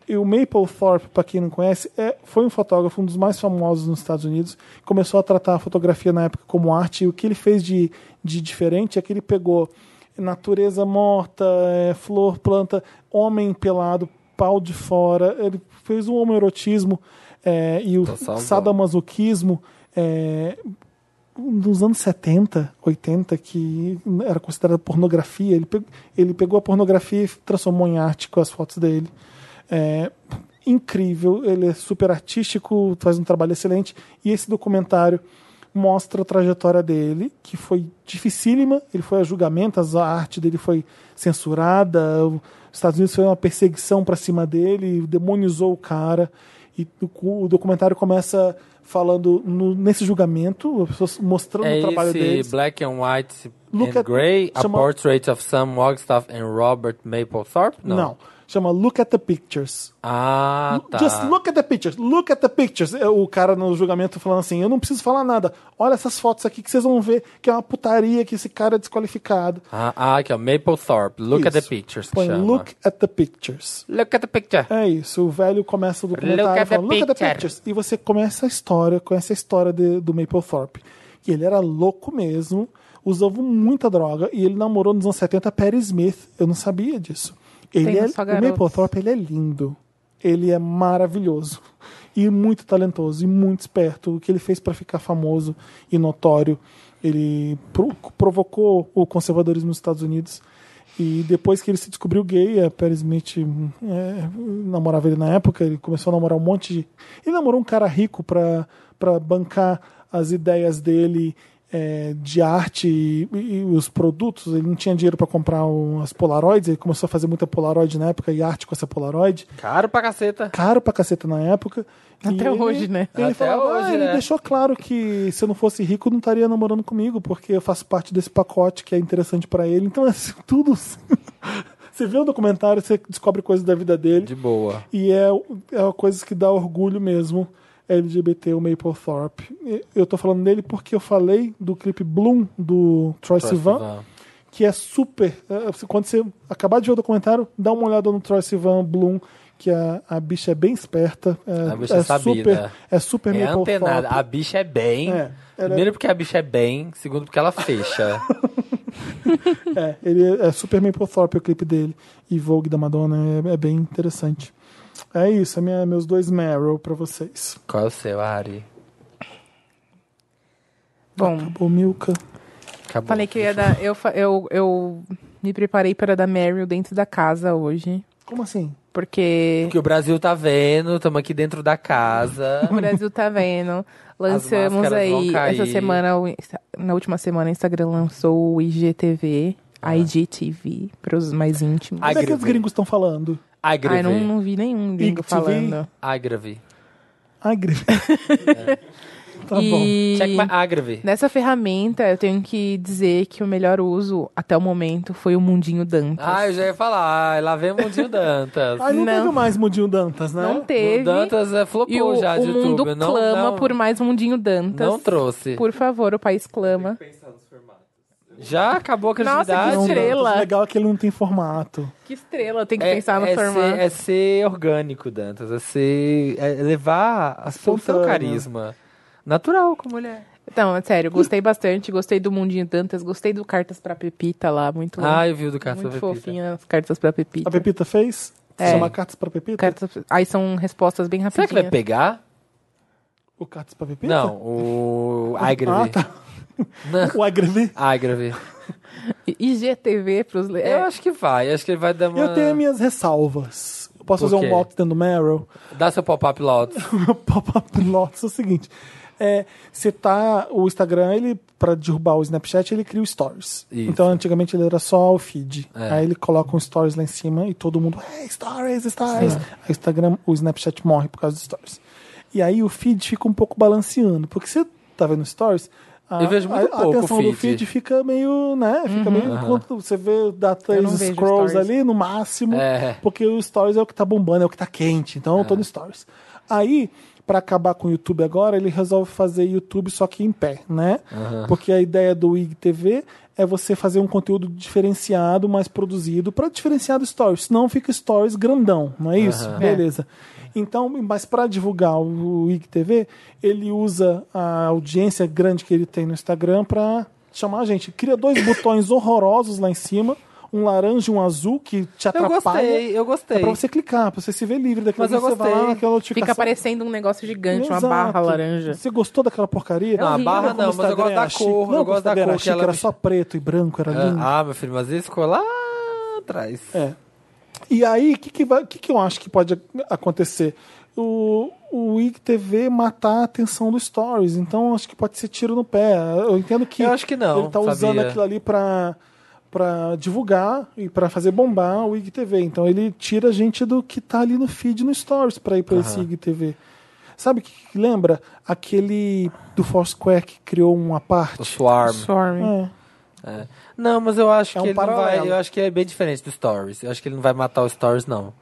E o Mapplethorpe, para quem não conhece, é, foi um fotógrafo, um dos mais famosos nos Estados Unidos. Começou a tratar a fotografia na época como arte. E o que ele fez de, de diferente é que ele pegou natureza morta, é, flor, planta, homem pelado, pau de fora. Ele fez um homoerotismo é, e o sadomasoquismo é, nos anos 70, 80, que era considerada pornografia. Ele, pe- ele pegou a pornografia e transformou em arte com as fotos dele. É, incrível, ele é super artístico, faz um trabalho excelente. E esse documentário mostra a trajetória dele, que foi dificílima. Ele foi a julgamento, a arte dele foi censurada. Os Estados Unidos foi uma perseguição para cima dele, demonizou o cara. E o, documentário começa falando no- nesse julgamento, as pessoas mostrando É o trabalho esse deles. Black and White Look and at- Grey, A chama- Portrait of Sam Wagstaff and Robert Mapplethorpe? Não. Não. Chama Look at the Pictures. Ah, tá. Just look at the pictures, look at the pictures. É O cara no julgamento falando assim: eu não preciso falar nada. Olha essas fotos aqui que vocês vão ver que é uma putaria, que esse cara é desqualificado. Ah, ah, aqui, ó. Mapplethorpe. Look at the Isso. pictures. Põe chama. look at the pictures. Look at the picture. É isso, o velho começa o documentário Look at falando, look at the picture." pictures. E você começa a história, conhece a história de- do Mapplethorpe. Que ele era louco mesmo, usava muita droga, e ele namorou nos anos 70 Perry Smith. Eu não sabia disso. Ele é, o. Mapplethorpe ele é lindo. Ele é maravilhoso. E muito talentoso, e muito esperto. O que ele fez para ficar famoso e notório. Ele pro- provocou o conservadorismo nos Estados Unidos. E depois que ele se descobriu gay, a Perry Smith é, namorava ele na época, ele começou a namorar um monte de. Ele namorou um cara rico para bancar as ideias dele é, de arte e, e os produtos. Ele não tinha dinheiro para comprar um- as Polaroids, ele começou a fazer muita Polaroid na época e arte com essa Polaroid. Caro pra caceta. Caro pra caceta na época. E Até ele- hoje, né? Ele Até falava, ah, hoje, ele né? deixou claro que se eu não fosse rico, não estaria namorando comigo, porque eu faço parte desse pacote que é interessante pra ele. Então, <laughs> assim, tudo. <laughs> você vê o documentário, você descobre coisas da vida dele. De boa. E é, é uma coisa que dá orgulho mesmo. LGBT, o Mapplethorpe. E Eu tô falando dele porque eu falei do clipe Bloom do Troy Sivan, Sivan. que é super. é, Quando você acabar de ver o documentário, dá uma olhada no Troy Sivan Bloom, que a, a bicha é bem esperta. É, A bicha é é sabida. super, é super É antenada. A bicha é bem. É, ela- Primeiro porque a bicha é bem. Segundo porque ela fecha. <laughs> É, ele é, é super Mapplethorpe o clipe dele. E Vogue da Madonna é, é bem interessante. É isso, é minha, meus dois Meryl pra vocês. Qual é o seu, Ari? Bom, Acabou, Milka. Acabou. falei que eu ia dar. Eu, eu, eu me preparei para dar Meryl dentro da casa hoje. Como assim? Porque Porque o Brasil tá vendo, estamos aqui dentro da casa. <laughs> o Brasil tá vendo. Lançamos aí essa semana, na última semana, o Instagram lançou o IGTV, IGTV, para os mais íntimos. Como é que os gringos estão falando? Ai, não, Agrave. não vi nenhum gringo IGTV? falando. Agrave. Agrave. <laughs> tá bom. e Check my Agrave. nessa ferramenta, eu tenho que dizer que o melhor uso até o momento foi o Mundinho Dantas. Ah, eu já ia falar. Ai, lá vem o Mundinho Dantas. <laughs> Ah, não, Não. teve mais Mudinho Dantas, né? não teve. O Dantas é, flopou E o, já de o mundo YouTube. Não, clama não, por mais Mundinho Dantas. Não trouxe. Por favor, o país clama. Pensar nos formatos. Já acabou a Nossa, que criatividade. Não, estrela. Dantas, legal é que ele não tem formato. Que estrela, tem que É, pensar no é formato. ser, é ser orgânico, Dantas. É ser. É levar a seu, carisma. Natural, como mulher. Então, é sério, gostei bastante. Gostei do Mundinho Dantas, gostei do Cartas pra Pepita lá, muito, Ah, eu vi o do Caça muito Pepita. fofinho as Cartas pra Pepita. A Pepita fez? É. Chama Cartas pra Pepita? Cartas... Aí são respostas bem Será que rapidinhas. vai pegar? O Cartas pra Pepita? Não, o Agrave. Ah, tá. O Agrave. Agrave. IGTV pros... le- Eu É, acho que vai. Acho que ele vai dar uma... Eu tenho minhas ressalvas. Eu posso Por fazer quê? um voto dentro do Meryl? Dá seu pop-up lots. O <laughs> meu pop-up lots é o seguinte. É, você tá. O Instagram, ele, pra derrubar o Snapchat, ele cria o Stories. Isso. Então, antigamente ele era só o feed. É. Aí ele coloca um Stories lá em cima e todo mundo, hey, Stories, Stories. Aí o Instagram, o Snapchat morre por causa dos Stories. E aí o feed fica um pouco balanceando. Porque você tá vendo Stories. A, Eu vejo muito a, a pouco atenção o do feed. feed fica meio, né? Fica meio. Enquanto você vê, dá três scrolls ali no máximo. É. Porque o Stories é o que tá bombando, é o que tá quente. Então eu tô no Stories. Aí, pra acabar com o YouTube agora, ele resolve fazer YouTube só que em pé, né? Porque a ideia do IGTV é você fazer um conteúdo diferenciado, mais produzido, pra diferenciar do Stories. Senão fica Stories grandão, não é isso? Beleza. Então, mas para divulgar o IGTV, ele usa a audiência grande que ele tem no Instagram pra chamar a gente. Cria dois botões horrorosos lá em cima, um laranja e um azul que te Eu atrapalha. gostei, eu É gostei. pra você clicar, pra você se ver livre daquilo. Mas eu você vai lá, gostei. aquela notificação. Fica parecendo um negócio gigante, uma Exato. barra laranja. Você gostou daquela porcaria? Não, a barra não, o mas eu gosto Instagram da cor, eu Não, quando gosto da cor era que ela era só preto e branco, era lindo. Ah, meu filho, mas esse ficou lá atrás. É. E aí, o que, que, vai- que, que eu acho que pode ac- acontecer? O, o IGTV matar a atenção do Stories. Então, acho que pode ser tiro no pé. Eu entendo que Eu acho que não, ele tá usando aquilo ali pra, pra divulgar e pra fazer bombar o IGTV. Então, ele tira a gente do que tá ali no feed no Stories pra ir pra esse IGTV. Sabe o que, que lembra? Aquele do Foursquare que criou uma parte. O Swarm. Swarm. É. É. Não, mas eu acho É que um ele não vai. Eu acho que é bem diferente do Stories. Eu acho que ele não vai matar o Stories, não.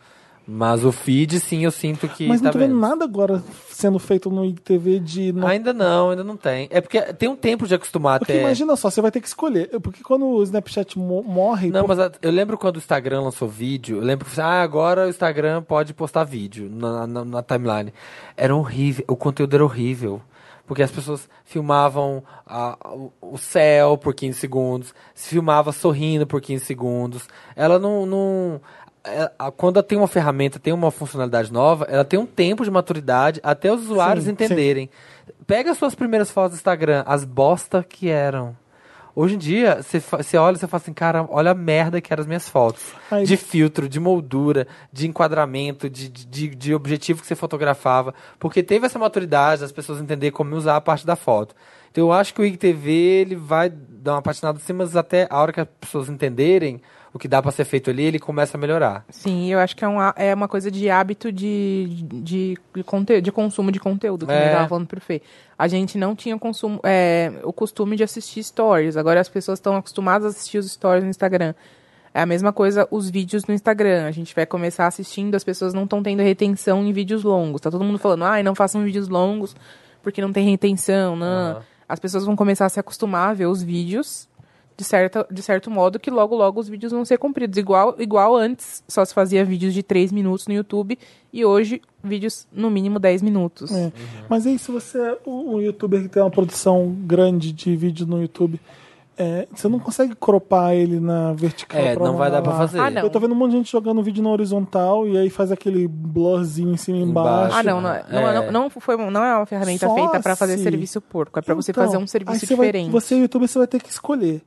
Mas o feed, sim, eu sinto que. Mas tá não tô vendo nada agora sendo feito no IGTV de... no- Ainda não, ainda não tem. É porque tem um tempo de acostumar Porque até. imagina só, você vai ter que escolher. Porque quando o Snapchat mo- morre. Não, pô, mas eu lembro quando o Instagram lançou vídeo, eu lembro que ah, agora o Instagram pode postar vídeo na, na- na timeline. Era horrível, o conteúdo era horrível. Porque as pessoas filmavam a- o- céu por 15 segundos, se filmava sorrindo por 15 segundos. Ela não. não é, quando tem uma ferramenta, tem uma funcionalidade nova, ela tem um tempo de maturidade até os usuários Sim, entenderem. Pega as suas primeiras fotos do Instagram, as bosta que eram. Hoje em dia, você olha e você fala assim, cara, olha a merda que eram as minhas fotos. Aí- De filtro, de moldura, de enquadramento, de, de, de- objetivo que você fotografava. Porque teve essa maturidade das pessoas entenderem como usar a parte da foto. Então eu acho que o IGTV ele vai dar uma patinada assim, mas até a hora que as pessoas entenderem o que dá pra ser feito ali, ele começa a melhorar. Sim, eu acho que é, um, há- é uma coisa de hábito de, de, de, conte- de consumo de conteúdo, que É. eu tava falando pro Fê. A gente não tinha consumo, é, o costume de assistir stories. Agora as pessoas estão acostumadas a assistir os stories no Instagram. É a mesma coisa os vídeos no Instagram. A gente vai começar assistindo, as pessoas não estão tendo retenção em vídeos longos. Tá todo mundo falando, ai, não façam vídeos longos porque não tem retenção, não. Aham. As pessoas vão começar a se acostumar a ver os vídeos de, certa, de certo modo que logo logo os vídeos vão ser compridos. Igual, igual antes, só se fazia vídeos de 3 minutos no YouTube e hoje vídeos no mínimo 10 minutos. É. Mas aí, se você é um um youtuber que tem uma produção grande de vídeo no YouTube, é, você não consegue cropar ele na vertical. É, não vai dar pra fazer. Ah, não. Eu tô vendo um monte de gente jogando vídeo na horizontal e aí faz aquele blurzinho em cima e embaixo. Ah, não, não, é- não, É. não, não foi, não é uma ferramenta Só feita para fazer se- serviço porco, é para você Então, fazer um aí serviço você vai- diferente. você, youtuber, você vai ter que escolher.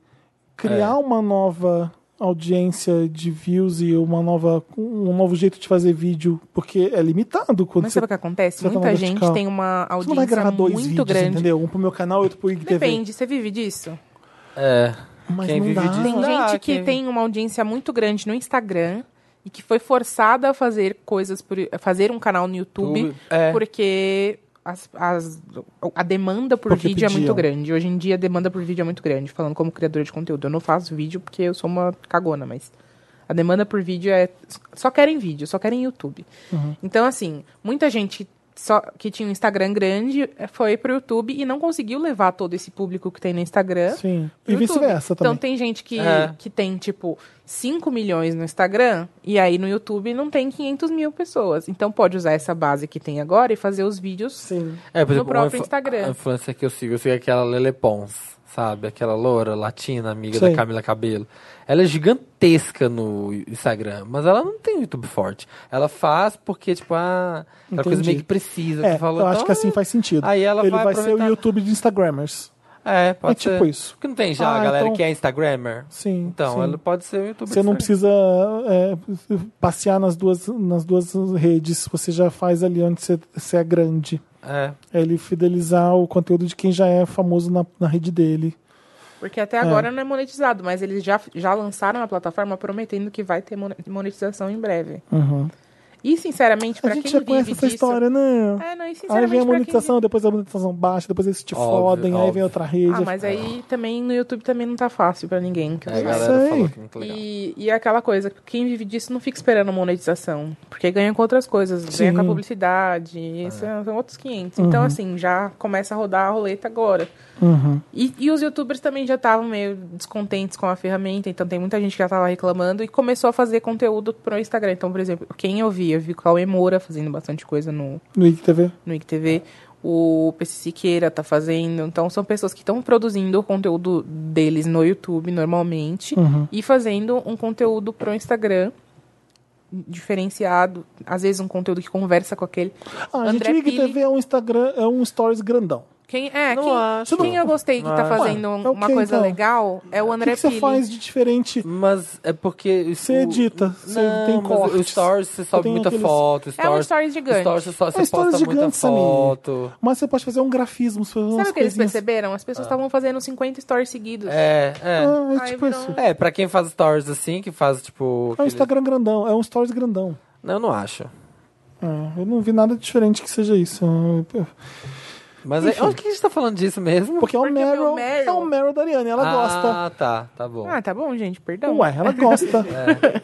Criar É. uma nova audiência de views e uma nova, um novo jeito de fazer vídeo, porque é limitado. Quando Mas você, sabe o que acontece? tá Muita na gente vertical. tem uma você não vai gravar audiência dois muito vídeos, grande. entendeu? Um pro meu canal e outro pro IGTV. Depende, você vive disso? É. Mas Quem não vive dá. disso Tem dá, gente que quem- tem uma audiência muito grande no Instagram e que foi forçada a fazer coisas por a fazer um canal no YouTube é. porque as- as- a demanda por Porque vídeo é pediam. muito grande. Hoje em dia a demanda por vídeo é muito grande, falando como criadora de conteúdo. Eu não faço vídeo porque eu sou uma cagona, mas a demanda por vídeo é só querem vídeo, só querem YouTube. Uhum. Então assim, muita gente só que tinha um Instagram grande eh, foi pro YouTube e não conseguiu levar todo esse público que tem no Instagram Sim. pro E YouTube. vice-versa também. Então tem gente que, É. que tem, tipo, 5 milhões no Instagram e aí no YouTube não tem 500 mil pessoas. Então pode usar essa base que tem agora e fazer os vídeos. Sim. É, por No exemplo, próprio uma influ- Instagram. A influência que eu sigo, eu sigo aquela Lele Pons, sabe? Aquela loura latina, amiga Sei. da Camila Cabelo. Ela é gigantesca no Instagram, mas ela não tem um YouTube forte. Ela faz porque, tipo, ah, aquela coisa meio que precisa. É, que falou, eu acho então, que assim faz sentido. Aí ela Ele vai vai, ser o aproveitar. YouTube de Instagrammers. É, pode É tipo ser. isso. Porque não tem já Ah, a galera então- que é Instagrammer? Sim. Então, sim. ela pode ser o YouTube Você não precisa é, passear nas duas, nas duas redes. Você já faz ali onde você, você é grande. É. É ele fidelizar o conteúdo de quem já é famoso na, na rede dele. Porque até agora não é monetizado, mas eles já, já lançaram a plataforma prometendo que vai ter mon- monetização em breve. Uhum. E, sinceramente, A pra gente quem já vive conhece essa disso... história, né? É, não, e Aí sinceramente, vem a quem monetização, depois a monetização baixa, depois eles te Óbvio, fodem, aí vem óbvio. outra rede. Ah, mas aí também no YouTube também não tá fácil pra ninguém. Que eu É, a sei. falou que é. E, e é aquela coisa, quem vive disso não fica esperando monetização, porque ganha com outras coisas, ganha Sim. com a publicidade, isso é- são outros 500. Então, assim, já começa a rodar a roleta agora. Uhum. E, e os youtubers também já estavam meio descontentes com a ferramenta, então tem muita gente que já tava reclamando e começou a fazer conteúdo pro Instagram. Então, por exemplo, quem eu vi, eu vi o Cauê Moura fazendo bastante coisa no, No IGTV. no IGTV. o PC Siqueira tá fazendo. Então, são pessoas que estão produzindo o conteúdo deles no YouTube normalmente Uhum. e fazendo um conteúdo pro Instagram diferenciado, às vezes um conteúdo que conversa com aquele. Ah, a gente André liga Pili. TV é um Instagram, é um stories grandão. Quem é? Não quem, acho. quem eu gostei que tá Não fazendo Ué, é uma quê, coisa então? legal é o O que, André que você faz de diferente? Mas é porque. Você edita, você não, tem cortes. O Stories você sobe muita aqueles- foto. É um Stories, stories gigante. Stories você, só, você É stories posta muita gigante, Samir. foto. Mas você pode fazer um grafismo, você Sabe o que eles coisinhas. perceberam? As pessoas estavam fazendo 50 stories seguidos. É, é. Ah, é Aí tipo virou isso. É, pra quem faz stories assim, que faz tipo. É um aquele- Instagram grandão, é um stories grandão. Não, eu não acho. É, eu não vi nada diferente que seja isso. Eu- Mas é, onde que a gente tá falando disso mesmo? Porque é o meu Meryl, Meryl- é o Meryl da Ariane, ela gosta. Ah, tá, tá bom. Ah, tá bom, gente, perdão. Ué, ela gosta. <laughs>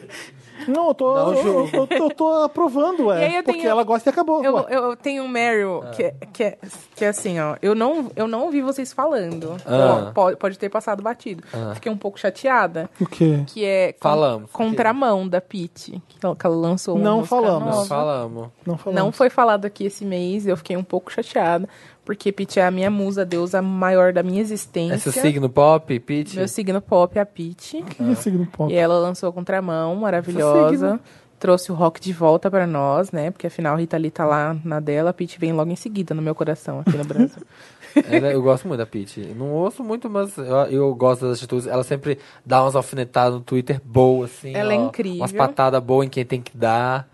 Não, eu tô, Não eu, eu, eu tô aprovando, E ué. aí eu porque tenho- ela gosta e acabou. Eu, eu, eu tenho um Meryl que, é- que, é, que é assim, ó. Eu não, eu não ouvi vocês falando. Ah. Ó, pode, pode ter passado batido. Fiquei um pouco chateada. O quê? Que é con- Falamos. Contramão da Pete. Que ela, que ela lançou uma Não falamos. Não nova. falamos. Não falamos. Não foi falado aqui esse mês. Eu fiquei um pouco chateada. Porque Pete é a minha musa, a deusa maior da minha existência. É seu signo pop, Pete? Meu signo pop é a Pete. Que é signo pop? E ela lançou Contramão, Seu maravilhosa. Trouxe o rock de volta pra nós, né? Porque afinal a Rita Lee tá lá na dela, a Pete vem logo em seguida no meu coração aqui no Brasil. <laughs> Ela- eu gosto muito da Pete. Não ouço muito, mas eu, eu gosto das atitudes. Ela sempre dá umas alfinetadas no Twitter boas, assim. Ela é ó, incrível. Umas patadas boas em quem tem que dar.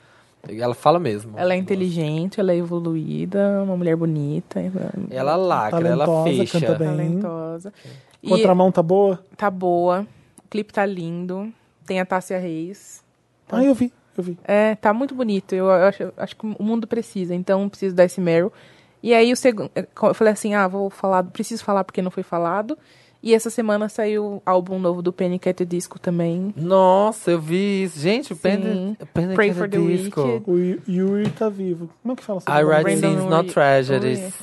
Ela fala mesmo. ela é inteligente, ela é evoluída, uma mulher bonita, Ela lacra, ela fecha. canta bem. talentosa. E Contramão tá boa? tá boa, o clipe tá lindo, tem a Tássia Reis. Ah, eu vi, eu vi. É, tá muito bonito. Eu, eu acho, acho que o mundo precisa, então preciso dar esse Meryl. E aí o segundo. Eu falei assim, ah, vou falar, preciso falar porque não foi falado. E essa semana saiu o álbum novo do Penny Cat Disco também. Nossa, eu vi isso. Gente, o. Penny, Penny Pray Cat for the Disco. Wicked. O Yu- Yuri tá vivo. Como é que fala essa I write Brandon scenes, not tragedies.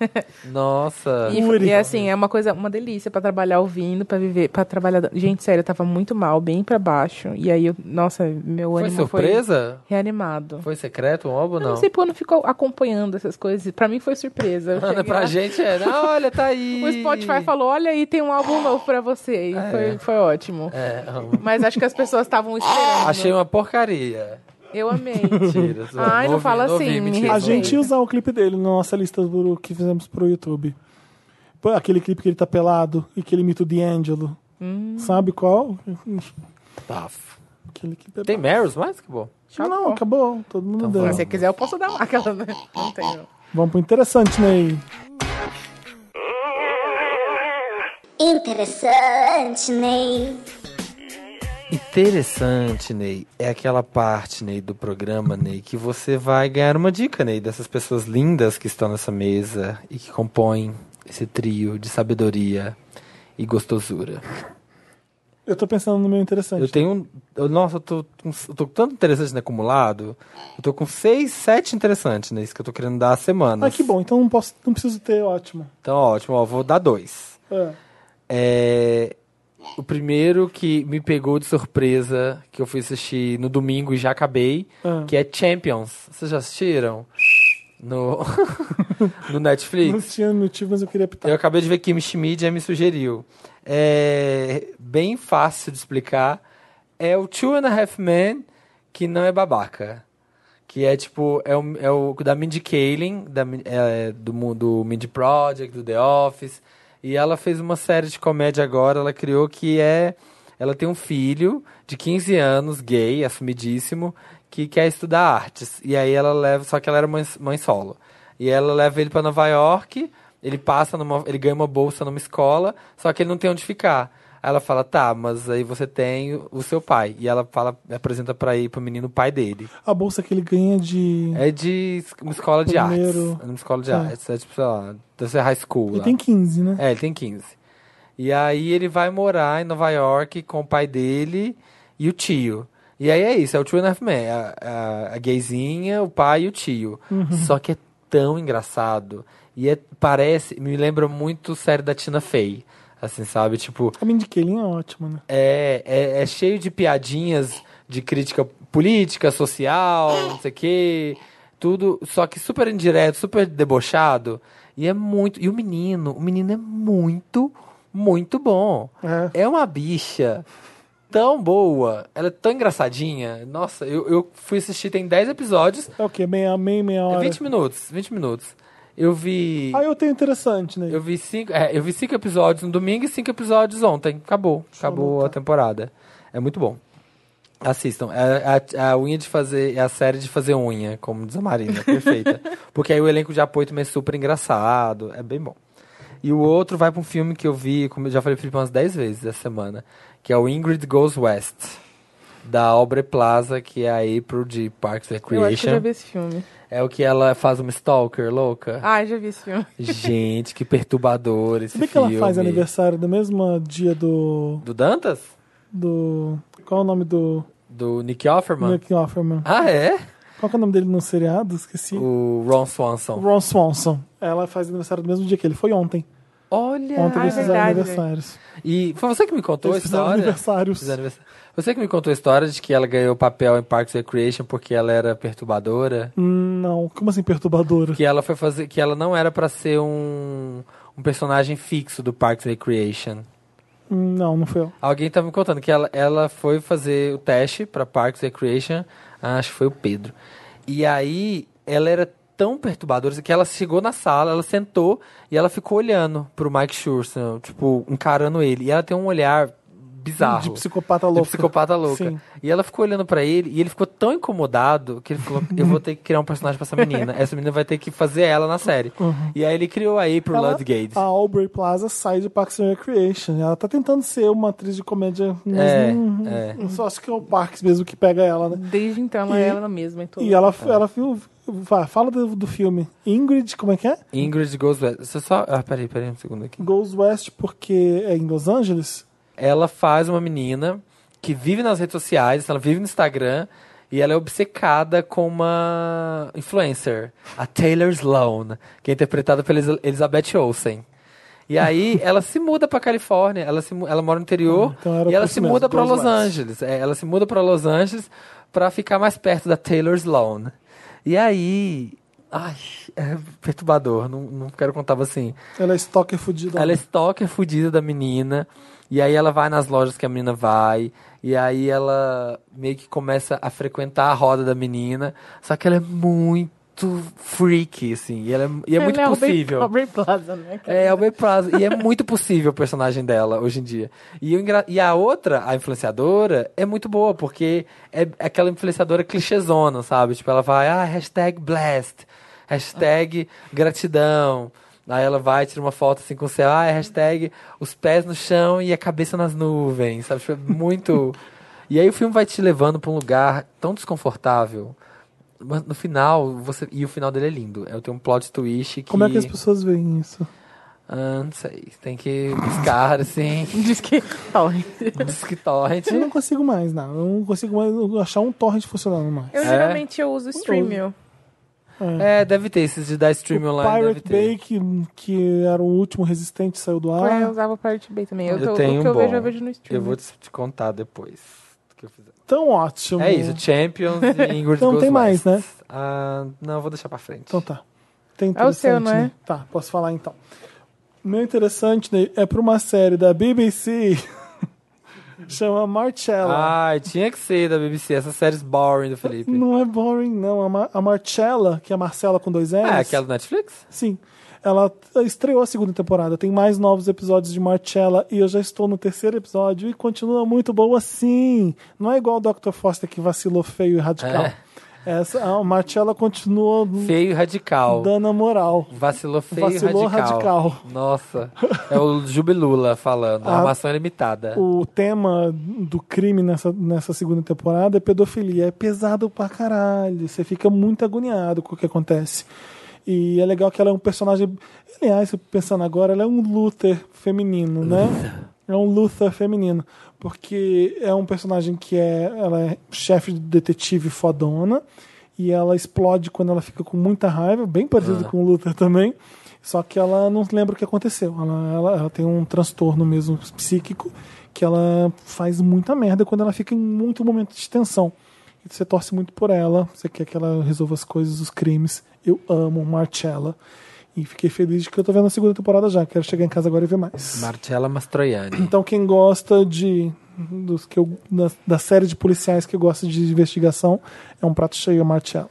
<laughs> Nossa. E, Uri. e assim, é uma coisa, uma delícia pra trabalhar ouvindo, pra viver, para trabalhar. Gente, sério, eu tava muito mal, bem pra baixo. E aí, eu, nossa, meu Foi ânimo surpresa? foi reanimado. Foi secreto o álbum Eu não? não sei, pô, não ficou acompanhando essas coisas. Pra mim foi surpresa. Ana, <laughs> cheguei pra lá, gente é. "Não, olha, tá aí. <laughs> O Spotify falou: olha aí, tem um álbum novo pra você. E foi, foi ótimo. É. Mas acho que as pessoas estavam esperando. Achei uma porcaria. Eu amei. <laughs> Mentira. Ai, não ouvi- fala assim, A não respeita. gente ia usar o clipe dele na nossa lista do, que fizemos pro YouTube. Pô, Aquele clipe que ele tá pelado e que ele imita o D'Angelo. Hum. Sabe qual? Bafo. Aquele clipe é Tem Meryls mais? Que bom. Não, não, acabou. Todo mundo Então deu. Se você quiser, eu posso dar uma. Aquela... Não tenho. Vamos pro interessante, Ney. Interessante, Ney. Interessante, Ney, é aquela parte, Ney, do programa, Ney, que você vai ganhar uma dica, Ney, dessas pessoas lindas que estão nessa mesa e que compõem esse trio de sabedoria e gostosura. Eu tô pensando no meu interessante. Eu tenho um. eu- nossa, eu tô, com- eu tô com tanto interessante no acumulado. Eu tô com seis, sete interessantes, Ney, isso que eu tô querendo dar a semana. Ah, que bom. Então não, posso, não preciso ter, ótimo. Então, ótimo, ó, vou dar dois. É. É, o primeiro que me pegou de surpresa, que eu fui assistir no domingo e já acabei, Ah. que é Champions. Vocês já assistiram? No, <laughs> no Não Netflix? tinha motivo, mas eu queria pitar. Eu acabei de ver que Kim Schmidt já me sugeriu. É bem fácil de explicar. É o Two and a Half Men que não é babaca. Que é tipo, é o, é o da Mindy Kaling, da, é, do mundo Mindy Project, do The Office. E ela fez uma série de comédia agora, ela criou que é. Ela tem um filho de 15 anos, gay, assumidíssimo, que quer estudar artes. E aí ela leva, só que ela era mãe, mãe solo. E ela leva ele para Nova York, ele passa numa, ele ganha uma bolsa numa escola, só que ele não tem onde ficar. Aí ela fala, tá, mas aí você tem o- seu pai. E ela fala, apresenta para ir pro menino o pai dele. A bolsa que ele ganha de. É de uma escola de Primeiro- artes. É uma escola de É. artes. É tipo, sei lá, ser high school. Ele lá. tem 15, né? É, ele tem 15. E aí ele vai morar em Nova York com o pai dele e o tio. E aí é isso, é o Two and a Half Men. A, a, a gayzinha, o pai e o tio. Só que é tão engraçado. E é, parece, me lembra muito série da Tina Fey. Assim, sabe? Tipo, A Mindy Kaling é ótima, né? é, é, é cheio de piadinhas de crítica política, social, não sei o quê. Tudo, só que super indireto, super debochado. E é muito. E o menino, o menino é muito, muito bom. É. É uma bicha tão boa, ela é tão engraçadinha. Nossa, eu, eu fui assistir, tem 10 episódios, É o quê? Meia, meia, meia é hora. 20 minutos, 20 minutos. Eu vi. Ah, eu tenho interessante, né? Eu vi cinco, é, eu vi cinco episódios no domingo e cinco episódios ontem. Acabou. Acabou a temporada. É muito bom. Assistam. É a, a unha de fazer. É a série de fazer unha, como diz a Marina. <laughs> Perfeita. Porque aí o elenco de apoio também é super engraçado. É bem bom. E o outro vai pra um filme que eu vi, como eu já falei Felipe umas 10 vezes essa semana, que é o Ingrid Goes West. Da Aubrey Plaza, que é a April de Parks and Eu acho que eu Recreation. já vi esse filme. É o que ela faz uma stalker louca. Ah, já vi esse filme. Gente, que perturbador esse Sabia que ela filme. faz aniversário no mesmo dia do. Do Dantas? do qual é o nome do Do Nick Offerman? Nick Offerman? Ah, é? Qual que é o nome dele no seriado? Esqueci. O Ron Swanson. Ron Swanson. Ela faz aniversário no mesmo dia que ele. Foi ontem. Olha! Ontem Ah, eles é fizeram verdade. aniversários. E foi você que me contou Eles a fizeram história? aniversários. Fizeram aniversário. Você que me contou a história de que ela ganhou papel em Parks and Recreation porque ela era perturbadora? Não, como assim perturbadora? Que ela foi fazer, que ela não era pra ser um, um personagem fixo do Parks and Recreation. Não, não foi. Alguém tá me contando que ela, ela foi fazer o teste pra Parks and Recreation, acho que foi o Pedro. E aí ela era tão perturbadora que ela chegou na sala, ela sentou e ela ficou olhando pro Mike Shurson, tipo, encarando ele. E ela tem um olhar bizarro. De psicopata De louca. psicopata louca. Sim. E ela ficou olhando pra ele e ele ficou tão incomodado que ele falou: Eu vou ter que criar um personagem pra essa menina. Essa menina vai ter que fazer ela na série. E aí ele criou a April Uhum. Ela- Ludgate. A Aubrey Plaza sai de Parks and Recreation. Ela tá tentando ser uma atriz de comédia, mas É, não, é. só acho que é o Parks mesmo que pega ela, né? Desde então ela E- é ela mesma. Então... E ela, ela viu. Fala do, do filme. Ingrid, como é que é? Ingrid Goes West. Você só. Ah, peraí, peraí um segundo aqui. Goes West porque é em Los Angeles. Ela faz uma menina que vive nas redes sociais, ela vive no Instagram e ela é obcecada com uma influencer, a Taylor Sloan, que é interpretada pela Elizabeth Olsen. E aí <laughs> ela se muda pra Califórnia, ela, se, ela mora no interior Ah, então e ela se mesmo, muda pra Goes Los. Angeles. É, ela se muda pra Los Angeles pra ficar mais perto da Taylor Sloan. E aí, ai, é perturbador, não, não quero contar assim. Ela é stalker fudida. Ela é stalker fudida da menina. E aí ela vai nas lojas que a menina vai. E aí ela meio que começa a frequentar a roda da menina. Só que ela é muito freaky, assim. E, ela é, e é muito Ela possível. Aubrey, Aubrey Plaza, né? É, Albert Plaza. E é muito possível o personagem dela hoje em dia. E, engra- e a outra, a influenciadora, é muito boa, porque é aquela influenciadora clichêzona, sabe? Tipo, ela vai, ah, hashtag blessed, hashtag gratidão. Aí ela vai, tira uma foto assim com o céu, ah, é hashtag os pés no chão e a cabeça nas nuvens, sabe? Tipo, é muito... <laughs> E aí o filme vai te levando pra um lugar tão desconfortável. Mas no final, você... E o final dele é lindo. Eu tenho um plot twist que... Como é que as pessoas veem isso? Ah, não sei. Tem que buscar, assim. Diz que. Olha, Diz que torrent. Eu não consigo mais, não. Eu não consigo mais achar um torrent funcionando mais. Eu É? geralmente eu uso Streamio. É, deve ter esses de dar stream o online. Deve Pirate ter. Bay, que, que era o último resistente, saiu do É, eu ar. usava o Pirate Bay também. Eu, Eu tô- tenho o que eu um vejo, bom. eu vejo no Eu Streamio. vou te, te contar depois. do que eu fizer. Tão ótimo. É isso, Champions e <laughs> Ingrid Não, Goes tem mais, West. né? Ah, não, eu vou deixar pra frente. Então tá. Tem É o seu, interessante, não é? né? Tá, posso falar então. O meu interessante né, é pra uma série da BBC <laughs> chama Marcella. Ai, tinha que ser da BBC, essas séries boring do Felipe. Não é boring, não. A, Mar a Marcella, que é a Marcela com dois L's. É, aquela do Netflix? Sim. Ela estreou a segunda temporada. Tem mais novos episódios de Marcella e eu já estou no terceiro episódio e continua muito boa sim. Não é igual o Dr. Foster que vacilou feio e radical. É. Essa, a Marcella continua Feio e radical. dando a moral. Vacilou feio Vacilou e radical. radical. Nossa. É o Jubilula falando. Ah, Armação ilimitada. O tema do crime nessa, nessa segunda temporada é pedofilia. É pesado pra caralho. Você fica muito agoniado com o que acontece. E é legal que ela é um personagem. Aliás, pensando agora, ela é um Luther feminino, né? <laughs> É um Luther feminino. Porque é um personagem que é. Ela é chefe de detetive fodona. E ela explode quando ela fica com muita raiva, bem parecido com o Luther também. Só que ela não lembra o que aconteceu. Ela, ela, ela tem um transtorno mesmo psíquico que ela faz muita merda quando ela fica em muito momento de tensão. E você torce muito por ela, você quer que ela resolva as coisas, os crimes. Eu amo Marcella. E fiquei feliz de que eu tô vendo a segunda temporada já. Quero chegar em casa agora e ver mais. Marcella Mastroianni. Então, quem gosta de dos que eu, da, da série de policiais que gosta de investigação, é um prato cheio a Marcella.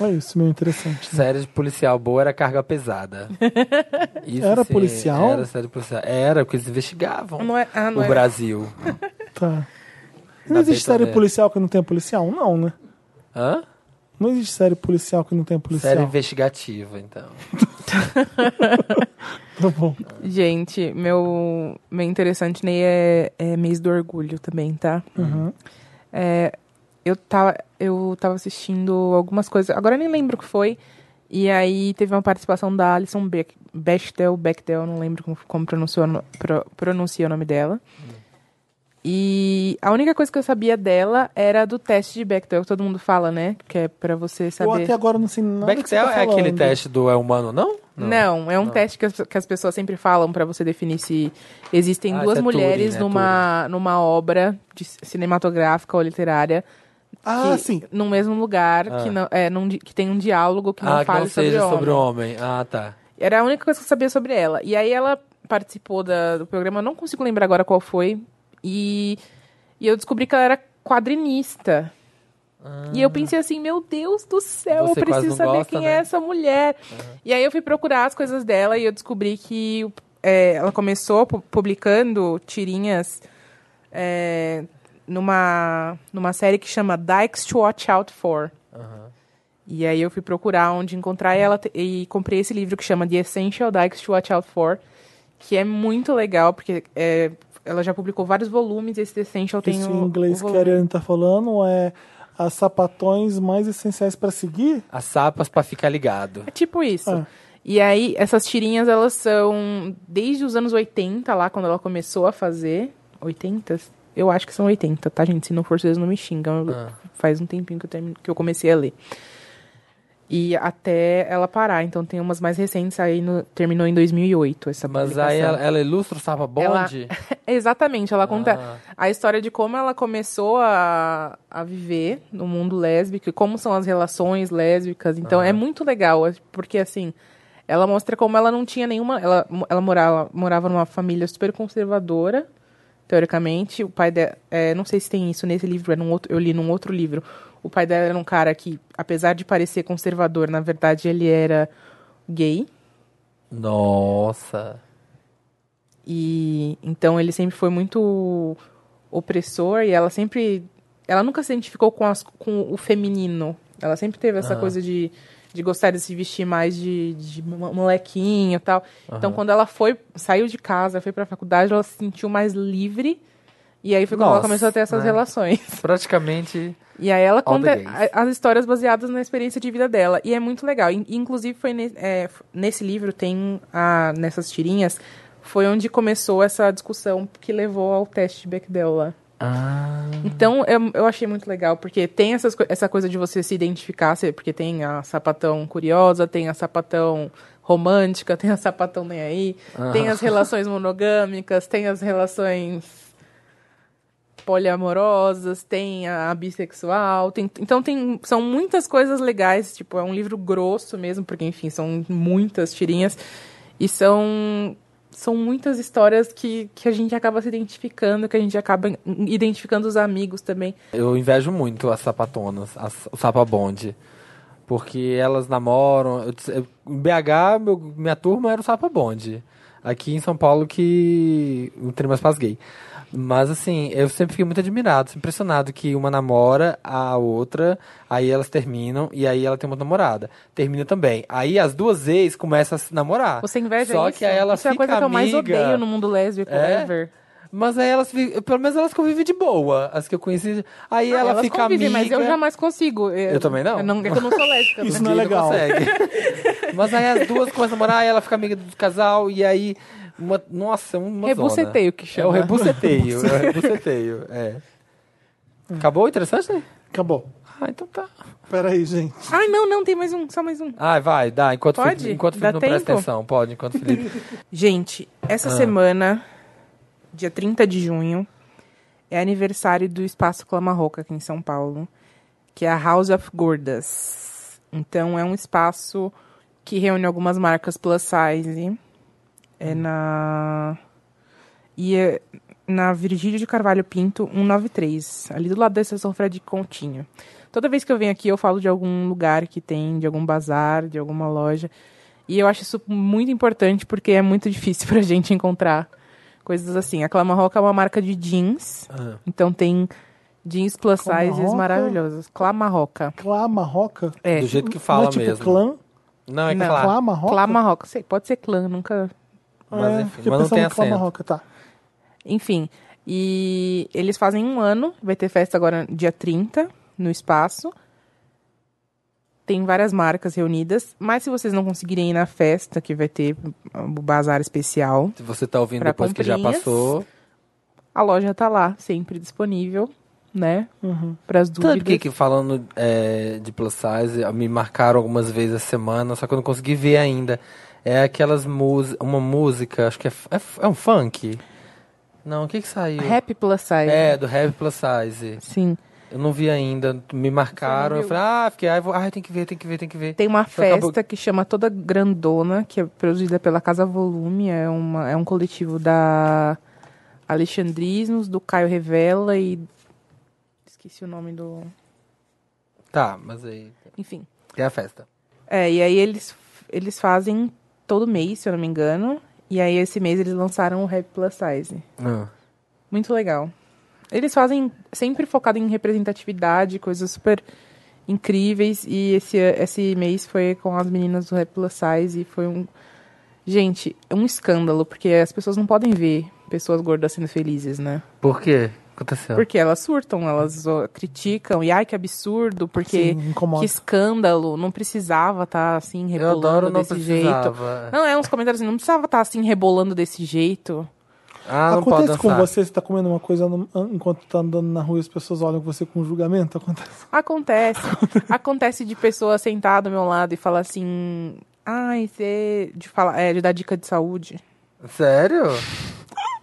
É isso, meio interessante. né? Série de policial boa era carga pesada. <laughs> Isso Era sim, policial? Era série policial. Era, porque eles investigavam Não é, ah, não o é. Brasil. Tá. Não existe série policial que não tenha policial? Não, né? Hã? Não existe série policial que não tenha policial. Série investigativa, então. <laughs> Tá bom. Gente, meu, meu interessante Ney é, é mês do orgulho também, tá? Uhum. É, eu, tava, eu tava assistindo algumas coisas, agora eu nem lembro o que foi. E aí teve uma participação da Alison Beck, Bechtel, Bechdel, não lembro como, como pronunciou, pro- pronuncia o nome dela. E a única coisa que eu sabia dela era do teste de Bechdel, que todo mundo fala, né? Que é pra você Eu saber. até agora não sei nada que você Bechtel tá é aquele teste do é humano, não? Não, é um teste que as, que as pessoas sempre falam pra você definir se existem Ah, duas é mulheres Turing, né? numa, numa obra de cinematográfica ou literária Ah, que- sim. no mesmo lugar Ah. que, não, é, num que tem um diálogo que não ah, que fale não seja sobre, sobre o homem. homem. Ah, tá. Era a única coisa que eu sabia sobre ela. E aí ela participou da- do programa, eu não consigo lembrar agora qual foi. E, e eu descobri que ela era quadrinista. E eu pensei assim, meu Deus do céu, Você eu preciso saber gosta, quem né? é essa mulher. E aí eu fui procurar as coisas dela e eu descobri que é, ela começou pu- publicando tirinhas é, numa, numa série que chama Dykes to Watch Out For. E aí eu fui procurar onde encontrar ela e comprei esse livro que chama The Essential Dykes to Watch Out For, que é muito legal, porque é, ela já publicou vários volumes, esse The Essential tem Isso o, em inglês o que a. Ariane tá falando é as sapatões mais essenciais pra seguir. As sapas pra ficar ligado. É tipo isso. Ah. E aí, essas tirinhas, elas são desde os anos 80, lá, quando ela começou a fazer. 80? Eu acho que são 80, tá, gente? Se não for, vocês não me xingam. Eu- Ah. Faz um tempinho que eu, termino- que eu comecei a ler. E até ela parar. Então, tem umas mais recentes aí, no- terminou em 2008, essa Mas aí ela, ela ilustra o Sapa Bonde? <laughs> Exatamente, ela conta Ah. a história de como ela começou a, a viver no mundo lésbico e como são as relações lésbicas. Então é muito legal, é- porque assim, ela mostra como ela não tinha nenhuma. Ela, ela morava, morava numa família super conservadora, teoricamente. O pai dela. é, não sei se tem isso nesse livro, é num outro, eu li num outro livro. O pai dela era um cara que, apesar de parecer conservador, na verdade ele era gay. Nossa. E então ele sempre foi muito opressor e ela sempre. Ela nunca se identificou com, as- com o feminino. Ela sempre teve essa coisa de, de gostar de se vestir mais de, de mo- molequinho e tal. Então quando ela foi, saiu de casa, foi pra faculdade, ela se sentiu mais livre. E aí foi quando ela Nossa, começou a ter essas né? relações. <laughs> Praticamente. E aí ela conta as histórias baseadas na experiência de vida dela. E é muito legal. In- Inclusive, foi ne- é, nesse livro, tem a, nessas tirinhas, foi onde começou essa discussão que levou ao teste de Bechdel lá. Ah. Então, eu, eu achei muito legal, porque tem essas, essa coisa de você se identificar, porque tem a sapatão curiosa, tem a sapatão romântica, <laughs> tem a sapatão nem aí, tem as relações monogâmicas, tem as relações poliamorosas, tem a bissexual, tem, então tem, são muitas coisas legais, tipo, é um livro grosso mesmo, porque, enfim, são muitas tirinhas, e são, são muitas histórias que, que a gente acaba se identificando, que a gente acaba identificando os amigos também. Eu invejo muito as sapatonas, as, o Sapa Bonde. Porque elas namoram. eu- em BH, meu- minha turma era o Sapa Bonde. Aqui em São Paulo que o trem mais faz gay. Mas assim, eu sempre fiquei muito admirado, impressionado que uma namora a outra, aí elas terminam e aí ela tem uma namorada. Termina também. Aí as duas ex começam a se namorar. Você inveja Só isso? que aí ela isso é a fica coisa que eu mais amiga. odeio no mundo lésbico É? ever. Mas aí elas, pelo menos elas convivem de boa, as que eu conheci. Aí Ah, ela elas fica convivem, amiga. mas eu jamais consigo. Eu também não. é que eu não sou lésbica. Isso né? não é legal. consegue. <laughs> Mas aí as duas começam a namorar, aí ela fica amiga do casal, e aí. Uma, nossa, uma Rebuceteio que zona. É o chama. rebuceteio. é o rebuceteio, é. Acabou? Interessante, né? Acabou. Ah, então tá. Peraí, gente. Ai, não, não, tem mais um, só mais um. Ah, vai, dá. Enquanto o Pode? Felipe, enquanto o Dá Felipe não presta tempo? atenção. Pode, enquanto o Felipe. <laughs> Gente, essa semana, dia 30 de junho, é aniversário do Espaço Clamarroca aqui em São Paulo, que é a House of Gordas. Então é um espaço que reúne algumas marcas plus size. É na e é na Virgílio de Carvalho Pinto 193, ali do lado da estação Fred Continho. Toda vez que eu venho aqui eu falo de algum lugar que tem, de algum bazar, de alguma loja. E eu acho isso muito importante porque é muito difícil pra gente encontrar coisas assim. A Clamarroca é uma marca de jeans, Ah. então tem jeans plus sizes Clamarroca? maravilhosos. Clamarroca. Clá Marroca? É. Do jeito que Não fala é tipo mesmo. clã? Não, é Não. Clá Marroca? Clamarroca. Sei, pode ser clã, nunca. Mas é, enfim, mas não tem acento. Marroca, tá. Enfim. E eles fazem um ano, vai ter festa agora dia 30, no espaço. Tem várias marcas reunidas, mas se vocês não conseguirem ir na festa, que vai ter o bazar especial, Se você tá ouvindo depois que já passou. a loja tá lá, sempre disponível, né? Uhum. Para as Sabe dúvidas. por que que falando é, de plus size, me marcaram algumas vezes a semana, só que eu não consegui ver ainda. É aquelas músicas, uma música, acho que é, é, é um funk? Não, o que que saiu? Rap plus size. É, do Rap Plus Size. Sim. Eu não vi ainda, me marcaram, eu falei, ah, fiquei, ah, vou, ah, tem que ver, tem que ver, tem que ver. Tem uma Então acabou- festa que chama Toda Grandona, que é produzida pela Casa Volume, é, uma, é um coletivo da Alexandrismos, do Caio Revela e. Esqueci o nome do. Tá, mas aí, Enfim. tem a festa. É, e aí eles, eles fazem todo mês, se eu não me engano. E aí esse mês eles lançaram o Rap Plus Size. Ah. Muito legal. Eles fazem sempre focado em representatividade, coisas super incríveis. E esse, esse mês foi com as meninas do Rap Plus Size e foi um. Gente, é um escândalo, porque as pessoas não podem ver pessoas gordas sendo felizes, né? Por quê? Aconteceu. Porque elas surtam, elas criticam, e ai que absurdo, porque Sim, que escândalo, não precisava estar assim eu rebolando adoro não desse jeito. precisava. Não, é uns comentários assim, não precisava estar assim rebolando desse jeito. Ah, não pode Acontece com você, você tá comendo uma coisa no- enquanto tá andando na rua e as pessoas olham você com julgamento? Acontece. Acontece. Acontece de pessoa sentar do meu lado e falar assim. Ai, você. De, falar, é, de dar dica de saúde. Sério?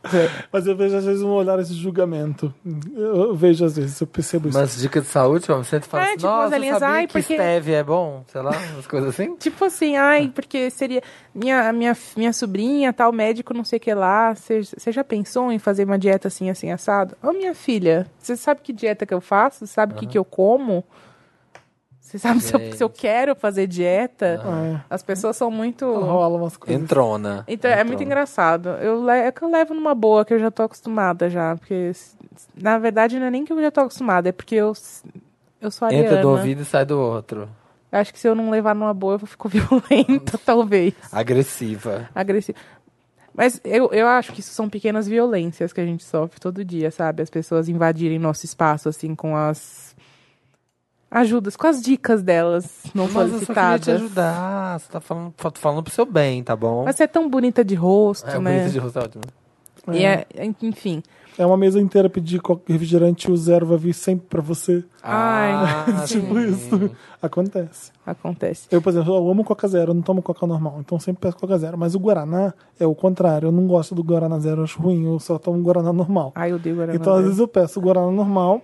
<laughs> Mas eu vejo às vezes um olhar esse julgamento. Eu, vejo às vezes, eu percebo isso. Mas dica de saúde, ó, você fala É, assim, tipo, nossa, linhas, sabia ai, que porque- stevia é bom? Sei lá, umas coisas assim. <laughs> Tipo assim, ai, porque seria. Minha, minha, minha sobrinha, tal, médico, não sei o que lá. Você já pensou em fazer uma dieta assim, assim, assado? Ô, minha filha, você sabe que dieta que eu faço? Sabe o que, que eu como? Você sabe se eu, se eu quero fazer dieta? É, As pessoas são muito. rola umas coisas. Entrona. Então, é muito engraçado. Eu, le- é que eu levo numa boa, que eu já tô acostumada já. Porque, na verdade, não é nem que eu já tô acostumada, é porque eu, eu sou ariana. Entra do ouvido e sai do outro. Acho que se eu não levar numa boa, eu fico <laughs> violenta, talvez. Agressiva. Agressiva. Mas eu, eu acho que isso são pequenas violências que a gente sofre todo dia, sabe? As pessoas invadirem nosso espaço, assim, com as ajudas, com as dicas delas não Mas eu só queria te solicitadas. ajudar. Você tá falando, tô falando pro seu bem, tá bom? Mas você é tão bonita de rosto, é, né? bonito de rosto, é ótimo. E é, enfim. É uma mesa inteira pedir refrigerante e o zero vai vir sempre pra você. Ai, Ah, <laughs> Tipo sim. isso. Acontece. Acontece. Eu, por exemplo, eu amo Coca Zero, eu não tomo Coca normal, então sempre peço Coca Zero. Mas o Guaraná é o contrário, eu não gosto do Guaraná Zero, eu acho ruim, eu só tomo Guaraná normal. Ai, eu odeio Guaraná. Então, às vezes eu peço o Guaraná normal,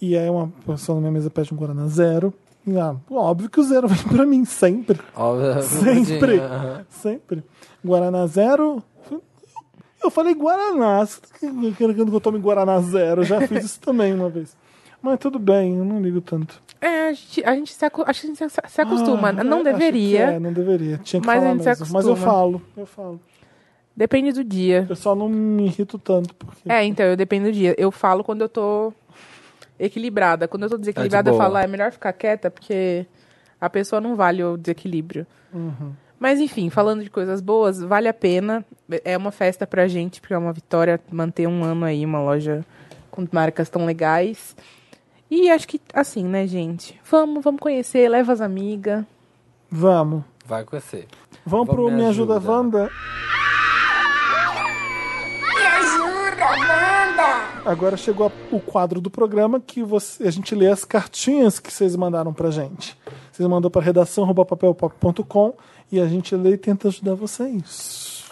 e aí uma pessoa na minha mesa pede um Guaraná Zero. E, ah, óbvio que o zero <laughs> vem pra mim, sempre. Ó, Sempre. aham. Sempre. Guaraná Zero. Eu falei Guaraná. Você tá querendo que eu tome Guaraná Zero? Eu já fiz isso também uma vez. Mas tudo bem, eu não ligo tanto. É, a gente, a gente se, acu- acho que a gente se, se acostuma. Ah, não acho deveria. é, não deveria. Tinha que Mas a falar gente se mesmo. Mas eu acostuma. falo, eu falo. Depende do dia. Eu só não me irrito tanto. Porque... É, então, eu dependo do dia. Eu falo quando eu tô equilibrada. Quando eu tô desequilibrada, eu boa. falo, ah, é melhor ficar quieta, porque a pessoa não vale o desequilíbrio. Mas, enfim, falando de coisas boas, vale a pena. É uma festa pra gente, porque é uma vitória manter um ano aí, uma loja com marcas tão legais. E acho que, assim, né, gente? Vamos, vamos conhecer, leva as amigas. Vamos. Vai conhecer. Vamos, Vamos, pro me Me Ajuda, ajuda. Wanda. Agora chegou o quadro do programa que você, a gente lê as cartinhas que vocês mandaram pra gente. Vocês mandou para redação@papelpop.com e a gente lê e tenta ajudar vocês.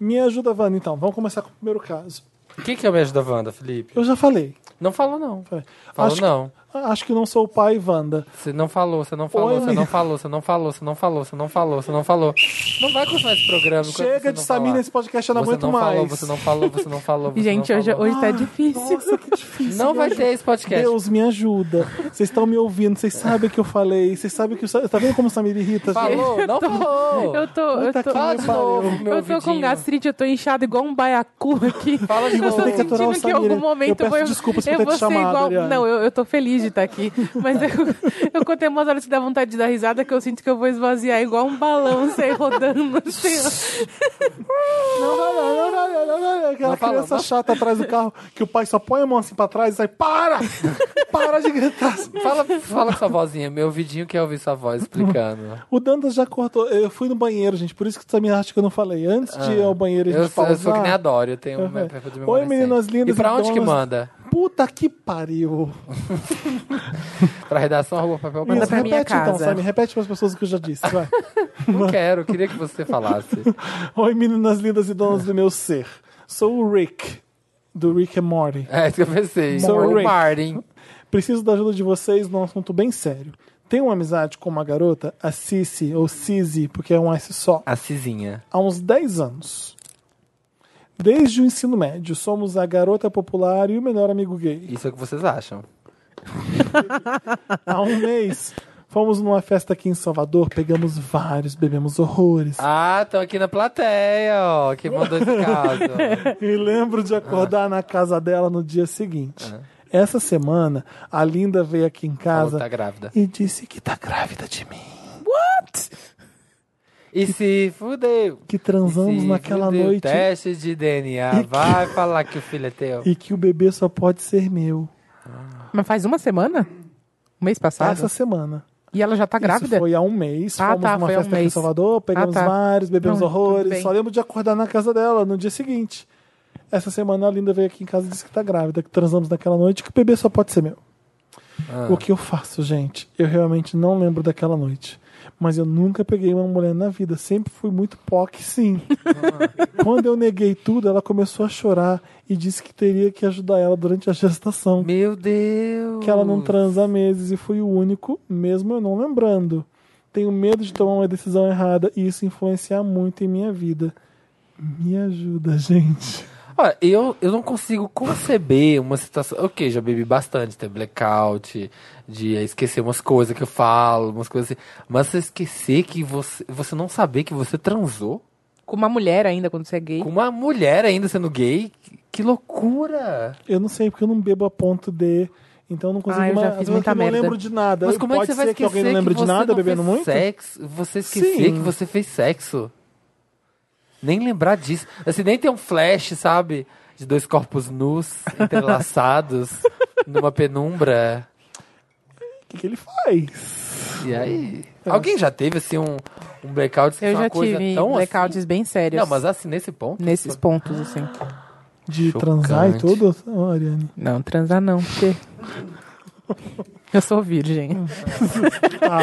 Me ajuda, Wanda, então. Vamos começar com o primeiro caso. O que, que é o Me Ajuda Wanda, Felipe? Eu já falei. Não falou, não. Falei. Falou, Acho, não. Acho que não sou o pai, Wanda. Você não falou, você não falou, Oi, você não falou, você não falou, você não falou, você não falou, você não falou. Não vai continuar esse programa. Chega de Samir nesse podcast, eu não você aguento não mais. Falou, você não falou, você não falou, você Gente, não hoje, falou. hoje tá difícil. Nossa, que difícil. Não vai ter esse podcast. Deus me ajuda. Vocês estão me ouvindo, vocês sabem o que eu falei. Vocês sabem que o Sa- Tá vendo como o Samir irrita? Falou, não falou. Eu tô, eu tô, que Fala de novo, meu eu tô com gastrite, eu tô inchado igual um baiacu aqui. Fala de eu novo. tô aturar o sentindo que em algum momento Eu peço desculpas por eu ter te chamado, igual. Não, eu, eu tô feliz de estar aqui. Mas eu, eu contei umas horas que dá vontade de dar risada que eu sinto que eu vou esvaziar igual um balão, sei, rodando. Assim. Não, não, não, não, não, não, não, não. Aquela Não fala, criança não. chata atrás do carro, que o pai só põe a mão assim pra trás e sai, para! Para de gritar. Fala, fala sua vozinha. Meu ouvidinho quer ouvir sua voz explicando. O Dantas já cortou. Eu fui no banheiro, gente, por isso que me acha que eu não falei. Antes de ir ao banheiro a Eu, gente sou- eu pausar... sou que nem a Dori, eu tenho Uhum. um perfil de memória Oi, meninas lindas E pra onde que donas- manda? Puta que pariu. <laughs> Pra redação arroba papel Manda pra minha repete então, casa. Sammy, repete para as pessoas o que eu já disse, vai. <laughs> Não quero, queria que você falasse. <laughs> Oi, meninas lindas e donas do meu ser. Sou o Rick, do Rick and Morty. É isso que eu pensei. Sou o Rick. Martin. Preciso da ajuda de vocês num assunto bem sério. Tenho uma amizade com uma garota, a Cici, ou Cizi, porque é um S só, A Cizinha. há uns 10 anos. Desde o ensino médio, somos a garota popular e o melhor amigo gay. Isso é o que vocês acham. <laughs> Há um mês, fomos numa festa aqui em Salvador, pegamos vários, bebemos horrores. Ah, estão aqui na plateia, ó. Que mandou esse caso. <laughs> E lembro de acordar na casa dela no dia seguinte. Essa semana, a Linda veio aqui em casa tá grávida. e disse que tá grávida de mim. E se fudeu? Que transamos naquela fudeu, noite Teste de DNA. Vai falar que o filho é teu. e que o bebê só pode ser meu. Mas faz uma semana? Um mês passado? Essa semana. E ela já tá grávida? Isso foi há um mês. Ah, fomos tá, numa foi há um festa aqui em mês. Salvador, pegamos Ah, tá. vários, bebemos Não, horrores. Só lembro de acordar na casa dela no dia seguinte. Essa semana a Linda veio aqui em casa e disse que tá grávida, que transamos naquela noite, que o bebê só pode ser meu. Ah. O que eu faço, gente? Eu realmente não lembro daquela noite. Mas eu nunca peguei uma mulher na vida. Sempre fui muito POC, sim. <laughs> Quando eu neguei tudo, ela começou a chorar e disse que teria que ajudar ela durante a gestação. Meu Deus. Que ela não transa há meses e fui o único, mesmo eu não lembrando. Tenho medo de tomar uma decisão errada e isso influenciar muito em minha vida. Me ajuda, gente. Olha, eu, eu não consigo conceber uma situação. Ok, já bebi bastante, tem blackout, de esquecer umas coisas que eu falo, umas coisas assim. Mas você esquecer que você. Você não saber que você transou Com uma mulher ainda, quando você é gay. com uma mulher ainda sendo gay. Que, loucura! Eu não sei porque eu não bebo a ponto de. Então eu não consigo Ah, eu já mais. fiz muita eu não merda. lembro de nada. Mas como é que você vai ser que esquecer alguém não lembre de você nada bebendo fez muito? Sexo, você esquecer Sim. que você fez sexo. Nem lembrar disso. Assim, nem ter um flash, sabe? De dois corpos nus, <laughs> entrelaçados, numa penumbra. O que, que ele faz? E aí? Alguém já teve, assim, um, um blackout? que Eu foi uma já coisa tive tão blackouts assim? bem sérios. Não, mas assim, nesse ponto? Nesses pontos, assim. De Chocante. transar e tudo? Ariane. Não, transar não, porque... <laughs> Eu sou virgem. Ah,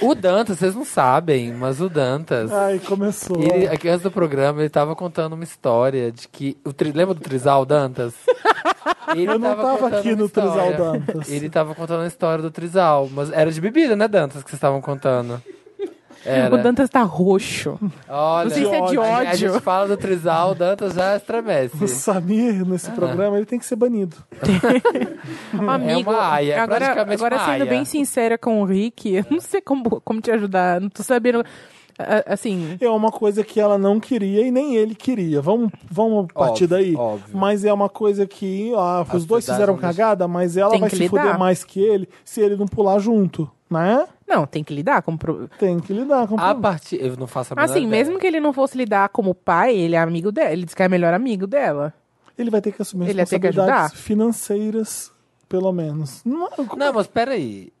O Dantas, vocês não sabem, mas o Dantas... ai, começou. Ele, aqui antes do programa, ele tava contando uma história de que. O tri, lembra do Trisal Dantas? <laughs> Ele Eu não tava contando aqui no Trisal. Dantas. Ele tava contando a história do Trisal, mas era de bebida, né, Dantas, que vocês estavam contando? Era. O Dantas tá roxo. Olha, Não sei se é de a- A, ódio. gente fala do Trisal, o Dantas já O estremece. Samir, nesse programa, ele tem que ser banido. <laughs> Amigo, uma aia, é agora, praticamente agora uma sendo aia. bem sincera com o Rick, eu não sei como, como te ajudar. Não tô sabendo. Assim, É uma coisa que ela não queria e nem ele queria. Vamos, vamos partir Óbvio, daí? óbvio. Mas é uma coisa que ah, os dois fizeram cagada, mas ela Tem vai que se lidar. fuder mais que ele se ele não pular junto, né? não, tem que lidar com. pro- Tem que lidar com o A partir. Eu não faço a menor Assim, ideia. mesmo que ele não fosse lidar como pai, ele é amigo dela. Ele diz que é melhor amigo dela. Ele vai ter que assumir Ele que responsabilidades ajudar? financeiras, pelo menos. Não, como Não, mas peraí.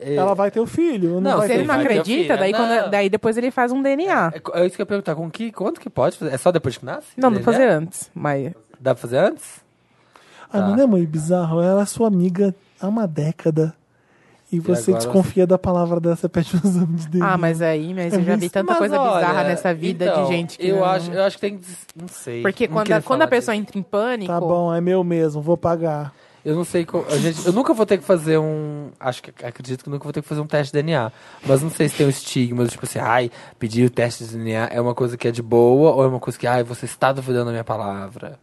É, Ela vai ter o filho. Não, Não, vai Se ter ele não vai ter acredita, filho, daí, não. quando- daí depois ele faz um DNA. É, é isso que eu ia perguntar. Com que, quanto que pode fazer? É só depois que nasce? Não, não Ele fazer é? antes. Mas. Dá pra fazer antes? Ah, não é meio bizarro? Ela é sua amiga há uma década. e você agora desconfia da palavra dela, você pede um exame de DNA. Ah, mas aí, mas eu já vi muito- tanta Mas coisa olha, bizarra nessa vida então, de gente que eu não- acho Eu acho que tem que... Não sei. Porque não quando, queria a, quando a falar pessoa disso. entra em pânico. Tá bom, é meu mesmo, vou pagar. Eu não sei. a gente, eu nunca vou ter que fazer um. Acho que acredito que nunca vou ter que fazer um teste de DNA. Mas não sei se tem um estigma, tipo assim, ai, pedir o teste de DNA é uma coisa que é de boa ou é uma coisa que, ai, você está duvidando da minha palavra.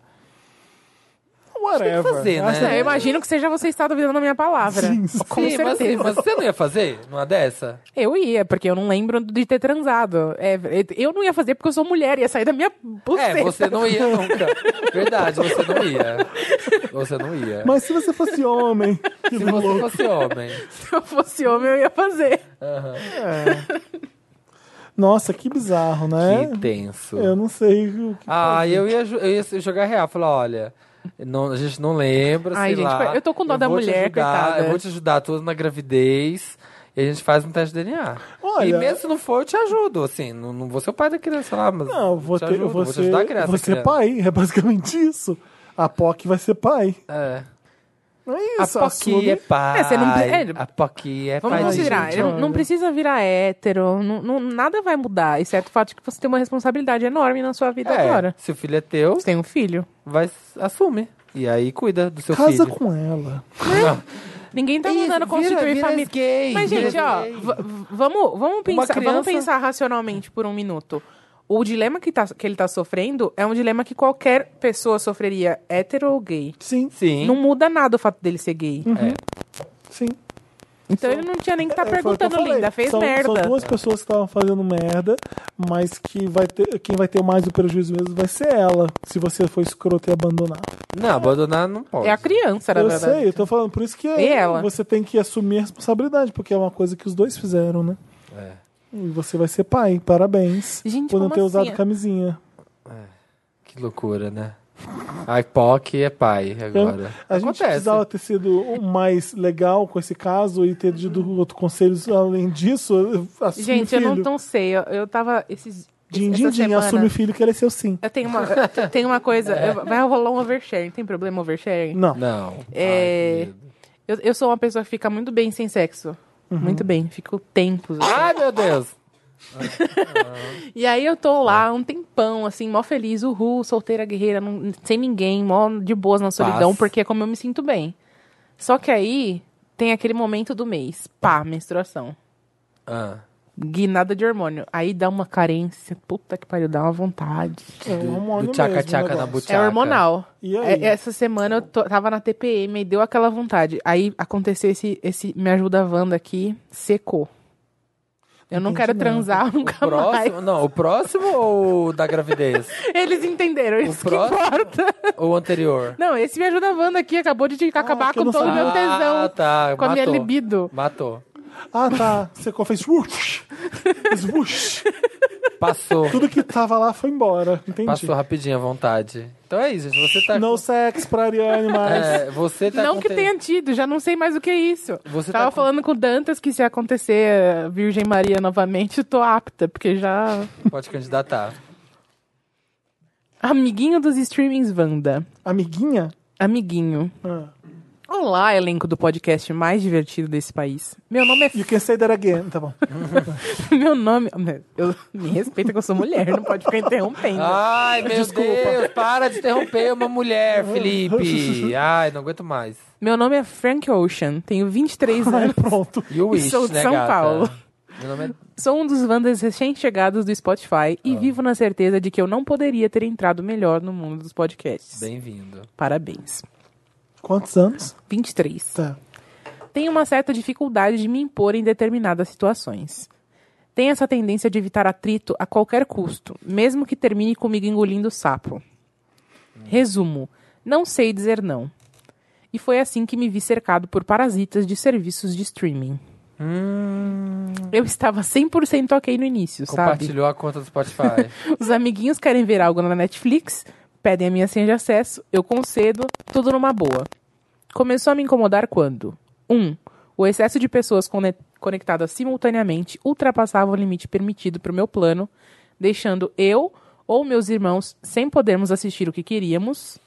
Whatever. fazer, né? É, eu imagino que seja você está duvidando da minha palavra. Sim, sim. Com Sim, mas, certeza. mas você não ia fazer numa dessa? Eu ia, porque eu não lembro de ter transado. É, eu não ia fazer porque eu sou mulher, ia sair da minha buceta. É, você não ia nunca. Verdade, você não ia. Você não ia. Mas se você fosse homem, <laughs> Se você fosse homem. <laughs> Se eu fosse homem, eu ia fazer. nossa, que bizarro, né? Que tenso. Eu não sei o que Ah, fazer. eu ia, eu ia jogar real. Falar, olha, não, a gente não lembra, Ai, sei gente, lá. eu tô com dó da vou te mulher, ajudar, coitada. Eu vou te ajudar toda na gravidez e a gente faz um teste de DNA. Olha- e mesmo se não for, eu te ajudo, assim. Não, não vou ser o pai da criança lá, mas Não, eu vou, te ter, ajudo, eu vou, te ser, ajudar a ser criança. pai, <laughs> é basicamente isso. A POC vai ser pai. É. Não é A isso, Pocky Sumi- é pai. É, você não é, A Pocky é Vamos pai. considerar, gente, ele olha. não precisa virar hétero, não, não- nada vai mudar, exceto o fato de que você tem uma responsabilidade enorme na sua vida É, agora. se o filho é teu, Você tem um filho. vai, assume. E aí cuida do seu Casa filho. com ela. Não. Ninguém tá vira- constituir vira família. gay, Mas, gente, ó, vamos, vamos, pensar, criança- vamos pensar racionalmente por um minuto. O dilema que, tá, que ele tá sofrendo é um dilema que qualquer pessoa sofreria, hétero ou gay. Sim, Sim. Não muda nada o fato dele ser gay. sim. Então ele não tinha nem que estar É, o que eu perguntando, falei. linda, fez são, merda. São duas pessoas que estavam fazendo merda, mas que vai ter, quem vai ter mais o prejuízo mesmo vai ser ela, se você for escroto e abandonar. Não, abandonar não pode. É a criança, na eu verdade. sei, eu tô falando, por isso que ela? você tem que assumir a responsabilidade, porque é uma coisa que os dois fizeram, né? É. E você vai ser pai, parabéns. Gente, por não ter usado assim? camisinha. Que loucura, né? A POC é pai agora. A gente Acontece. precisava ter sido mais legal com esse caso e ter dito outro conselhos além disso. Gente, o eu filho. não, não sei. Eu, eu tava esses. Din, din, din, assume o filho que ele é seu sim. Eu tenho uma, eu tenho uma coisa. eu- vai rolar um oversharing. Tem problema oversharing? Não. Não. É, Ai. Eu, eu sou uma pessoa que fica muito bem sem sexo. Uhum. Muito bem. Fico tempos. assim. Ai, meu Deus. <laughs> E aí eu tô lá um tempão, assim, mó feliz, uhul, solteira, guerreira, não- sem ninguém, mó de boas na solidão, Paz. porque é como eu me sinto bem. Só que aí tem aquele momento do mês, pá, menstruação. Ah, Guinada de hormônio. Aí dá uma carência, puta que pariu, dá uma vontade. É um hormônio do tchaca mesmo, tchaca o na butiaca. É hormonal. E aí? É, essa semana eu tô- tava na TPM e deu aquela vontade. Aí aconteceu esse, esse Me Ajuda Wanda aqui, secou. Eu não Entendi quero transar O <laughs> nunca mais. próximo, não, o próximo ou o da gravidez? <laughs> Eles entenderam, isso que próximo? importa. ou o anterior? Não, esse Me Ajuda Wanda aqui acabou de acabar que eu com não todo o meu Ah, tesão. tá, com a minha matou. libido. Matou. Ah, tá. Você fez whoosh. Passou. Tudo que tava lá foi embora. Entendi. Passou rapidinho à vontade. Então é isso, gente. Você tá. No sex pra Ariane mais. é, você tá não que conte- tenha tido, já não sei mais o que é isso. Você Tava tá com- falando com o Dantas que se acontecer Virgem Maria novamente, eu tô apta, porque já. Pode candidatar. Amiguinho dos streamings Wanda. Amiguinha? Amiguinho. Ah. Olá, elenco do podcast mais divertido desse país. Meu nome é. You can say that again. Tá bom. <laughs> Meu nome. Eu, me respeita que eu sou mulher, não pode ficar interrompendo. Ai, meu Desculpa. Deus, para de interromper uma mulher, <laughs> Felipe. Ai, não aguento mais. Meu nome é Frank Ocean, tenho 23 anos. Pronto. E o Wish, Sou de né, São gata? Paulo. Meu nome é... Sou um dos Wandas recém-chegados do Spotify e vivo na certeza de que eu não poderia ter entrado melhor no mundo dos podcasts. Bem-vindo. Parabéns. Quantos anos? 23. Tá. Tenho uma certa dificuldade de me impor em determinadas situações. Tenho essa tendência de evitar atrito a qualquer custo, mesmo que termine comigo engolindo sapo. Resumo: não sei dizer não. E foi assim que me vi cercado por parasitas de serviços de streaming. Eu estava 100% ok no início, sabe? Compartilhou a conta do Spotify. <laughs> Os amiguinhos querem ver algo na Netflix, pedem a minha senha de acesso, eu concedo, tudo numa boa. Começou a me incomodar quando 1. Um, o excesso de pessoas cone- conectadas simultaneamente ultrapassava o limite permitido para o meu plano, deixando eu ou meus irmãos sem podermos assistir o que queríamos.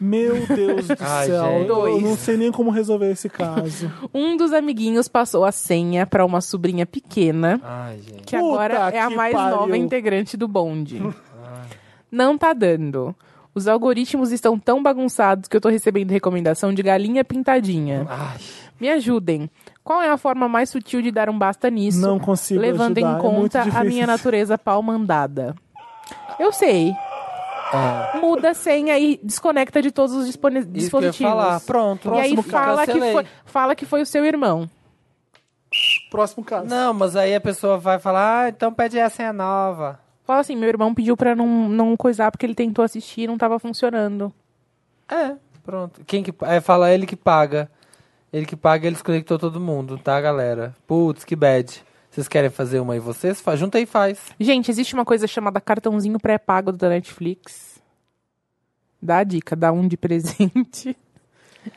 Meu Deus do <laughs> Ai, céu. gente. Eu não sei nem como resolver esse caso. <laughs> Um dos amiguinhos passou a senha pra uma sobrinha pequena, Ai, gente. que Puta agora é a mais pariu. nova integrante do bonde. Não tá dando. Os algoritmos estão tão bagunçados que eu tô recebendo recomendação de galinha pintadinha. Ai. Me ajudem. Qual é a forma mais sutil de dar um basta nisso? Não consigo levando ajudar, em é conta muito a minha natureza pau mandada. Eu sei. Muda a senha e desconecta de todos os dispone- Isso que eu ia dispositivos. falar. Pronto. E aí Próximo fala que, foi, fala que foi o seu irmão. Próximo caso. Não, mas aí a pessoa vai falar, ah, então pede a senha nova. Fala assim, meu irmão pediu pra não, não coisar porque ele tentou assistir e não tava funcionando. É, pronto. Quem que é, fala ele que paga. Ele que paga, ele desconectou todo mundo, tá, galera? Putz, que bad. Vocês querem fazer uma aí vocês? Fa- Junta aí e faz. Gente, existe uma coisa chamada cartãozinho pré-pago da Netflix. Dá a dica, dá um de presente. <laughs>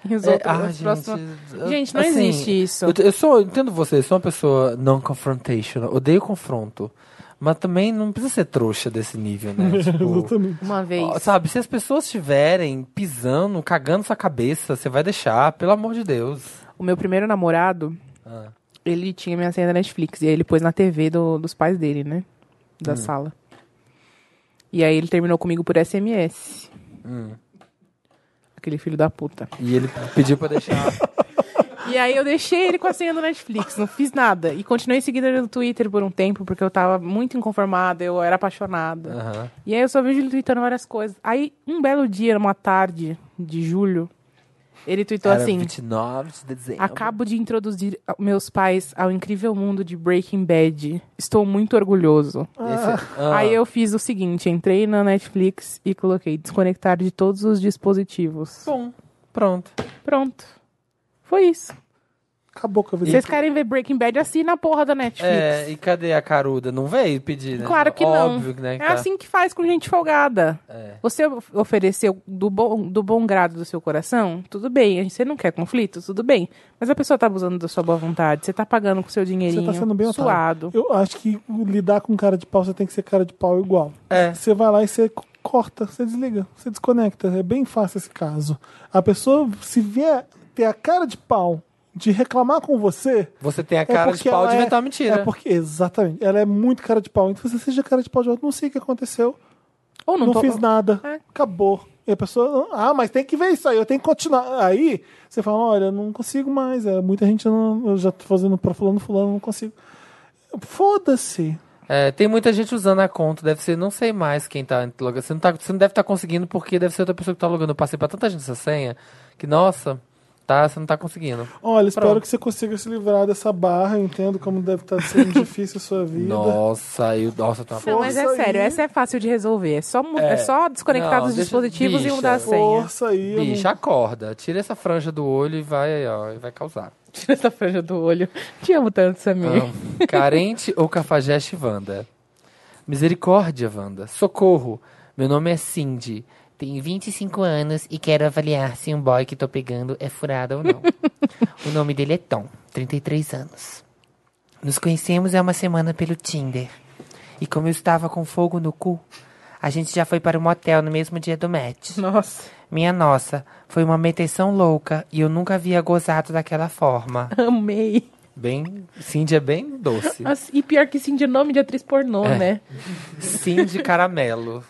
E os É, outros- ah, os próximos- eu- Gente, não assim, existe isso. Eu, eu sou, eu entendo você, eu sou uma pessoa não confrontational, odeio confronto. Mas também não precisa ser trouxa desse nível, né? <laughs> Tipo, Exatamente. Uma vez. ó, sabe, se as pessoas estiverem pisando, cagando sua cabeça, você vai deixar, pelo amor de Deus. O meu primeiro namorado, Ah. ele tinha minha senha da Netflix. E aí ele pôs na TV do- dos pais dele, né? Da sala. E aí ele terminou comigo por SMS. Hum. Aquele filho da puta. E ele pediu pra deixar. <laughs> E aí eu deixei ele com a senha do Netflix, não fiz nada. E continuei seguindo ele no Twitter por um tempo, porque eu tava muito inconformada, eu era apaixonada. Aham. E aí eu só vejo ele tweetando várias coisas. Aí, um belo dia, numa tarde de julho, ele tweetou Era assim: 29 de dezembro. Acabo de introduzir meus pais ao incrível mundo de Breaking Bad. Estou muito orgulhoso. Esse- ah. Aí eu fiz o seguinte: entrei na Netflix e coloquei desconectar de todos os dispositivos. Bom, pronto. Pronto. Foi isso. Acabou com a vida. Vocês querem ver Breaking Bad? Assina a porra da Netflix. É, e cadê a caruda? Não veio pedir, né? Claro que não. Óbvio que, né, que É tá. assim que faz com gente folgada. É. Você of- ofereceu do bom, do bom grado do seu coração, tudo bem. Você não quer conflito, tudo bem. Mas a pessoa tá abusando da sua boa vontade. Você tá pagando com seu dinheirinho Você tá sendo bem otário. suado. Eu acho que lidar com cara de pau, você tem que ser cara de pau igual. É. Você vai lá e você corta, você desliga, você desconecta. É bem fácil esse caso. A pessoa, se vier ter a cara de pau de reclamar com você. Você tem a é cara de porque pau de é- inventar uma mentira. É porque, exatamente. Ela é muito cara de pau. Então você seja cara de pau de outro. Não sei o que aconteceu. Ou não, Não, tô- fiz nada. É. Acabou. E a pessoa, ah, mas tem que ver isso aí, eu tenho que continuar. Aí você fala, olha, eu não consigo mais. É, muita gente não, eu já tô fazendo pra fulano, fulano, não consigo. Foda-se. É, tem muita gente usando a conta, deve ser, não sei mais quem tá logando. Você não, tá, você não deve estar conseguindo porque deve ser outra pessoa que tá logando. Eu passei pra tanta gente essa senha que, nossa, tá, você não tá conseguindo. Olha, espero Pronto. que você consiga se livrar dessa barra. Eu entendo como deve estar sendo <laughs> difícil a sua vida. Nossa, eu, nossa, tá Não, mas é Força sério, aí. essa é fácil de resolver. É só, é. É. só desconectar Não, dos deixa- dispositivos e bicha. mudar a senha. Força aí. Bicha, acorda. Tira essa franja do olho e vai, ó, e vai causar. <laughs> Tira essa franja do olho. Te amo tanto, Samir. Amo. Carente ou cafajeste Wanda? Misericórdia, Wanda. Socorro. Meu nome é Cindy. Tenho 25 anos e quero avaliar se um boy que tô pegando é furado ou não. <laughs> o nome dele é Tom, 33 anos. Nos conhecemos há uma semana pelo Tinder. E como eu estava com fogo no cu, a gente já foi para um motel no mesmo dia do match. Nossa, Minha nossa, foi uma meteção louca e eu nunca havia gozado daquela forma. amei. Bem, Cindy é bem doce. Nossa, e pior que sim, de nome de atriz pornô, É. né? Cindy Caramelo.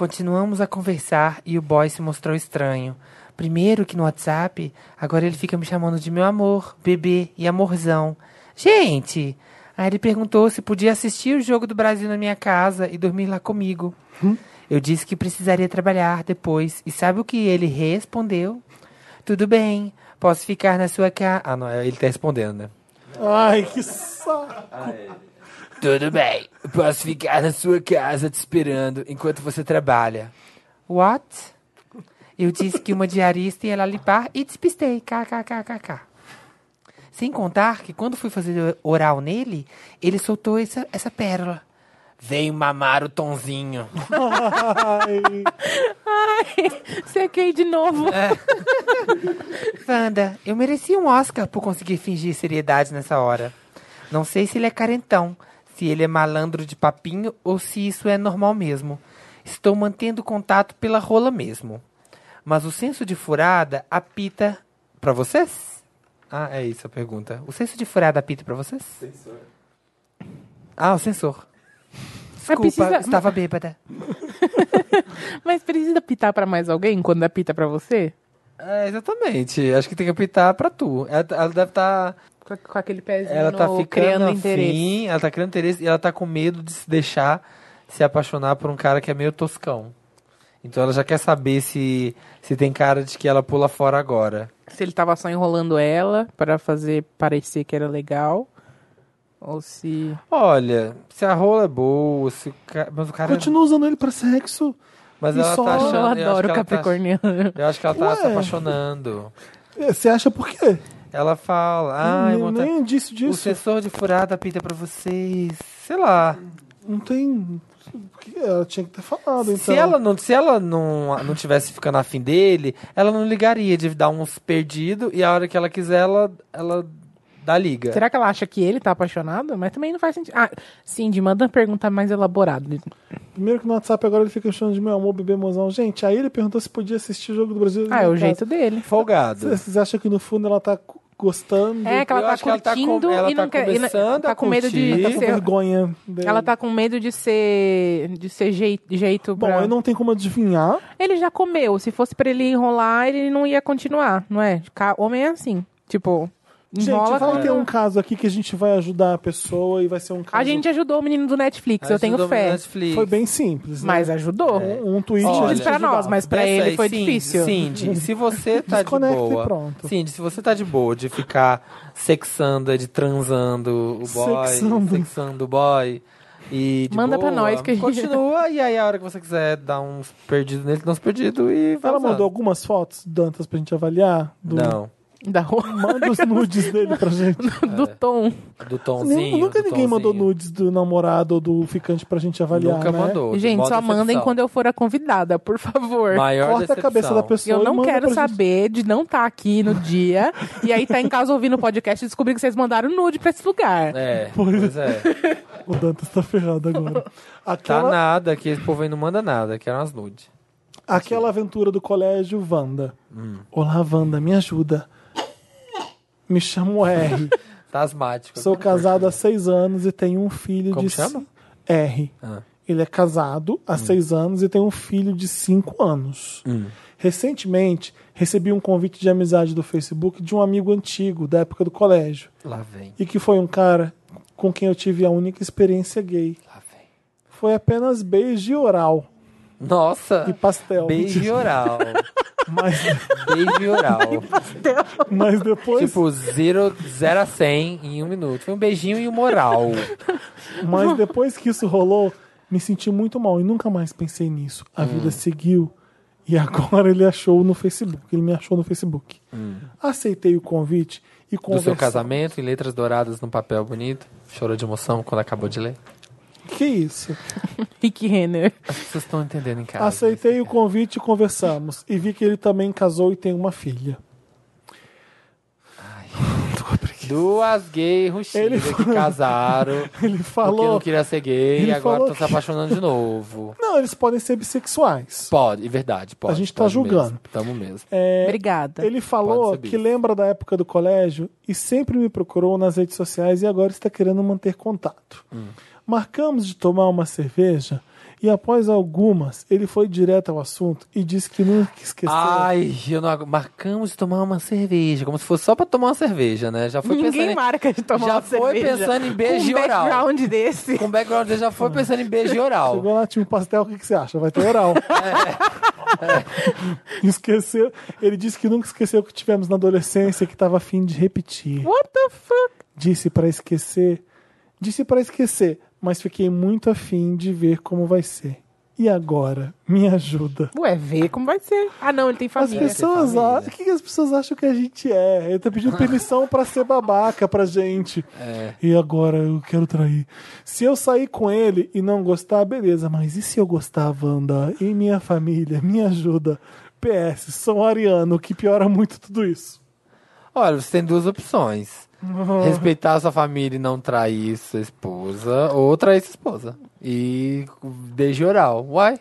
Continuamos a conversar e o boy se mostrou estranho. Primeiro que no WhatsApp, agora ele fica me chamando de meu amor, bebê e amorzão. Gente! Aí ele perguntou se podia assistir o jogo do Brasil na minha casa e dormir lá comigo. Eu disse que precisaria trabalhar depois. E sabe o que ele respondeu? Tudo bem, posso ficar na sua casa. Ah, não, ele tá respondendo, né? Ai, que saco. Tudo bem, posso ficar na sua casa te esperando enquanto você trabalha. What? Eu disse que uma diarista ia lá limpar e despistei. KKKKK. Sem contar que quando fui fazer oral nele, ele soltou essa, essa pérola. Veio mamar o tonzinho. Ai, Sequei de novo. Wanda, eu mereci um Oscar por conseguir fingir seriedade nessa hora. Não sei se ele é carentão, se ele é malandro de papinho ou se isso é normal mesmo. Estou mantendo contato pela rola mesmo. mas o senso de furada apita pra vocês? Ah, é isso a pergunta. O senso de furada apita pra vocês? Sensor. Ah, o sensor. Desculpa, precisa- estava bêbada. <laughs> Mas precisa pitar pra mais alguém quando apita pra você? É, exatamente. Acho que tem que apitar pra tu. Ela, ela deve estar. Com, com aquele pezinho ela tá no- ficando criando afim, interesse. ela tá criando interesse e ela tá com medo de se deixar se apaixonar por um cara que é meio toscão. Então ela já quer saber se, se tem cara de que ela pula fora agora. Se ele tava só enrolando ela pra fazer parecer que era legal. Ou se. Olha, se a rola é boa, se o ca... mas o cara. Continua usando ele pra sexo. Mas ela só- tá achando. Eu eu adoro que ela tá- Capricorniano. eu acho que ela tá se Ué. apaixonando. É, Você acha por quê? Ela fala, ai, nem, vontade- nem indício o disso. sensor de furada apita pra vocês. Sei lá. Não tem. Ela tinha que ter falado, então. Se ela, não, se ela não, não tivesse ficando afim dele, ela não ligaria de dar uns perdidos e a hora que ela quiser, ela, ela dá liga. Será que ela acha que ele tá apaixonado? Mas também não faz sentido. Ah, Cindy, manda uma pergunta mais elaborada. Primeiro que no WhatsApp agora ele fica chamando de meu amor, bebê mozão. Gente, aí ele perguntou se podia assistir o jogo do Brasil. Ah, é o casa. jeito dele. Folgado. Vocês acham que no fundo ela tá gostando? É que ela Eu tá ela tá com- curtindo ela e tá não quer. e não- começando tá com medo de. Tá com ser. vergonha dele. Ela tá com medo de ser. de ser jeito, jeito Bom, pra... eu não tenho como adivinhar. Ele já comeu. Se fosse pra ele enrolar, ele não ia continuar, não é? Homem é assim. Tipo, enrola. gente, vai ter um caso aqui que a gente vai ajudar a pessoa e vai ser um caso. A gente ajudou o menino do Netflix, eu tenho fé. Netflix. Foi bem simples. né? Mas ajudou. Um, um tweet Olha, a gente pra ajudava. nós, mas pra Pensa ele aí, foi Cindy, difícil. Cindy, se você <laughs> tá de Desconecta e boa. pronto. Cindy, se você tá de boa de ficar sexando, de transando o boy, Sexando. sexando o boy. E de Manda pra boa, nós que a gente- Continua, e aí a hora que você quiser dar uns perdidos nele, dá uns perdidos e vai Ela usando. mandou algumas fotos, Dantas, pra gente avaliar. Do... Não, Da roupa <laughs> Manda os nudes dele pra gente. do tom. do tomzinho. Nunca do ninguém mandou tomzinho. nudes do namorado ou do ficante pra gente avaliar, Nunca né? mandou. Gente, só mandem decepção. quando eu for a convidada, por favor. Maior Corta a cabeça decepção. da pessoa Eu e não manda quero pra gente. saber de não estar aqui no dia e aí tá em casa ouvindo o podcast e descobrir que vocês mandaram nude pra esse lugar. É, <laughs> pois é. <laughs> O Dantas tá ferrado agora. Tá Aquela, nada, que esse povo aí não manda nada, que eram as nudes. aquela aventura do colégio Wanda. Hum. Olá, Wanda, me ajuda. Me chamo R. <laughs> Tá asmático. Sou casado há seis anos e tenho um filho Como de... chama? R. Ah. Ele é casado há seis anos e tem um filho de cinco anos. Recentemente, recebi um convite de amizade do Facebook de um amigo antigo, da época do colégio. Lá vem, E que foi um cara com quem eu tive a única experiência gay. lá vem. Foi apenas beijo oral Nossa, e pastel. beijo oral. <laughs> Mas, Beijo oral. mas depois, tipo, 0 a 100 em um minuto. Foi um beijinho e um oral. mas depois que isso rolou, me senti muito mal e nunca mais pensei nisso. A Hum. vida seguiu e agora ele achou no Facebook. Ele me achou no Facebook. Aceitei o convite e Hum. Do seu casamento, em letras douradas, num papel bonito. Chorou de emoção quando acabou de ler. Que isso? <laughs> Rick Renner. As pessoas estão entendendo em casa. Aceitei o convite e conversamos. E vi que ele também casou e tem uma filha. Duas gays ruxidas Ele- que casaram. <laughs> Ele Porque não falou. queria ser gay Ele e agora falou estão se apaixonando de novo. <laughs> Não, eles podem ser bissexuais. Pode, é verdade, pode. A gente tá julgando. Mesmo, tamo mesmo. É, Obrigada. Ele falou que lembra da época do colégio e sempre me procurou nas redes sociais e agora está querendo manter contato. Marcamos de tomar uma cerveja e após algumas ele foi direto ao assunto e disse que nunca esqueceu. Ai, eu não marcamos de tomar uma cerveja, como se fosse só pra tomar uma cerveja, né? Já foi Ninguém pensando em... marca de tomar já uma foi cerveja pensando em beijo com um oral. background desse. Com background, ele já foi pensando em beijo oral. Chegou lá, tinha um pastel, o que, que você acha? Vai ter oral. <laughs> É. Esqueceu. Ele disse que nunca esqueceu o que tivemos na adolescência e que estava afim de repetir. What the fuck? Disse para esquecer. Disse para esquecer, mas fiquei muito afim de ver como vai ser. E agora? Me ajuda. Ué, vê como vai ser. Ah, não, ele tem As família. pessoas família. acham. O que, que as pessoas acham que a gente é? Ele tá pedindo permissão pra ser babaca pra gente. É. E agora eu quero trair. Se eu sair com ele e não gostar, beleza. Mas e se eu gostar, Wanda? E minha família? Me ajuda. PS, sou ariano, o que piora muito tudo isso. Olha, você tem duas opções. Respeitar a sua família e não trair sua esposa, ou trair sua esposa. E beijo oral. Uai.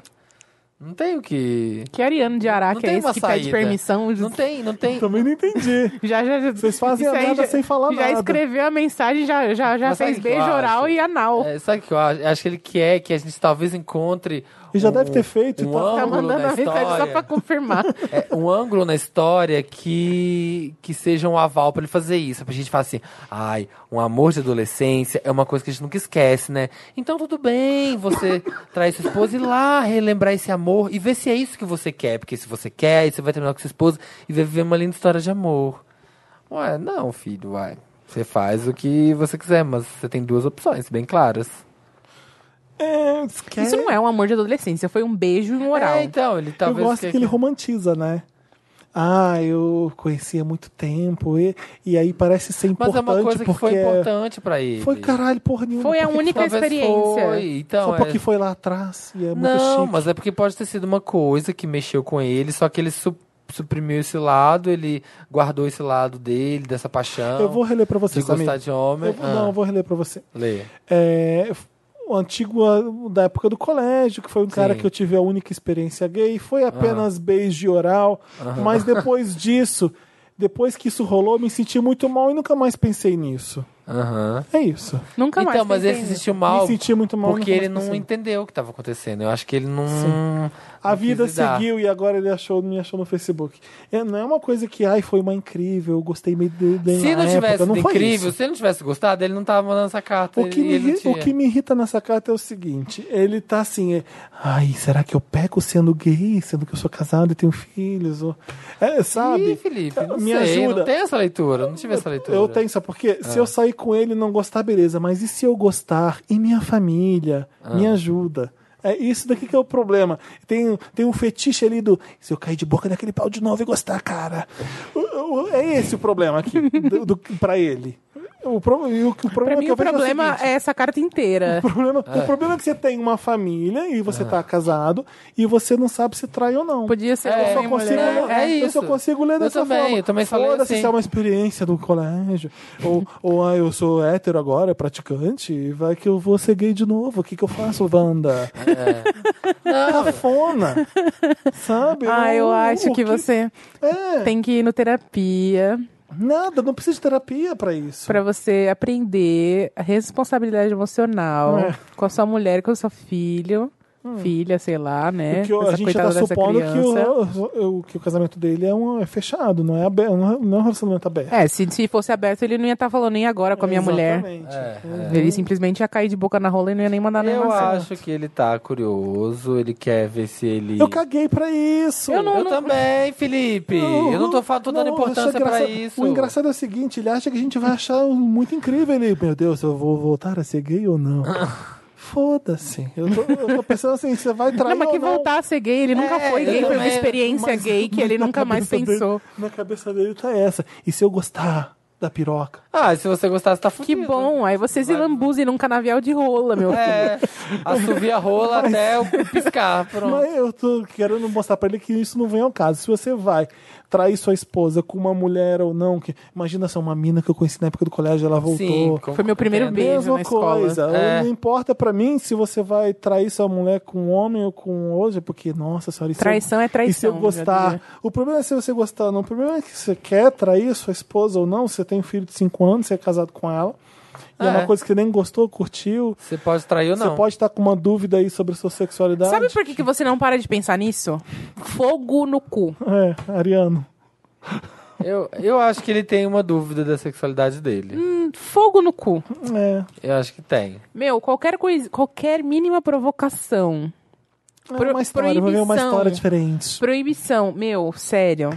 Não tem o que. Que Ariano de Araque é esse que pede saída. permissão? Não tem, não tem. Também não entendi. Já, já, já, Vocês fazem a nada já- sem falar já nada. escreveu a mensagem, já, já, já Mas fez beijo oral acho? e anal. É, sabe o que eu acho? Acho que ele quer que a gente talvez encontre. E já um- deve ter feito e um. Tá ângulo mandando na a mensagem só história. pra confirmar. <laughs> É, um ângulo na história que, que seja um aval pra ele fazer isso. Pra gente falar assim, ai, um amor de adolescência é uma coisa que a gente nunca esquece, né? Então tudo bem você <laughs> trair sua esposa e ir lá relembrar esse amor e ver se é isso que você quer. Porque se você quer, você vai terminar com sua esposa e vai viver uma linda história de amor. Ué, não, filho, uai. Você faz o que você quiser, mas você tem duas opções bem claras. É, Isso não é um amor de adolescência, foi um beijo e um oral. É, então, ele Eu talvez... gosto quer- que ele romantiza, né? Ah, eu conheci há muito tempo e, e aí parece ser Mas importante é uma coisa que foi importante pra ele. foi caralho porra nenhuma. Foi a única experiência. Foi, então, Só é- porque foi lá atrás e é muito Não, chique. mas é porque pode ter sido uma coisa que mexeu com ele, só que ele su- suprimiu esse lado, ele guardou esse lado dele, dessa paixão. Eu vou reler pra você, de gostar Samir. de homem. Eu Ah, Não, eu vou reler pra você. Lê. É, o antigo da época do colégio, que foi um cara Sim. que eu tive a única experiência gay, foi apenas beijo oral, mas depois <laughs> disso, depois que isso rolou, eu me senti muito mal e nunca mais pensei nisso. Aham. É isso. Nunca mais Então, mas ele se sentiu mal me senti muito mal. porque ele não pensei. entendeu o que estava acontecendo. Eu acho que ele não. A vida seguiu e agora ele achou, me achou no Facebook. É, não é uma coisa que, ai, foi uma incrível, eu gostei meio de, de Se não tivesse época. não foi incrível, isso. se ele não tivesse gostado, ele não tava mandando essa carta. O que, ele, me, ele o que me irrita nessa carta é o seguinte: ele tá assim, é, ai, será que eu peco sendo gay, sendo que eu sou casado e tenho filhos? Ou, é, sabe? Ih, Felipe, não Me sei, ajuda. não tem essa leitura, não tive essa leitura. Eu tenho, sabe por quê? Se Ah. eu sair com ele e não gostar, beleza. Mas e se eu gostar e minha família Ah. me ajuda? É isso daqui que é o problema. Tem, tem um fetiche ali do. Se eu cair de boca naquele pau de novo e gostar, cara. O- o- É esse o problema aqui, do, do, pra ele. O, pro, e o, o problema Pra é mim, que eu o problema o seguinte, é essa carta inteira. o problema, o problema é que você tem uma família e você tá casado e você não sabe se trai ou não. Podia ser É, Eu só consigo, mulher. não, é eu só consigo ler Eu dessa também, forma. eu também falei Foda-se assim. se é uma experiência do colégio. ou, ou ah, eu sou hétero agora, praticante, e vai que eu vou ser gay de novo. O que, que eu faço, Wanda? Cafona. Sabe? Ah, eu O- acho o que você É, tem que ir no terapia nada, não precisa de terapia pra isso. pra você aprender a responsabilidade emocional É. com a sua mulher, com o seu filho, filha, sei lá, né? Porque a Essa gente coitada tá dessa supondo que o, o- que o casamento dele é, um, é fechado, não é, aberto, não é não é um relacionamento aberto. É, se, se fosse aberto, ele não ia estar falando nem agora com a minha mulher. Exatamente. É, Ele simplesmente ia cair de boca na rola e não ia nem mandar nenhuma Eu acho que ele tá curioso, ele quer ver se ele. Eu caguei pra isso. Eu não- Eu também, Felipe. eu não tô, tô dando não, importância é pra isso. O engraçado é o seguinte, ele acha que a gente vai achar muito incrível. Ele, meu Deus, eu vou voltar a ser gay ou não? <laughs> Foda-se. Eu tô, eu tô pensando assim, você vai trair Não, mas ou que não? voltar a ser gay, ele nunca É, foi eu gay, foi uma também, experiência Mas- gay que mas ele nunca mais cabeça dele- pensou. na cabeça dele tá essa. E se eu gostar da piroca? Ah, se você gostar, você tá Que fudido. bom, aí você se Vai- lambuze num canavial de rola, meu filho. É, assovia a rola até o piscar. Pronto. Mas eu tô querendo mostrar pra ele que isso não vem ao caso. Se você vai trair sua esposa com uma mulher ou não, que imagina se é uma mina que eu conheci na época do colégio, ela voltou. Sim, com- Foi meu primeiro entendo. beijo Mesma na escola. coisa. É. Não importa pra mim se você vai trair sua mulher com um homem ou com outro, porque, nossa senhora, se eu- Traição é E se traição. eu já gostar? O problema é se você gostar, não. O problema é que você quer trair sua esposa ou não. Você tem um filho de 5 anos, você é casado com ela. E é, É. uma coisa que você nem gostou, curtiu. Você pode trair ou não. Você pode estar com uma dúvida aí sobre a sua sexualidade. Sabe por que, que você não para de pensar nisso? Fogo no cu. É, Ariano. Eu, eu acho que ele tem uma dúvida da sexualidade dele. Hum, Fogo no cu. É. Eu acho que tem. Meu, qualquer coisa, qualquer mínima provocação. É uma história, ver uma proibição. história diferente. Proibição, meu, sério.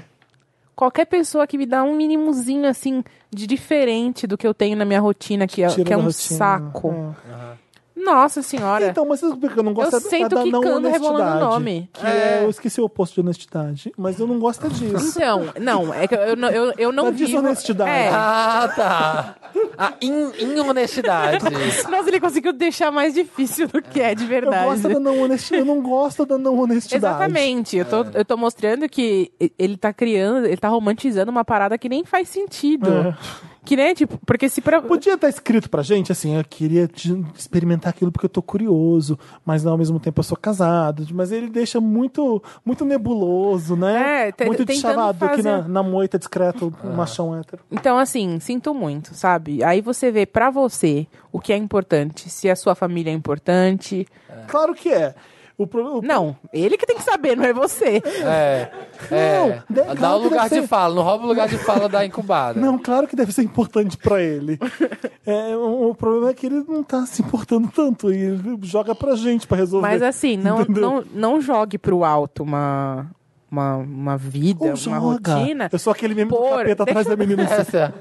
Qualquer pessoa que me dá um mínimozinho assim de diferente do que eu tenho na minha rotina, que é, Tira que é um rotina. saco. É. Nossa senhora. Então, mas por que eu não gosto eu é da- não quicando, rebolando o honestidade. nome. Que é, eu esqueci o oposto de honestidade, mas eu não gosto é disso. Então, não, é que eu, eu, não- eu, eu não Da vivo... desonestidade. É. Ah, tá. A in, inhonestidade. <laughs> Nossa, ele conseguiu deixar mais difícil do que é de Eu verdade. gosto da não honestidade. Eu não gosto da não honestidade. Exatamente. Eu tô, eu tô mostrando que ele tá criando, ele tá romantizando uma parada que nem faz sentido. É. Que nem, tipo, porque se pra... Podia estar escrito pra gente assim, eu queria experimentar aquilo porque eu tô curioso, mas ao mesmo tempo eu sou casado. Mas ele deixa muito muito nebuloso, né? É, muito chavado aqui fazer- na, na moita discreto, o machão hétero. Então, assim, sinto muito, sabe? Aí você vê pra você o que é importante, se a sua família é importante. Claro que é. O, pro- o- Não, ele que tem que saber, não é você. É. é. de- Dá claro o que lugar deve de ser. fala, não rouba o lugar de fala da incubada. Não, claro que deve ser importante pra ele. É, o, o problema é que ele não tá se importando tanto e ele joga pra gente pra resolver. Mas assim, não, Entendeu? não, não jogue pro alto uma, uma, uma vida, Ou uma joga. rotina. Eu sou aquele meme do Por- capeta atrás da menina. Essa.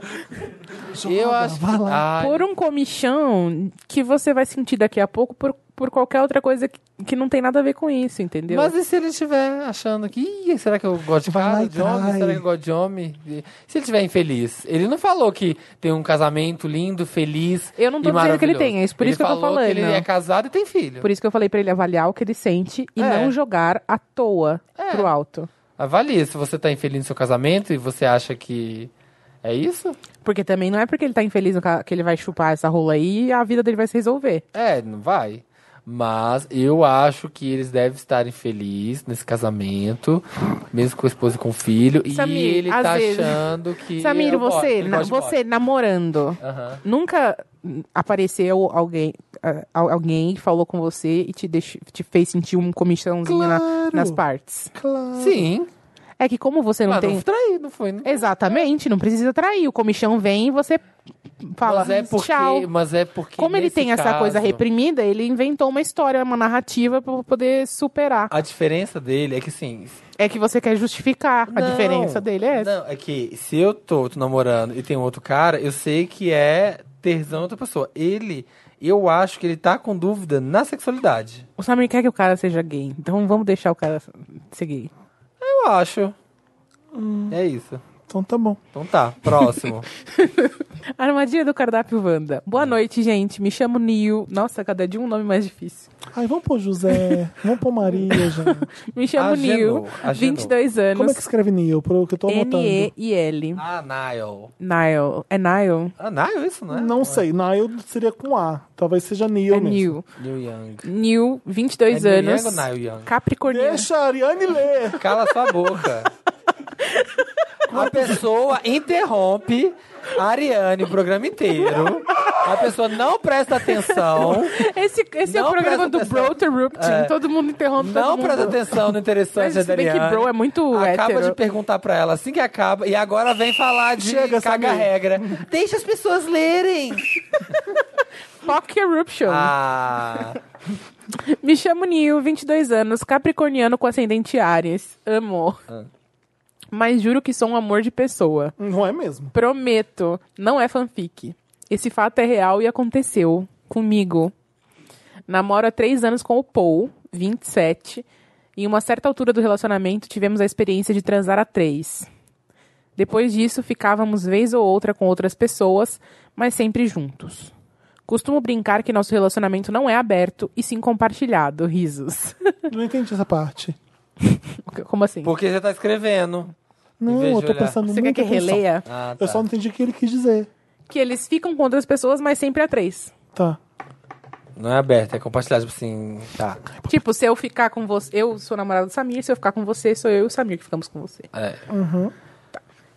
eu acho que. vai lá. Ai, Por um comichão que você vai sentir daqui a pouco por, por qualquer outra coisa que, que não tem nada a ver com isso, entendeu? Mas e se ele estiver achando que, Ih, será que eu gosto de cara, de homem? Será que eu gosto de homem? Se ele estiver infeliz, ele não falou que tem um casamento lindo, feliz. Eu não tô e dizendo que ele tem, é isso por Ele isso que eu tô falando. Que ele é casado e tem filho. Por isso que eu falei pra ele avaliar o que ele sente e É. não jogar à toa É. pro alto. Avalie se você tá infeliz no seu casamento e você acha que é isso. Porque também não é porque ele tá infeliz que ele vai chupar essa rola aí e a vida dele vai se resolver. É, não vai. Mas eu acho que eles devem estar felizes nesse casamento, mesmo com a esposa e com o filho. Samir, e ele tá vezes- achando que. Samir, você, na- você namorando, nunca apareceu alguém, al- alguém que falou com você e te, deixou, te fez sentir um comichãozinho na- Claro. nas partes? Claro. Sim. É que como você não Mas tem... não traí, não foi, né? Exatamente, não precisa trair. O comichão vem e você fala mas é porque, tchau. Mas é porque. Como ele tem essa caso, coisa reprimida, ele inventou uma história, uma narrativa pra poder superar. A diferença dele é que assim. É que você quer justificar. A não, diferença dele é essa. Não, é que se eu tô, tô namorando e tem outro cara, eu sei que é tesão de outra pessoa. Ele, eu acho que ele tá com dúvida na sexualidade. O Samir quer que o cara seja gay. Então vamos deixar o cara ser gay. Eu acho. Hum. É isso. Então tá bom. Então tá, próximo. <laughs> Armadilha do cardápio Wanda. Boa noite, gente. Me chamo Nil. Nossa, cada dia um nome mais difícil. Ai, vamos pôr José, vamos pôr Maria, <laughs> gente. Me chamo Agenou, Nil, agenou. 22 anos. Como é que escreve Neil? Pro que eu tô anotando. N-E-I-L. ah, Nile. Nile. É Nile? Ah, Nile isso, não é? Não sei, Nile seria com A. Talvez seja Neil É mesmo. Nil. Neil Young. Nil, 22 É anos. Young ou Nile Young? Capricorniano. Deixa a Ariane ler. Cala sua boca. A pessoa interrompe a Ariane o programa inteiro. A pessoa não presta atenção. Esse, esse é Não o programa presta do atenção. Bro Interrupting. É. Todo mundo interrompe todo Não mundo. presta atenção no interessante Mas da se bem que Ariane. bro é muito Acaba hétero. de perguntar pra ela assim que acaba e agora vem falar de Chega, caga Samir. regra. Deixa as pessoas lerem. <laughs> Fuck Eruption. Ah, Me chamo Nil, 22 anos, capricorniano com ascendente Ares. Amo. Mas juro que sou um amor de pessoa. Não é mesmo? Prometo, não é fanfic. Esse fato é real e aconteceu comigo. Namoro há três anos com o Paul, 27. Em uma certa altura do relacionamento, tivemos a experiência de transar a três. Depois disso, ficávamos vez ou outra com outras pessoas, mas sempre juntos. Costumo brincar que nosso relacionamento não é aberto e sim compartilhado. Risos. <laughs> Não entendi essa parte. Como assim? porque você tá escrevendo. Não, eu tô olhar. prestando Você quer que atenção. releia? Ah, tá. Eu só não entendi o que ele quis dizer. Que eles ficam com outras pessoas, mas sempre a três. Tá. Não é aberto, é compartilhado, tipo assim, tá. Tipo, se eu ficar com você, eu sou namorado do Samir, se eu ficar com você, sou eu e o Samir que ficamos com você. É. Uhum.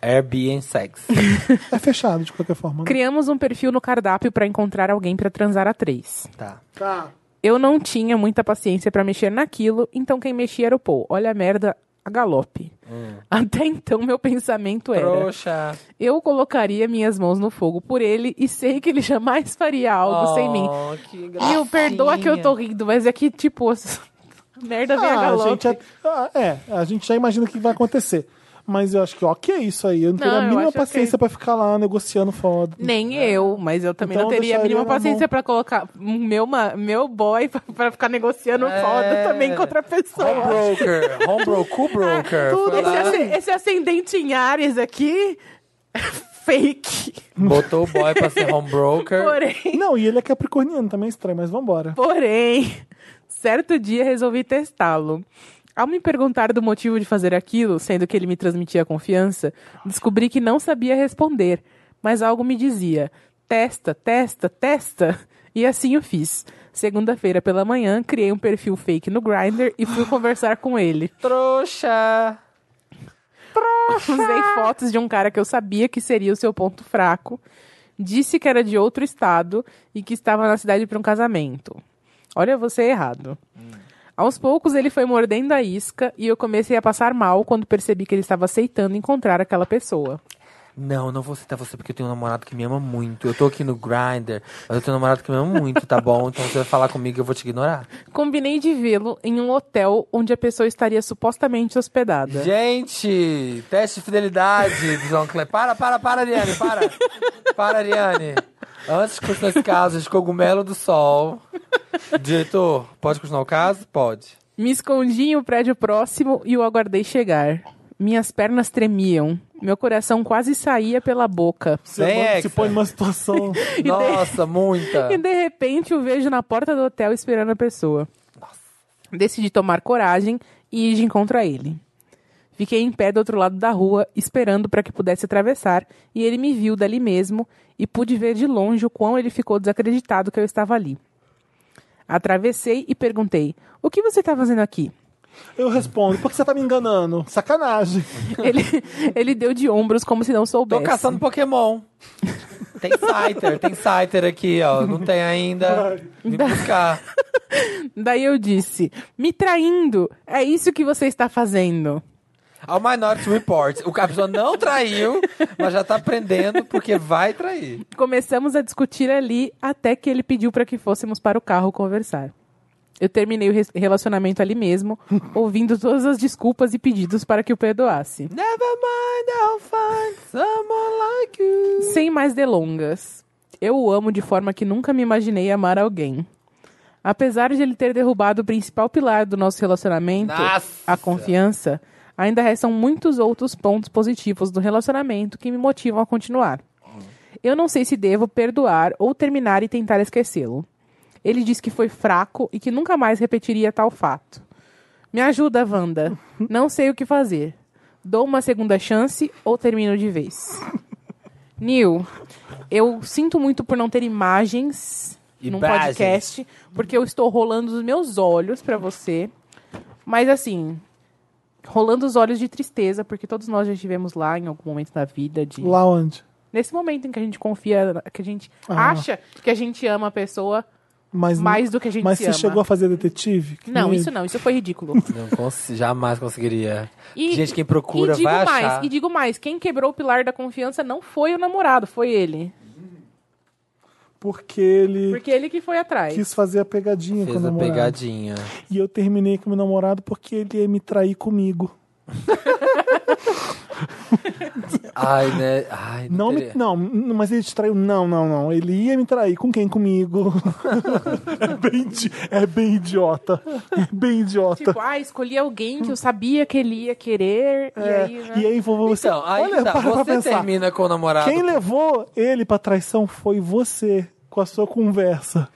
Airbnb sex. <laughs> É fechado de qualquer forma. né? Criamos um perfil no cardápio pra encontrar alguém pra transar a três. tá. Tá. Eu não tinha muita paciência pra mexer naquilo, então quem mexia era o Paul. Olha a merda a galope. Até então meu pensamento era: Trouxa. eu colocaria minhas mãos no fogo por ele e sei que ele jamais faria algo sem mim. Oh, que Meu, perdoa que eu tô rindo, mas é que tipo, <laughs> merda vem a Ah, a galope. gente é, ah, é, a gente já imagina o que vai acontecer. Mas eu acho que ok isso aí. Eu não teria Não, a mínima paciência pra ficar lá negociando foda. Nem eu, mas eu também Então não teria a mínima paciência pra colocar meu, meu boy <laughs> pra, pra ficar negociando É. foda também com outra Home pessoa. broker. Home bro, cool <laughs> broker. tudo Esse, esse ascendente em Ares aqui é <laughs> fake. botou o boy pra ser home broker. Porém, Não, e ele é capricorniano, também é estranho, mas vambora. porém, certo dia resolvi testá-lo. Ao me perguntar do motivo de fazer aquilo, sendo que ele me transmitia confiança, descobri que não sabia responder. mas algo me dizia: testa, testa, testa. E assim eu fiz. Segunda-feira pela manhã, criei um perfil fake no Grindr e fui conversar com ele. <laughs> Trouxa! Usei fotos de um cara que eu sabia que seria o seu ponto fraco. Disse que era de outro estado e que estava na cidade para um casamento. Olha, você errado. Aos poucos ele foi mordendo a isca e eu comecei a passar mal quando percebi que ele estava aceitando encontrar aquela pessoa. Não, não vou citar você porque eu tenho um namorado que me ama muito. Eu tô aqui no Grindr, mas eu tenho um namorado que me ama muito, tá bom? <laughs> Então você vai falar comigo e eu vou te ignorar. Combinei de vê-lo em um hotel onde a pessoa estaria supostamente hospedada. Gente, teste de fidelidade João Clé. Para, para, para, Ariane, para. <laughs> Para, Ariane. Antes de continuar esse caso de cogumelo do sol. Diretor, pode continuar o caso? Pode. Me escondi em um prédio próximo e o aguardei chegar. Minhas pernas tremiam. Meu coração quase saía pela boca. Você se põe numa situação. <laughs> Nossa, muita. <laughs> E de repente o vejo na porta do hotel esperando a pessoa. Decidi tomar coragem e ir de encontro a ele. Fiquei em pé do outro lado da rua, esperando para que pudesse atravessar, e ele me viu dali mesmo e pude ver de longe o quão ele ficou desacreditado que eu estava ali. Atravessei e perguntei: O que você está fazendo aqui? Eu respondo, por que você tá me enganando? Sacanagem. <laughs> Ele, ele deu de ombros como se não Tô soubesse. caçando Pokémon. Tem Scyther, tem Scyther aqui, ó. Não tem ainda. Vim buscar. <laughs> Daí eu disse: Me traindo! É isso que você está fazendo. Ao Minority Report. O pessoa não traiu, mas já tá aprendendo porque vai trair. Começamos a discutir ali até que ele pediu para que fôssemos para o carro conversar. Eu terminei o re- relacionamento ali mesmo, <laughs> ouvindo todas as desculpas e pedidos para que o perdoasse. Never mind, I'll find someone like you. Sem mais delongas, eu o amo de forma que nunca me imaginei amar alguém. Apesar de ele ter derrubado o principal pilar do nosso relacionamento, Nossa! a confiança, ainda restam muitos outros pontos positivos do relacionamento que me motivam a continuar. Eu não sei se devo perdoar ou terminar e tentar esquecê-lo. Ele disse que foi fraco e que nunca mais repetiria tal fato. Me ajuda, Wanda. Não sei o que fazer. Dou uma segunda chance ou termino de vez? Neil, eu sinto muito por não ter imagens num Imagens. podcast, porque eu estou rolando os meus olhos pra você. Mas assim, rolando os olhos de tristeza, porque todos nós já estivemos lá em algum momento da vida de Lá onde? nesse momento em que a gente confia, que a gente Ah. acha que a gente ama a pessoa Mas, mais do que a gente mas se você ama. chegou a fazer detetive? Que Não, isso ele. não, isso foi ridículo. <laughs> Não cons- jamais conseguiria. E- Gente, quem procura e digo vai mais, achar. e digo mais, quem quebrou o pilar da confiança não foi o namorado, foi ele. Porque ele Porque ele que foi atrás. quis fazer a pegadinha com o Fez a namorado. pegadinha. E eu terminei com meu namorado porque ele ia me trair comigo. <laughs> Ai, né? Ai, Não, me, teria- não, mas ele te traiu. Não, não, não. Ele ia me trair. Com quem? Comigo. <laughs> é, bem, é bem idiota. É bem idiota. Tipo, ah, escolhi alguém que eu sabia que ele ia querer, e É, aí, né? E aí vou você. Então, aí olha, tá, para pra você pensar. termina com o namorado. Quem levou ele pra traição foi você, com a sua conversa.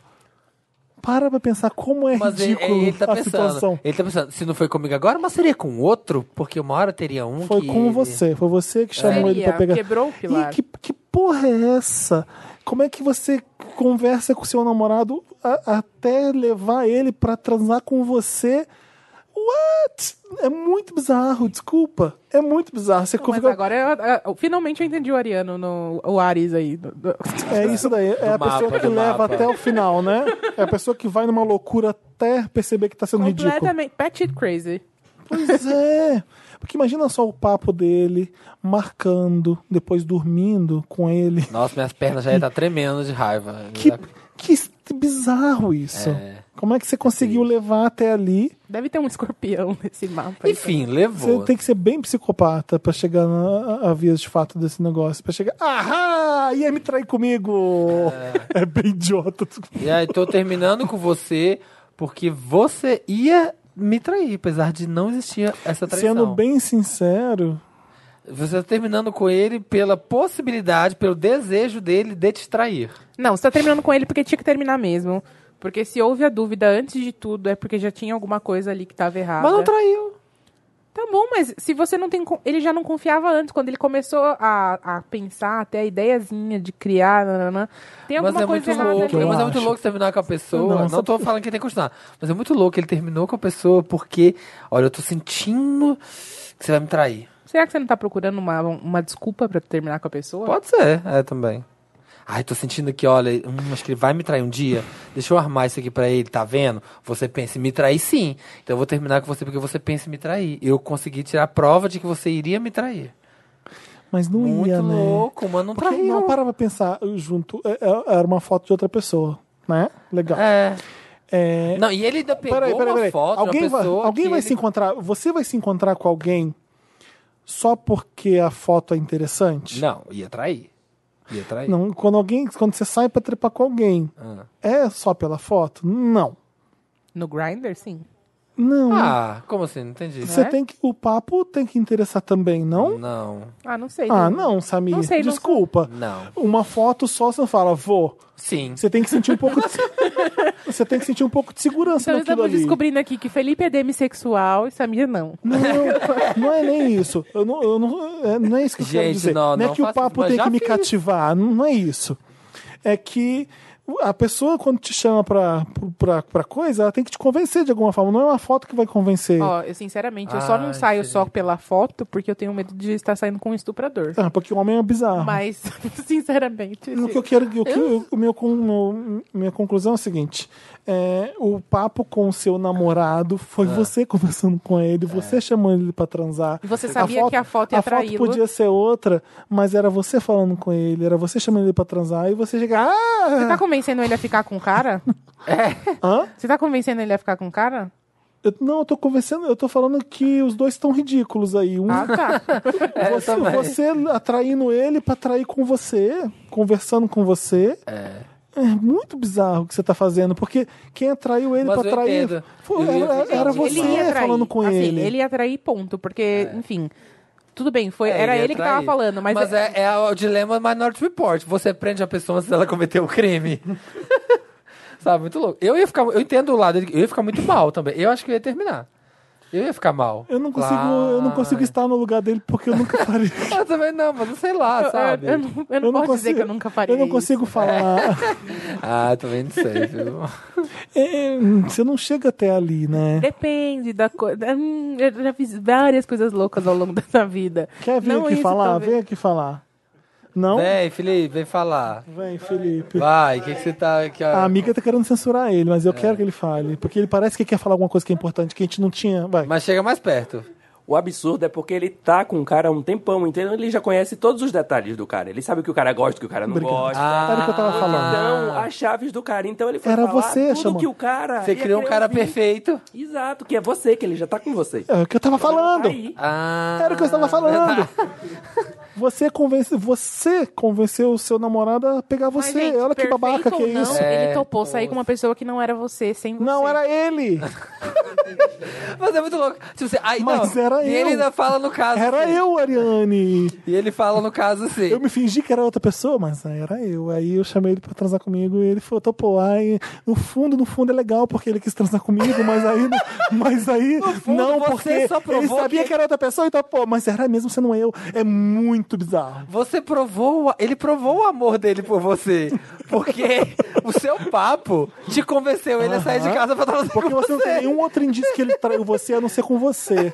Para pra pensar como é Mas ele, ridículo ele tá a pensando. situação. Ele tá pensando, se não foi comigo agora, mas seria com outro? Porque uma hora teria um Foi que. com ele- você, foi você que chamou ele pra pegar. quebrou o pilar. E que, que porra é essa? Como é que você conversa com seu namorado a- até levar ele pra transar com você? What? É muito bizarro, desculpa. É muito bizarro. Você Mas fica- agora, eu- eu- finalmente eu entendi o Ariano, no, o Ares aí. do- do- <laughs> É isso daí. É a Do pessoa mapa, que do leva mapa. até o final, né? É a pessoa que vai numa loucura até perceber que tá sendo ridículo. Completamente. Batshit crazy. Pois é. Porque imagina só o papo dele marcando, depois dormindo com ele. Nossa, minhas pernas já iam estar tremendo de raiva. Que, que bizarro isso. É. Como é que você conseguiu levar até ali? Deve ter um escorpião <laughs> nesse mapa. aí Enfim, Você levou. tem que ser bem psicopata pra chegar na, a vias de fato desse negócio. Pra chegar, ahá, ia me trair comigo. <laughs> É, bem idiota. E aí, tô terminando com você porque você ia me trair, apesar de não existir essa traição. Sendo bem sincero, Você tá terminando com ele pela possibilidade, pelo desejo dele de te trair. Não, você tá terminando com ele porque tinha que terminar mesmo. Porque se houve a dúvida antes de tudo, é porque já tinha alguma coisa ali que tava errada. Mas não traiu. Tá bom, mas se você não tem. Ele já não confiava antes, quando ele começou a, a pensar, até a ideiazinha de criar, nananã, tem Mas alguma é coisa muito errada louco. ali. Mas é muito louco você terminar com a pessoa. Não, Não, tô falando que tem que continuar. Mas é muito louco. Ele terminou com a pessoa porque, olha, eu tô sentindo que você vai me trair. Será que você não tá procurando uma, uma desculpa pra terminar com a pessoa? Pode ser, é também. Ai, tô sentindo que, olha, hum, acho que ele vai me trair um dia. Deixa eu armar isso aqui pra ele, tá vendo? Você pensa em me trair sim. Então eu vou terminar com você porque você pensa em me trair. Eu consegui tirar a prova de que você iria me trair. Mas não Muito ia, né? louco, mas não Porque, traiu. não, para pra pensar junto. É- é- Era uma foto de outra pessoa, né? Legal. É. É, Não, e ele ainda pegou Peraí, peraí, uma peraí. foto Alguém, vai, alguém vai ele- se encontrar. Você vai se encontrar com alguém só porque a foto é interessante? Não, ia trair. Trair. Não, quando alguém, quando você sai pra trepar com alguém, Ah. é só pela foto? Não. No Grindr, sim. Não. Ah, como assim? Não entendi. você é? tem que o papo tem que interessar também, não? Não, Ah, não sei. Ah, não, Samir. Não sei, não Desculpa. não. Uma foto só você não fala, vou. Sim. Você tem que sentir um pouco de... <laughs> você tem que sentir um pouco de segurança Então naquilo estamos ali. descobrindo aqui que Felipe é demissexual e Samir não. Não, <laughs> não é nem isso. Eu não, eu não, é, não é isso que eu quero dizer. não, é não que o papo tem que me fiz. cativar. Não, não é isso. É que a pessoa, quando te chama pra, pra, pra coisa, ela tem que te convencer de alguma forma. Não é uma foto que vai convencer. Ó, eu sinceramente, eu só não Ah, saio entendi. só pela foto porque eu tenho medo de estar saindo com um estuprador. Ah, porque o homem é bizarro. Mas, <laughs> sinceramente, O que eu quero, o que eu- o meu, con- meu- minha conclusão é o seguinte: é, o papo com o seu namorado foi Ah. você conversando com ele, você chamando ele pra transar. E você sabia que a foto ia a foto podia ser outra, mas era você falando com ele, era você chamando ele pra transar e você chega, ah, Você tá convencendo ele a ficar com o cara? <laughs> hã? Você tá convencendo ele a ficar com o cara? Eu- não, eu tô conversando, eu tô falando que os dois estão ridículos aí. Um, Ah, tá. <laughs> É, você, você atraindo ele pra atrair com você, conversando com você. É. É muito bizarro o que você tá fazendo, porque quem atraiu ele Mas pra eu atrair entendo. foi- ia era, era você ele ia falando com assim, ele. Ele ia atrair, ponto. Porque, enfim, tudo bem, foi, É, era ia ele que tava trair. falando, mas, Mas é, é o dilema Minority Report. Você prende a pessoa antes dela cometer o crime. <laughs> Sabe, muito louco. Eu ia ficar. Eu entendo o lado, eu ia ficar muito mal também. Eu acho que eu ia terminar. Eu ia ficar mal. Eu não consigo, eu não consigo estar no lugar dele porque eu nunca faria. <laughs> Eu também não, mas eu sei lá, eu, sabe? eu, eu não, eu não posso dizer que eu nunca faria Eu não isso. consigo <laughs> falar. <laughs> Ah, também não sei, viu? É, você não chega até ali, né? Depende da coisa. Hum, eu já fiz várias coisas loucas ao longo dessa vida. Quer vir Não aqui isso, falar? talvez. Vem aqui falar. Não? Vem, Felipe, vem falar. Vem, Felipe. Vai, o que, que você tá aqui? A amiga tá querendo censurar ele, mas eu É. quero que ele fale. Porque ele parece que quer falar alguma coisa que é importante, que a gente não tinha. Vai. Mas chega mais perto. O absurdo é porque ele tá com o cara há um tempão, então ele já conhece todos os detalhes do cara. Ele sabe o que o cara gosta, o que o cara não Obrigado. gosta. Era o que eu tava falando. Então, as chaves do cara. Então ele foi Era falar você, tudo que o cara... Você criou um cara ouvir. perfeito. Exato, que é você, que ele já tá com você. É o que eu tava falando. Tá aí. Ah. Era o que eu estava falando. <laughs> Você, convence, você convenceu o seu namorado a pegar Mas, você. gente, Olha que babaca que é ou isso. não, É, Ele topou sair com uma pessoa que não era você, sem você. Não, era ele. <laughs> Mas é muito louco. Tipo assim, aí, Mas não. era e eu. ele ainda fala no caso. Era assim. eu, Ariane. E ele fala no caso assim. Eu me fingi que era outra pessoa, mas era eu. Aí eu chamei ele pra transar comigo e ele falou, topou. Aí, no fundo, no fundo é legal porque ele quis transar comigo, mas aí, não- <laughs> mas aí fundo, não, você porque só ele sabia que- que... era outra pessoa e topou. Mas era mesmo sendo eu. É muito bizarro. Você provou, ele provou o amor dele por você. Porque o seu papo te convenceu ele a sair de casa pra transar Porque com você não tem nenhum outro indício que ele traiu você a não ser com você.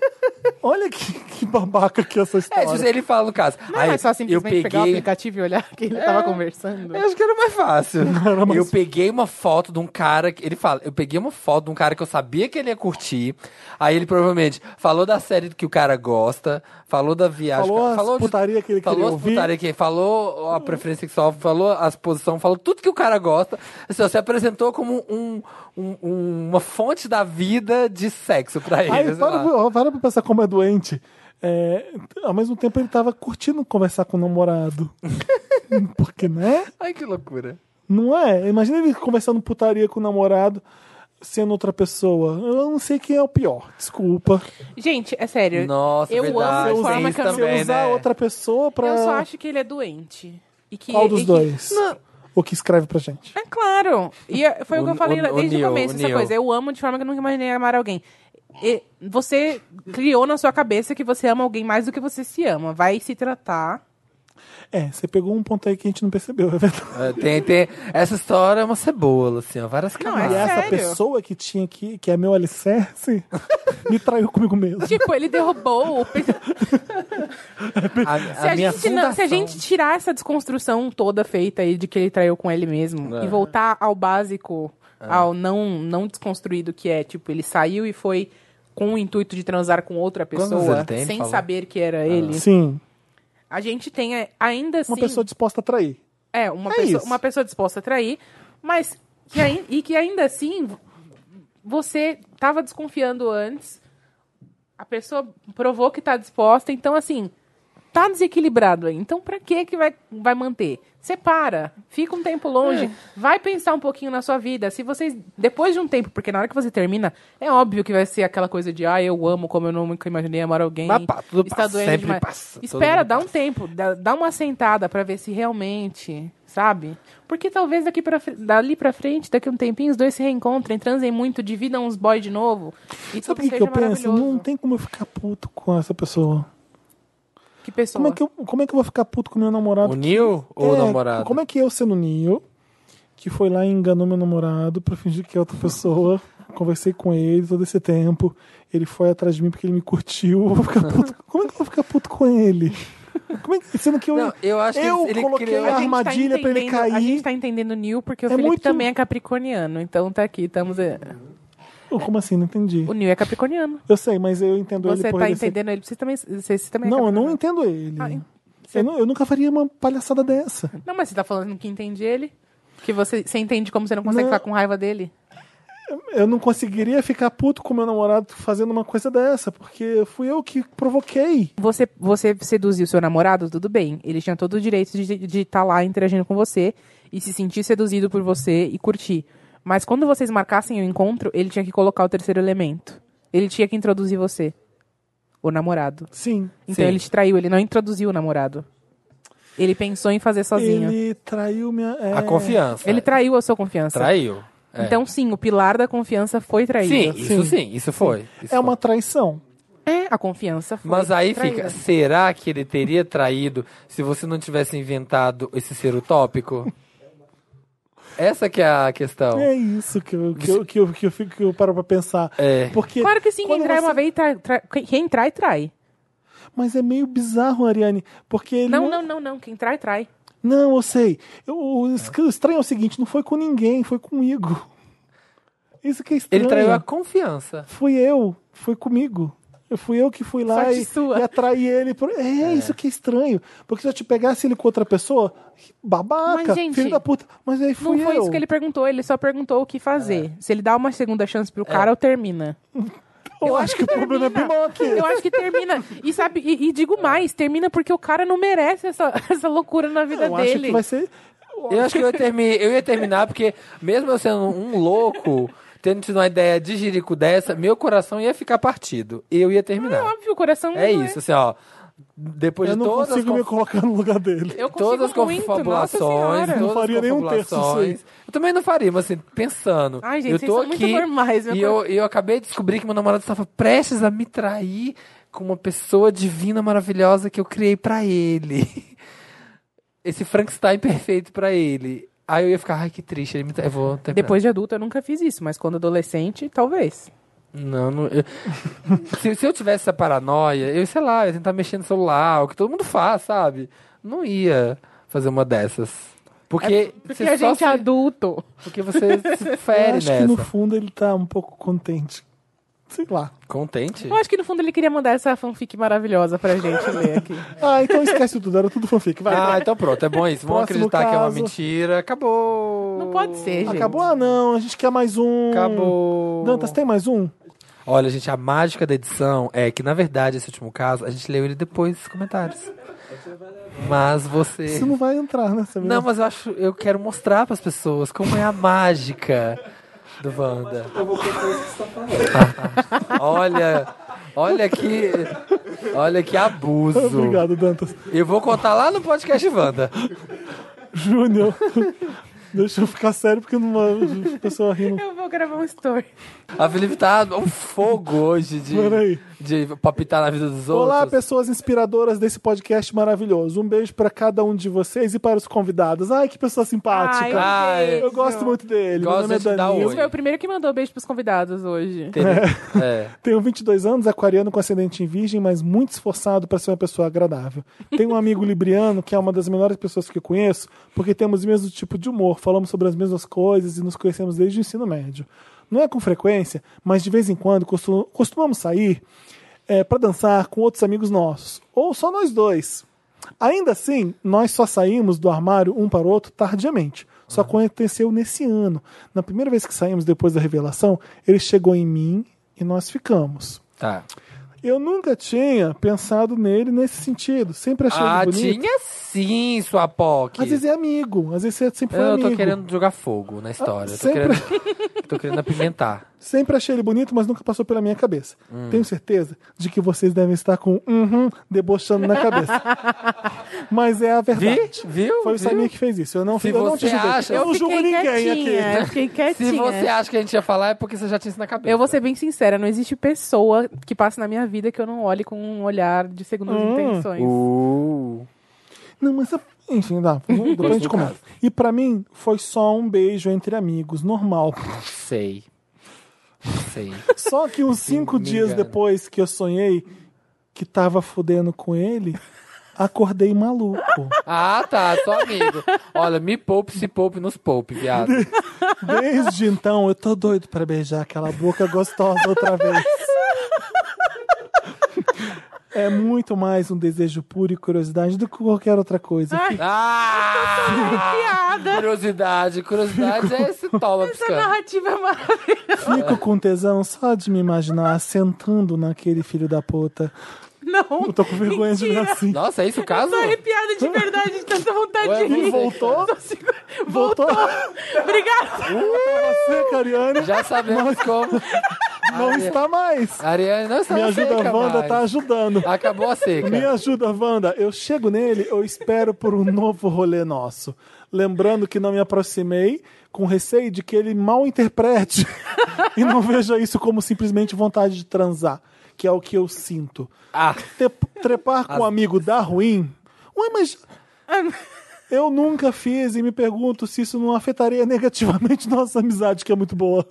Olha que, que babaca que é essa É, história. ele fala no caso. Não aí, é só eu simplesmente pegar o peguei. aplicativo e olhar que ele tava conversando. Eu acho que era mais fácil. Era mais Eu peguei uma foto de um cara. que- Ele fala, eu peguei uma foto de um cara que eu sabia que ele ia curtir. Aí ele provavelmente falou da série que o cara gosta, falou da viagem. Falou as de- putaria que ele falou queria as ouvir. putaria que falou a preferência sexual, falou as posições, falou tudo que o cara gosta. Assim, ó, você apresentou como um, um- um- uma fonte da vida de sexo pra ele. Aí, para, lá. para pra pensar como é doente. É, ao mesmo tempo ele tava curtindo conversar com o namorado. <laughs> Porque, né? Ai, que loucura. Não é? Imagina ele conversando putaria com o namorado sendo outra pessoa. Eu não sei quem é o pior. Desculpa. Gente, é sério. Nossa, eu verdade, amo a forma que eu também, usar né? outra pessoa pra. Eu só acho que ele é doente. E que, Qual dos e que- dois? Não, O que escreve pra gente. É claro. E é- foi o, O- que eu falei o- o desde o Neil, começo, o essa Neil. coisa. Eu amo de forma que eu nunca imaginei amar alguém. e você criou na sua cabeça que você ama alguém mais do que você se ama. Vai se tratar. É, você pegou um ponto aí que a gente não percebeu, é verdade. É, tem, tem, essa história é uma cebola, assim, ó, várias Não, camadas. E é essa sério? pessoa que tinha aqui, que é meu alicerce, <laughs> me traiu comigo mesmo. Tipo, ele derrubou o. Se <laughs> A, a a, minha gente não- se a gente tirar essa desconstrução toda feita aí de que ele traiu com ele mesmo É. e voltar ao básico, ao não, não desconstruído que é, tipo, ele saiu e foi com o intuito de transar com outra pessoa, tem, sem falou? saber que era ele. Sim, A gente tem é, ainda assim. uma pessoa disposta a trair. É, uma, É pessoa, isso. uma pessoa disposta a trair, mas que e que ainda assim você estava desconfiando antes, a pessoa provou que tá disposta, então assim, tá desequilibrado aí. Então pra que que vai, vai manter? Separa, fica um tempo longe, vai pensar um pouquinho na sua vida. Se vocês, depois de um tempo, porque na hora que você termina, é óbvio que vai ser aquela coisa de, ah, eu amo como eu nunca imaginei amar alguém. Mas pá, tudo está passa, sempre demais. passa, todo Espera, mundo dá um tempo, dá, dá uma sentada pra ver se realmente, sabe? Porque talvez daqui pra, fre- dali pra frente, daqui a um tempinho, os dois se reencontrem, transem muito, dividam uns boy de novo. E Sabe o tudo que, que seja eu penso? maravilhoso. Não tem como eu ficar puto com essa pessoa. Que pessoa. Como é que eu, como é que eu vou ficar puto com meu namorado? O Neil ou o É, namorado? Como é que eu, sendo Nil, que foi lá e enganou meu namorado pra fingir que é outra pessoa, conversei com ele todo esse tempo, ele foi atrás de mim porque ele me curtiu, eu vou ficar <laughs> puto. Como é que eu vou ficar puto com ele? Como é que, sendo que eu, Não, eu acho que eu ele coloquei criou- a A gente tá armadilha pra ele entendendo- A cair. gente tá entendendo o Neil porque o É Felipe muito- também é capricorniano. Então tá aqui, estamos... Como assim? Não entendi. O Neil é capricorniano. Eu sei, mas eu entendo ele Você por tá ele ser- entendendo ele. Você também, você, você também é Não, eu não entendo ele. Ah, eu, nu- eu nunca faria uma palhaçada dessa. Não, mas você tá falando que entende ele? Que você, você entende como você não consegue Não. ficar com raiva dele? Eu não conseguiria ficar puto com meu namorado fazendo uma coisa dessa, porque fui eu que provoquei. Você, você seduziu seu namorado, tudo bem. Ele tinha todo o direito de estar lá interagindo com você e se sentir seduzido por você e curtir. Mas quando vocês marcassem o encontro, ele tinha que colocar o terceiro elemento. Ele tinha que introduzir você. O namorado. Sim. Então Sim. ele te traiu, ele não introduziu o namorado. Ele pensou em fazer sozinho. Ele, Ele traiu minha. é, A confiança. traiu a sua confiança. Traiu. É. Então, sim, o pilar da confiança foi traído. sim, isso sim, isso foi. Isso É uma foi. traição. É, a confiança foi Mas aí traída. fica, será que ele teria traído se você não tivesse inventado esse ser utópico? <laughs> Essa que é a questão. É isso que eu, que eu, que eu, que eu, fico, que eu paro pra pensar. É. Porque Claro que sim, quem trai você- uma vez, trai, trai- quem trai, trai. Mas é meio bizarro, Ariane. Porque ele. Não, não, não, não. Quem trai, trai. Não, eu sei. Eu- o estranho é o seguinte: não foi com ninguém, foi comigo. Isso que é estranho. Ele traiu a confiança. Fui eu, foi comigo. Eu fui eu que fui lá e, e atraí ele. Por... É, isso que é estranho. Porque se eu te pegasse ele com outra pessoa, babaca, Mas, gente, filho da puta. Mas aí fui Não foi eu. isso que ele perguntou, ele só perguntou o que fazer. Se ele dá uma segunda chance pro cara, ou termina. Eu, acho que, o problema é bem maior que. Eu acho que termina. E sabe, e, e digo mais, termina porque o cara não merece essa, <laughs> essa loucura na vida Eu acho dele. que vai ser. Eu acho que eu ia, termi- eu ia terminar porque, mesmo eu sendo um louco, tendo tido uma ideia de jirico dessa, meu coração ia ficar partido. Eu ia É terminar. óbvio, o coração É não isso, assim, ó. Depois Eu de não todas consigo as me conf- colocar no lugar dele. Eu consigo todas as muito, confabulações, senhora. Não faria nenhum terço disso. Eu também não faria, mas assim, pensando. Ai, gente, eu vocês tô são muito aqui normais, e eu, e eu acabei de descobrir que meu namorado estava prestes a me trair com uma pessoa divina, maravilhosa que eu criei pra ele. <laughs> Esse Frankenstein perfeito pra ele. Aí eu ia ficar, ai, que triste. Ele me. Eu vou terminar. Depois de adulto eu nunca fiz isso, mas quando adolescente, talvez. Não, não eu- <laughs> se, se eu tivesse essa paranoia, eu, sei lá, ia tentar mexer no celular, o que todo mundo faz, sabe? Não ia fazer uma dessas. Porque, Porque você a gente é se- adulto. Porque você se Eu fere acho que nessa. no fundo ele tá um pouco contente. Sei lá. Contente? Eu acho que no fundo ele queria mandar essa fanfic maravilhosa pra gente ler aqui. <laughs> Ah, então esquece tudo, era tudo fanfic. Vai, Ah, então pronto, é bom isso. Vamos Próximo acreditar que é uma caso. mentira. Acabou. Não pode ser, gente. Acabou? Ah, não, a gente quer mais um. Acabou. Dantas, tem mais um? Olha, gente, a mágica da edição é que, na verdade, esse último caso, a gente leu ele depois dos comentários. Mas você. Você não vai entrar, né? Samir? Não, mas eu acho, eu quero mostrar pras pessoas como é a mágica do Wanda. Eu vou propor isso que você tá falando. <laughs> Olha, olha que, olha que abuso. Obrigado, Dantas. Eu vou contar lá no podcast Wanda. Júnior. <laughs> Deixa eu ficar sério, porque não a pessoa rindo. Eu vou gravar um story. A Felipe tá um fogo hoje de, Peraí. de palpitar na vida dos Olá, outros. pessoas inspiradoras desse podcast maravilhoso. Um beijo pra cada um de vocês e para os convidados. Ai, que pessoa simpática. Ai, um Ai, beijo. eu gosto muito dele. Gosto Meu nome é Danilo. Esse foi o primeiro que mandou beijo pros convidados hoje. Teve- É. Tenho 22 anos, aquariano com ascendente em virgem, mas muito esforçado para ser uma pessoa agradável. Tenho um amigo libriano que é uma das melhores pessoas que eu conheço, porque temos o mesmo tipo de humor, falamos sobre as mesmas coisas e nos conhecemos desde o ensino médio. Não é com frequência, mas de vez em quando costu- costumamos sair para dançar com outros amigos nossos, ou só nós dois. Ainda assim, nós só saímos do armário um para o outro tardiamente. Só aconteceu nesse ano. Na primeira vez que saímos depois da revelação, ele chegou em mim e nós ficamos. Tá. Eu nunca tinha pensado nele nesse sentido. Sempre achei Ah, ele bonito. tinha sim, sua POC. Às vezes é amigo, às vezes você sempre foi Eu amigo. tô querendo jogar fogo na história. Eu tô, sempre- querendo, <laughs> tô querendo apimentar. Sempre achei ele bonito, mas nunca passou pela minha cabeça. Hum. Tenho certeza de que vocês devem estar com uhum debochando na cabeça. <laughs> mas é a Vi? verdade. Viu? Foi o Viu? Samir que fez isso. Eu não, Se eu não te julguei. acha- eu não julgo ninguém quietinha, aqui. Fiquei quietinha. Se você acha que a gente ia falar, é porque você já tinha isso na cabeça. Eu vou ser bem sincera, não existe pessoa que passe na minha vida que eu não olhe com um olhar de segundas Hum. intenções. Uh. Não, mas enfim, dá. <laughs> Depois a gente comenta. E pra mim, foi só um beijo entre amigos, normal. Sei. Sei. Só que uns cinco me dias depois que eu sonhei que tava fudendo com ele, acordei maluco. Ah, tá, sou amigo. Olha, me poupe, se poupe, nos poupe, viado. Desde então, eu tô doido pra beijar aquela boca gostosa outra vez. É muito mais um desejo puro e curiosidade do que qualquer outra coisa. Ai, Ah! Curiosidade, curiosidade é esse tola essa piscando. narrativa é maravilhosa. Fico com tesão só de me imaginar sentando naquele filho da puta. Não. Eu tô com vergonha de ver Mentira. assim. Nossa, é isso o caso? Tô arrepiada de verdade, de tanta vontade Ué, de rir. Voltou? Segura- Voltou? Obrigada. Você, Cariane, Já sabemos como. não está mais. Ariane não está Me na ajuda, seca Wanda, mais. tá ajudando. Acabou a seca. Me ajuda, Wanda. Eu chego nele, eu espero por um novo rolê nosso. Lembrando que não me aproximei com receio de que ele mal interprete <laughs> e não veja isso como simplesmente vontade de transar, que é o que eu sinto. Ah, Te- trepar com um amigo dá ruim? Ué, mas. Eu nunca fiz e me pergunto se isso não afetaria <laughs> negativamente nossa amizade, que é muito boa.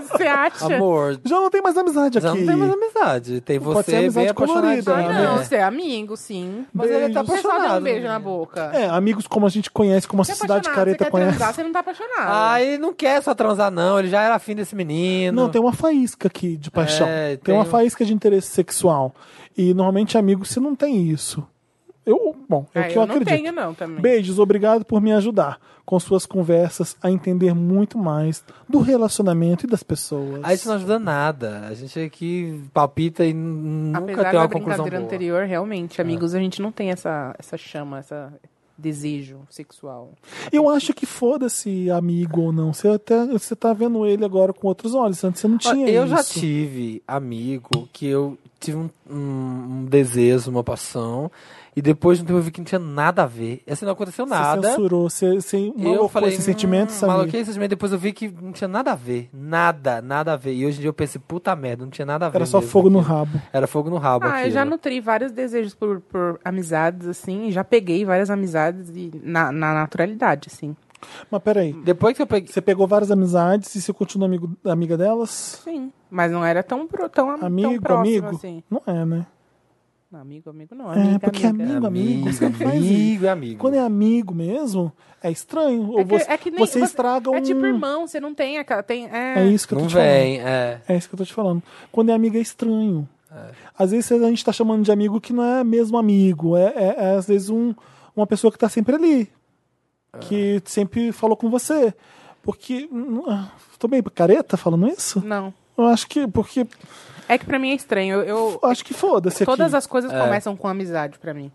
Você acha? amor. Já não tem mais amizade Já aqui. não tem mais amizade. Tem Pode ser você amizade bem colorida? Ah, não, né? você é amigo, sim. Mas ele tá. Você só um apaixonado. beijo na boca. É, amigos como a gente conhece, como a Você é sociedade apaixonado, careta você quer conhece. transar, você não tá apaixonado. Ah, ele não quer só transar, não. Ele já era afim desse menino. Não, tem uma faísca aqui de paixão. É, tem, tem uma um- faísca de interesse sexual. E normalmente, amigo, você não tem isso. Eu, bom, é Ah, o que eu, eu não acredito. tenho, não, também. Beijos, obrigado por me ajudar com suas conversas a entender muito mais do relacionamento e das pessoas. A gente não ajuda nada. A gente aqui palpita e nunca Apesar tem da uma conclusão brincadeira boa. anterior, realmente, amigos, a gente não tem essa, essa chama, essa desejo sexual. Eu acho que foda-se amigo ou não. Você até você tá vendo ele agora com outros olhos. Antes você não tinha eu isso. já tive amigo que eu tive um, um- um desejo, uma paixão, e depois de um tempo eu vi que não tinha nada a ver. Assim, não aconteceu Você nada. censurou, você, você eu falei, esse sentimento, hum, Samir. maloquei esse sentimento, depois eu vi que não tinha nada a ver. Nada, nada a ver. E hoje em dia eu pensei, puta merda, não tinha nada a ver. Era só fogo no aquilo. rabo. Era fogo no rabo Ah, eu já aquilo. nutri vários desejos por, por amizades, assim, já peguei várias amizades e na, na naturalidade, assim. Mas peraí. Depois que eu peguei... Você pegou várias amizades e você continua amigo, amiga delas? Sim. Mas não era tão, tão, tão Amigo, próximo, amigo? assim. Não é, né? Não, amigo, amigo não. É, Amiga, porque amiga. amigo, amigo, você faz amigo, amigo. Quando é amigo mesmo, é estranho. Ou É que, você, é que nem, você estraga um... É tipo irmão, você não tem aquela... Tem, é, É isso que eu tô Não te falando. vem, é. É isso que eu tô te falando. Quando é amigo é estranho. Às vezes a gente tá chamando de amigo que não é mesmo amigo. É, é- é, às vezes um, uma pessoa que tá sempre ali. Que sempre falou com você. Porque. hum, ah, Tô bem careta falando isso? Não. Eu acho que. Porque. É que pra mim é estranho. Eu, eu- acho que foda-se. todas aqui. as coisas começam com amizade pra mim.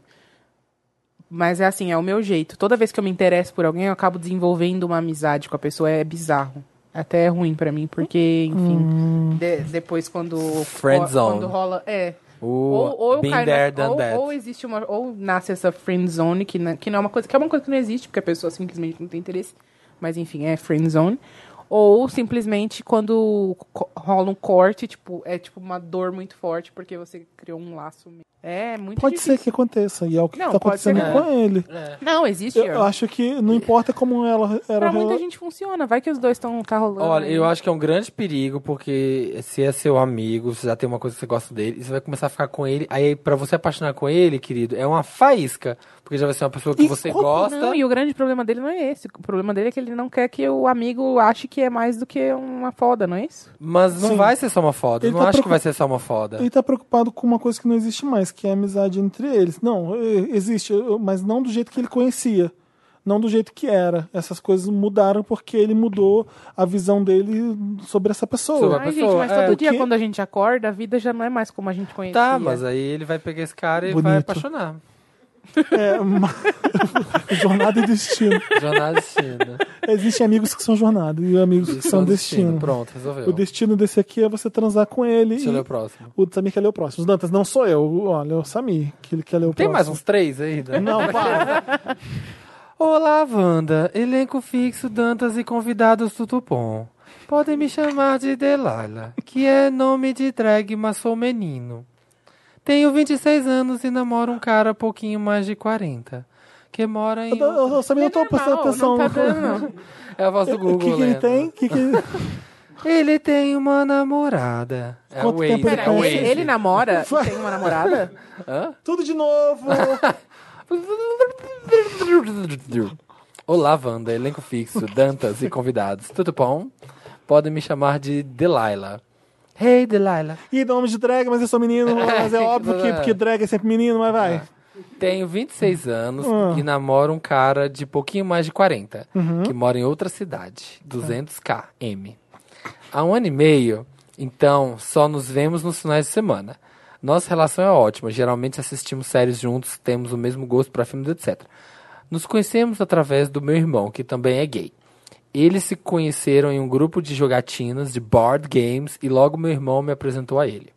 Mas é assim, é o meu jeito. Toda vez que eu me interesso por alguém, eu acabo desenvolvendo uma amizade com a pessoa. É bizarro. Até é ruim pra mim, porque, enfim, Hum. de- depois quando Friend zone. quando rola, é, O ou, ou there, na, ou, that. ou existe uma ou nasce essa friend zone que, não- que não é uma coisa que é uma coisa que não existe porque a pessoa simplesmente não tem interesse mas enfim, é friend zone. Ou simplesmente quando rola um corte, tipo, é tipo uma dor muito forte porque você criou um laço. É muito Pode difícil. ser que aconteça, e é o que Não, ser acontecendo que- com ele. Não, existe. Eu acho que não importa como ela era Pra muita gente funciona. Vai que os dois estão tá rolando. Olha, aí. eu acho que é um grande perigo, porque se é seu amigo, você já tem uma coisa que você gosta dele, e você vai começar a ficar com ele, aí pra você apaixonar com ele, querido, é uma faísca, porque já vai ser uma pessoa que E você como gosta. Não, e o grande problema dele não é esse. O problema dele é que ele não quer que o amigo ache que é mais do que uma foda, não é isso? Mas não Sim. vai ser só uma foda. Eu Ele não tá acho que preocup- vai ser só uma foda. Ele tá preocupado com uma coisa que não existe mais, que é a amizade entre eles. Não, existe, mas não do jeito que ele conhecia. Não do jeito que era. Essas coisas mudaram porque ele mudou a visão dele sobre essa pessoa. Sobre a Ai, pessoa, gente, mas é. todo O dia quando a gente acorda, a vida já não é mais como a gente conhecia. Tá, mas aí ele vai pegar esse cara e vai Bonito. apaixonar. É, uma- <laughs> jornada e destino. Jornada destino. Existem amigos que são jornada e amigos que são destino. Pronto, resolveu. O destino desse aqui é você transar com ele. Deixa eu e ler o próximo. o Samir quer ler o próximo. Os Dantas, não sou eu. Olha, é o Samir que ele quer ler o Tem mais próximo. uns três aí, né? Não, <laughs> para. Olá, Wanda. Elenco fixo, Dantas e convidados do Tupom. Podem me chamar de Delilah, que é nome de drag, mas sou menino. Tenho 26 anos e namoro um cara pouquinho mais de 40. Que mora em. Eu, eu, eu, Samir, eu tô prestando atenção. Não tá dando, não. É a voz do <laughs> O Google, que, que ele lendo. tem? Que que... Ele tem uma namorada. É Quanto o Waze. tempo ele é Pera, o ele, ele namora <laughs> e tem uma namorada? Tudo de novo. <laughs> Olá, Wanda, elenco fixo, Dantas e convidados. Tudo bom? Podem me chamar de Delilah. Hey, Delilah. e nome de drag, mas eu sou menino. <laughs> Mas é óbvio que É. porque drag é sempre menino, mas vai. Tenho 26 anos Ah. e namoro um cara de pouquinho mais de 40, Uhum. que mora em outra cidade, 200k M. Há um ano e meio, então, só nos vemos nos finais de semana. Nossa relação é ótima, geralmente assistimos séries juntos, temos o mesmo gosto para filmes, etc. Nos conhecemos através do meu irmão, que também é gay. Eles se conheceram em um grupo de jogatinas de board games e logo meu irmão me apresentou a ele.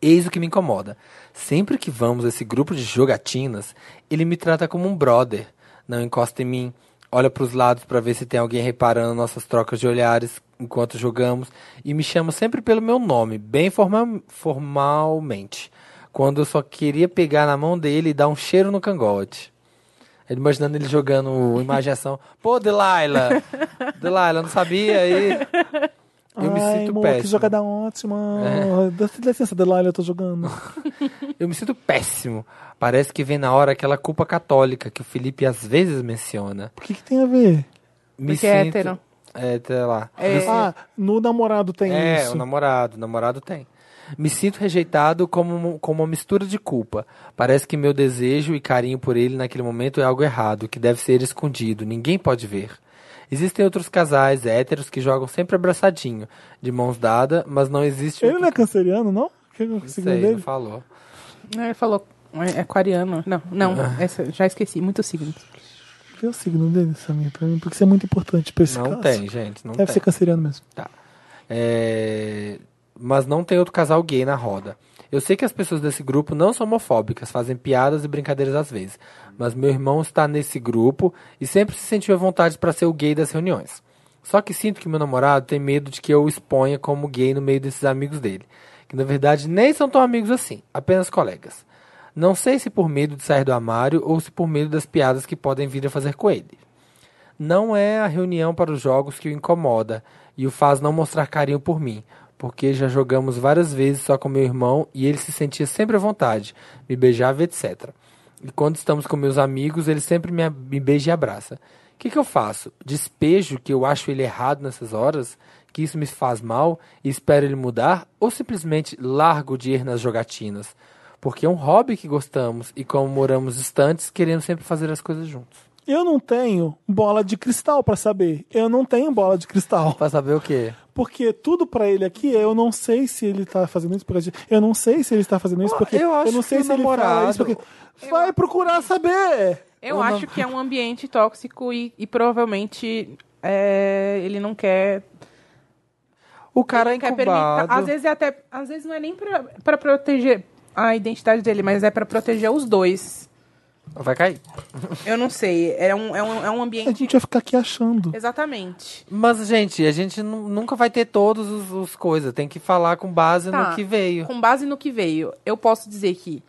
Eis o que me incomoda. Sempre que vamos a esse grupo de jogatinas, ele me trata como um brother. Não encosta em mim, olha para os lados para ver se tem alguém reparando nossas trocas de olhares enquanto jogamos e me chama sempre pelo meu nome, bem forma- formalmente. Quando eu só queria pegar na mão dele e dar um cheiro no cangote. Ele imaginando ele jogando imaginação. Pô, Delilah! Delilah, não sabia aí. Eu me Ai, sinto amor, péssimo. que jogada ótima. É. Dá licença, Delilah, eu tô jogando. <laughs> Eu me sinto péssimo. Parece que vem na hora aquela culpa católica que o Felipe às vezes menciona. O que, que tem a ver? Me Porque é hétero. É, sei lá. É. Ah, no namorado tem É, isso. o namorado, o namorado tem. Me sinto rejeitado como, como uma mistura de culpa. Parece que meu desejo e carinho por ele naquele momento é algo errado, que deve ser escondido, ninguém pode ver. Existem outros casais héteros que jogam sempre abraçadinho, de mãos dadas, mas não existe Ele não é canceriano, não? Que é o Não signo sei, dele? não falou. Ele falou, é aquariano. Não, não, Ah. essa, já esqueci, muitos signos. Vê o signo dele, Samir, pra mim, porque isso é muito importante pra esse Não caso. tem, gente, não Deve tem. ser canceriano mesmo. É, Mas não tem outro casal gay na roda. Eu sei que as pessoas desse grupo não são homofóbicas, fazem piadas e brincadeiras às vezes. Mas meu irmão está nesse grupo e sempre se sentiu à vontade para ser o gay das reuniões. Só que sinto que meu namorado tem medo de que eu o exponha como gay no meio desses amigos dele. Que na verdade nem são tão amigos assim, apenas colegas. Não sei se por medo de sair do armário ou se por medo das piadas que podem vir a fazer com ele. Não é a reunião para os jogos que o incomoda e o faz não mostrar carinho por mim, porque já jogamos várias vezes só com meu irmão e ele se sentia sempre à vontade, me beijava, etc. E quando estamos com meus amigos, ele sempre me, me beija e abraça. O que, que eu faço? Despejo que eu acho ele errado nessas horas, que isso me faz mal e espero ele mudar, ou simplesmente largo de ir nas jogatinas? Porque é um hobby que gostamos e como moramos distantes, queremos sempre fazer as coisas juntos. Eu não tenho bola de cristal pra saber. Eu não tenho bola de cristal. Pra saber o quê? Porque tudo pra ele aqui, eu não sei se ele tá fazendo isso porque eu não sei se ele está fazendo isso porque eu acho não sei que se o ele fala namorado- isso porque vai procurar saber. Eu Ou não- acho que é um ambiente tóxico e, e provavelmente é, ele não quer. O cara é ele quer permitir- incubado. Às vezes é até. Às vezes não é nem pra proteger a identidade dele, mas é pra proteger os dois. Vai cair. Eu não sei. É um, é um, é um A ambiente. gente vai ficar aqui achando. Exatamente. Mas, gente, a gente nu- nunca vai ter todos os, os coisas. Tem que falar com base Tá. no que veio. Com base no que veio, eu posso dizer que.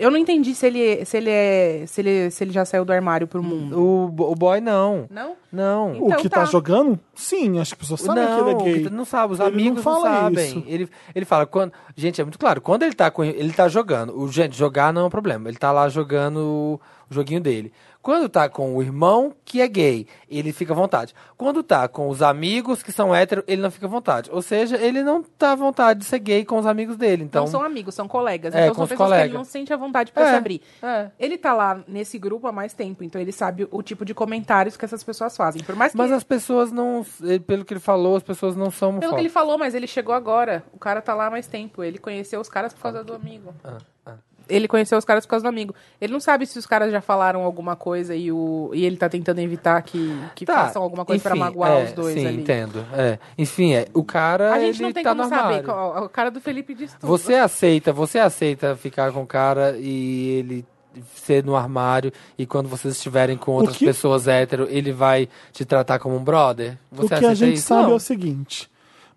Eu não entendi se ele, se ele é. Se ele, se ele já saiu do armário pro mundo. O, o boy não. Não? Não. O Então que tá. tá. jogando? Sim, acho que as pessoas sabem não, que ele é o gay. não sabe, os Ele não amigos não, fala sabem. isso. Ele, ele fala, quando. Gente, é muito claro, quando ele tá com. Ele tá jogando. O, gente, jogar não é um problema. Ele tá lá jogando o, o joguinho dele. Quando tá com o irmão que é gay, ele fica à vontade. Quando tá com os amigos que são héteros, ele não fica à vontade. Ou seja, ele não tá à vontade de ser gay com os amigos dele. Então, não são amigos, são colegas. É, então são pessoas que colegas. ele não sente a vontade pra É, se abrir. é. Ele tá lá nesse grupo há mais tempo, então ele sabe o tipo de comentários que essas pessoas fazem. Por mais que. Mas as pessoas não. ele- Pelo que ele falou, as pessoas não são Pelo que ele falou, mas ele chegou agora. O cara tá lá há mais tempo. Ele conheceu os caras por causa do amigo. Ah, ah. Ele conheceu os caras por causa do amigo. Ele não sabe se os caras já falaram alguma coisa e, o, e ele tá tentando evitar que, que Tá, façam alguma coisa pra enfim, magoar é, os dois sim, ali. entendo. É. Enfim, é, o cara. A gente ele não tem tá como saber. O cara do Felipe diz tudo. Você aceita, você aceita ficar com o cara e ele ser no armário e quando vocês estiverem com outras que- pessoas hétero, ele vai te tratar como um brother? Você o que a gente isso? sabe Não. é o seguinte: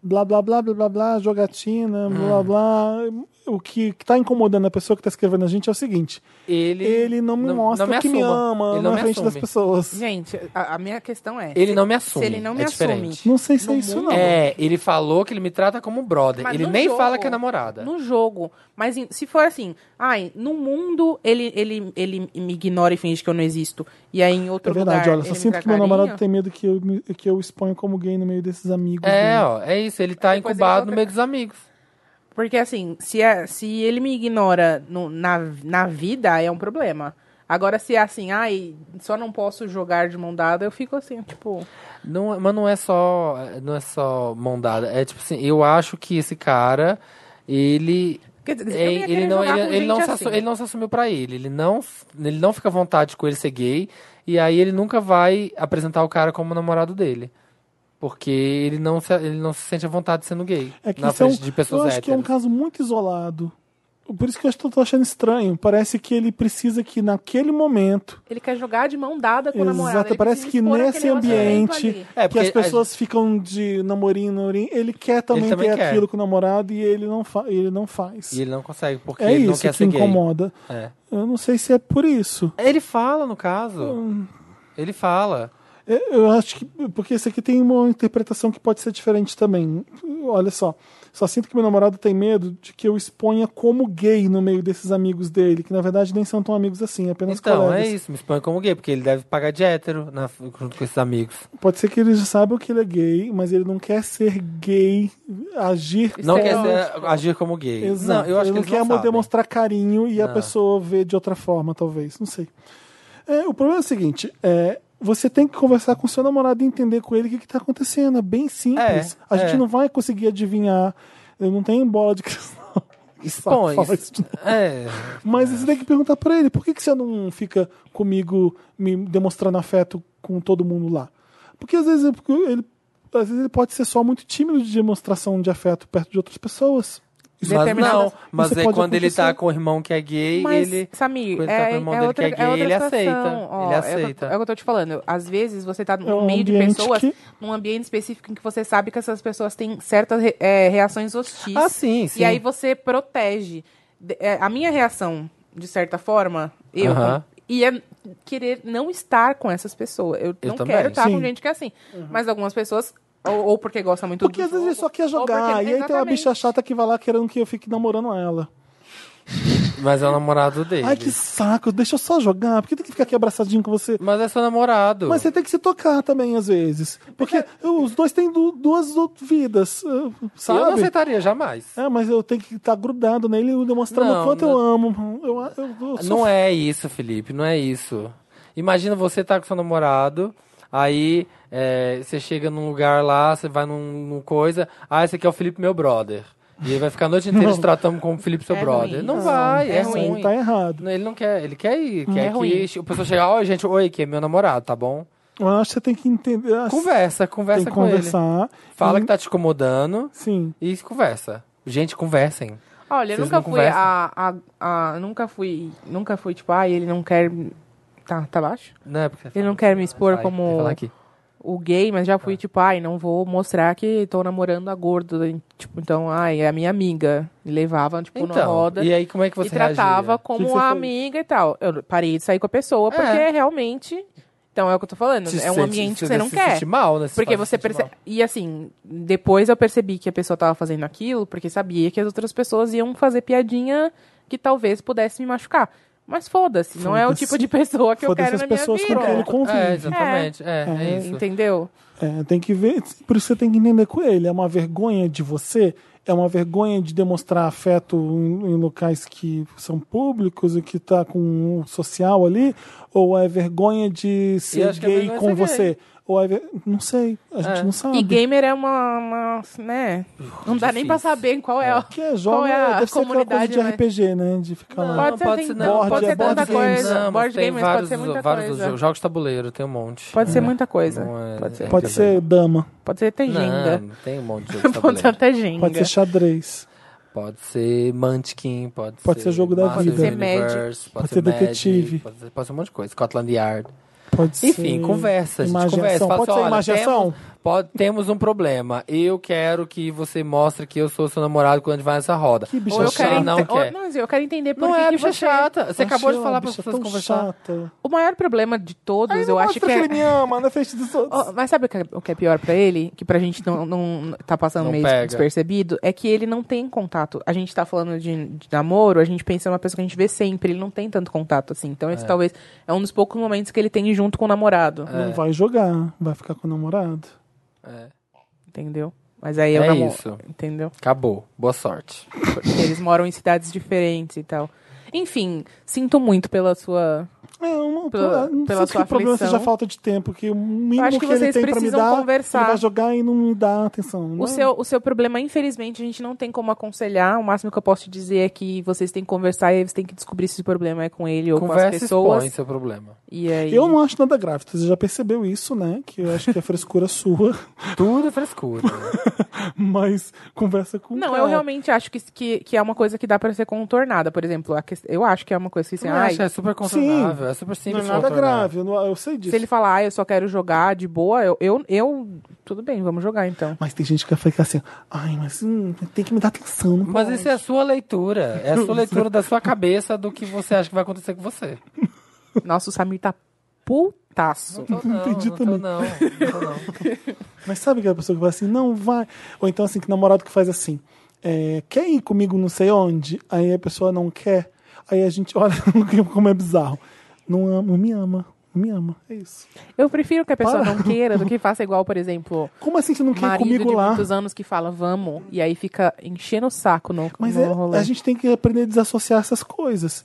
blá blá blá blá blá blá, jogatina, Hum. blá blá. O que tá incomodando a pessoa que tá escrevendo a gente é o seguinte: ele, ele não me mostra não me que me ama Ele não na me frente das assume. pessoas. Gente, a, a minha questão é... Ele se- não me assume, Se ele não me é assume... diferente. Não sei se é No isso, mundo- não. É, ele falou que ele me trata como brother. Mas ele nem jogo- fala que é namorada. No jogo. Mas se for assim, ai, no mundo ele, ele, ele me ignora e finge que eu não existo. E aí em outro É verdade, lugar. olha, só ele sinto que meu carinho, namorado tem medo que eu, me- que eu exponha como gay no meio desses amigos. É, dele. ó, é isso. Ele tá ele incubado volta- no meio dos amigos. Porque assim, se, é, se ele me ignora no- na, na vida, é um problema. Agora, se é assim, ai, só não posso jogar de mão dada, eu fico assim, tipo. Não, mas não é só não é só mão dada. É tipo assim, eu acho que esse cara, ele Quer dizer, É, ele, não, ele, ele assim. ele não se assumiu pra ele. Ele não, ele não fica à vontade com ele ser gay. E aí ele nunca vai apresentar o cara como namorado dele. Porque ele não se, ele não se sente à vontade sendo gay. É que na isso é um, frente de pessoas eu acho que é um héteros. caso muito isolado. Por isso que eu estou tô achando estranho. Parece que ele precisa que naquele momento, Ele quer jogar de mão dada com o namorado. exato, ele parece que nesse ambiente. É, que as pessoas ficam de namorinho, namorinho, ele quer também, também ter quer. aquilo com o namorado e ele não, fa ele não faz. E ele não consegue, porque é ele não isso quer que ser gay. incomoda. É. Eu não sei se é por isso. Ele fala, no caso. Hum. Ele fala. É, Eu acho que. Porque esse aqui tem uma interpretação que pode ser diferente também. Olha só. Só sinto que meu namorado tem medo de que eu exponha como gay no meio desses amigos dele, que na verdade nem são tão amigos assim, apenas então, colegas. é isso. Me expõe como gay, porque ele deve pagar de hétero na- junto com esses amigos. Pode ser que ele já saiba que ele é gay, mas ele não quer ser gay, agir Não quer ser- agir como gay. Exato. Não, eu acho ele que não quer não demonstrar carinho e a Não. pessoa vê de outra forma, talvez. Não sei. É, o problema é o seguinte: é, você tem que conversar com seu namorado e entender com ele o que está acontecendo. É bem simples. É, a gente é. não vai conseguir adivinhar. Eu não tenho bola de cristal. <laughs> Expõe. É. Mas você tem que perguntar pra ele: por que, que você não fica comigo me demonstrando afeto com todo mundo lá? Porque às vezes, é ele, às vezes ele pode ser só muito tímido de demonstração de afeto perto de outras pessoas. Mas Determinadas- não, mas isso é quando ele tá com o irmão que é gay, Mas, ele. Samir, quando ele tá é, com o irmão é dele outra, que é é gay, outra ele situação. aceita, Ó, ele é o- aceita. É, o que eu tô te falando. Às vezes você tá É no um meio de pessoas, que- num ambiente específico em que você sabe que essas pessoas têm certas re- é, reações hostis. Ah, sim, sim. E aí você protege. É, a minha reação, de certa forma, eu Aham. ia querer não estar com essas pessoas. Eu, Eu não também. quero estar Sim. com gente que é assim. Mas algumas pessoas, ou, ou porque gosta muito Porque do às vezes ele só quer jogar. porque- E aí tem uma bicha chata que vai lá querendo que eu fique namorando ela. Mas é o namorado dele. Ai, que saco, deixa eu só jogar. Por que tem que ficar aqui abraçadinho com você? Mas é seu namorado. Mas você tem que se tocar também, às vezes. Porque os dois têm du- duas vidas, uh, Eu não sabe? aceitaria jamais. É, mas eu tenho que estar grudado nele, demonstrando Não, o quanto não. eu amo. Eu, eu, eu sou Não é isso, Felipe, não é isso. Imagina você tá com seu namorado, aí é, você chega num lugar lá, você vai num, num coisa, ah, esse aqui é o Felipe, meu brother. E ele vai ficar a noite inteira <laughs> Não. te tratando como Felipe, seu É brother. ruim. Não, Não, vai, é, é ruim. aí tá errado. Ele não quer, ele quer ir, quer É que ruim. o pessoal chegar, oi, gente, oi, que é meu namorado, tá bom? Eu acho que você tem que entender. Conversa, conversa tem que com ele. conversar. Fala E- que tá te incomodando Sim. e conversa. Gente, conversem. Olha, eu Vocês nunca não fui a, a, a- Nunca fui. Nunca fui, tipo, ah, ele não quer. Tá, tá baixo? Não é porque Ele não quer me expor como o gay, mas já Tá. fui, tipo, ai, não vou mostrar que tô namorando a gorda. Tipo, então, ai, é a minha amiga. Me levava, tipo, na Então, roda. e aí como é que você e tratava reagia? como Que que a amiga e tal. Eu parei de sair com a pessoa porque É. realmente. Então é o que eu tô falando. Se é um ambiente que se você não se quer. sente mal, né? Se Porque você se percebe. E assim, depois eu percebi que a pessoa tava fazendo aquilo porque sabia que as outras pessoas iam fazer piadinha que talvez pudesse me machucar. Mas foda-se, não é o Foda-se. tipo de pessoa que eu Foda-se quero as na minha pessoas com vida. quem ele mal. convive. É, exatamente. É, é, É. isso. Entendeu? É, tem que ver. Por isso você tem que entender com ele. É uma vergonha de você, é uma vergonha de demonstrar afeto em, em locais que são públicos e que tá com o social ali, ou é vergonha de ser é gay vergonha com ser você? Ou é ver... Não sei, a gente É. não sabe. E gamer é uma. uma, né? Não dá nem pra Difícil. saber qual é. Que é joga, Qual é a deve ser aquela coisa comunidade, de né? RPG, né? De ficar lá. Pode ser, pode tem- ser, não, board, pode é ser tanta coisa. Não, board tem games vários, pode ser muita vários coisa. jo- jogos de tabuleiro, tem um monte. Pode ser muita coisa. Não é- Pode ser. Pode ser dama, Pode ser até Jenga. Não, tem um monte de <laughs> jogos de Pode ser até Jenga. pode ser xadrez. Pode ser Munchkin, pode, Pode ser jogo da Master vida. Pode ser Universe, Pode ser Magic, detetive. Pode ser, pode ser um monte de coisa. Scotland Yard. Pode Enfim, ser conversa, gente, imaginação. conversa. Pode assim, ser imaginação? Temos, pode- temos um problema. Eu quero que você mostre que eu sou seu namorado quando a gente vai nessa roda. Que bicha Ou eu Você quero, chata. não ente- ou- quer. não, eu quero entender por Não que é, que bicha você... chata. Você acabou de Achei falar para as pessoas conversar. chata. O maior problema de todos, Aí eu acho que que é... ele me ama na frente dos outros. Oh, mas sabe o que, é, o que é pior pra ele? Que pra gente não, não tá passando Não meio pega. despercebido? É que ele não tem contato. A gente tá falando de, de namoro, a gente pensa em uma pessoa que a gente vê sempre. Ele não tem tanto contato assim. Então esse talvez é um dos poucos momentos que ele tem junto com o namorado. É. Não vai jogar, vai ficar com o namorado. É. Entendeu? Mas aí é, o É namoro. isso. Entendeu? Acabou. Boa sorte. Porque eles moram em cidades diferentes e tal. Enfim, sinto muito pela sua. É, não, Pela- não pela sei que o problema seja falta de tempo, que o mínimo acho que que, ele vocês tem pra me precisam dar, conversar. ele vai jogar e não me dá atenção. Não O é? seu, o seu problema, infelizmente, a gente não tem como aconselhar. O máximo que eu posso te dizer é que vocês têm que conversar e aí você tem que descobrir se o problema é com ele ou com Conversa as e pessoas. expõe seu problema. E aí... Eu não acho nada grave, você já percebeu isso, né? Que eu acho que é frescura <laughs> sua, Tudo é frescura. <laughs> mas conversa com Não, cara. eu realmente acho que, que, que é uma coisa que dá pra ser contornada. Por exemplo, a que- eu acho que é uma coisa que assim, ai, acho, é super contornável. É super Não simples é de nada grave, eu, não- eu sei disso. se ele falar, ah, eu só quero jogar de boa, eu, eu, eu- tudo bem, vamos jogar então. Mas tem gente que vai ficar assim, ai, mas hum, tem que me dar atenção. Não Mas pode. isso é a sua leitura. É a sua <laughs> leitura da sua cabeça do que você acha que vai acontecer com você. Nossa, o Samir tá putaço. Não, tô não, entendi não, tô também. não, não tô não. <laughs> Mas sabe aquela pessoa que vai assim, não vai. Ou então assim, que namorado que faz assim, é, quer ir comigo não sei onde? Aí a pessoa não quer. Aí a gente, olha <laughs> como é bizarro. Não ama, não me ama, não me ama. É isso. Eu prefiro que a pessoa Para. não queira do que faça igual, por exemplo, Como assim você não quer marido comigo de lá? muitos anos que fala vamos, e aí fica enchendo o saco no, Mas no é, rolê. a gente tem que aprender a desassociar essas coisas.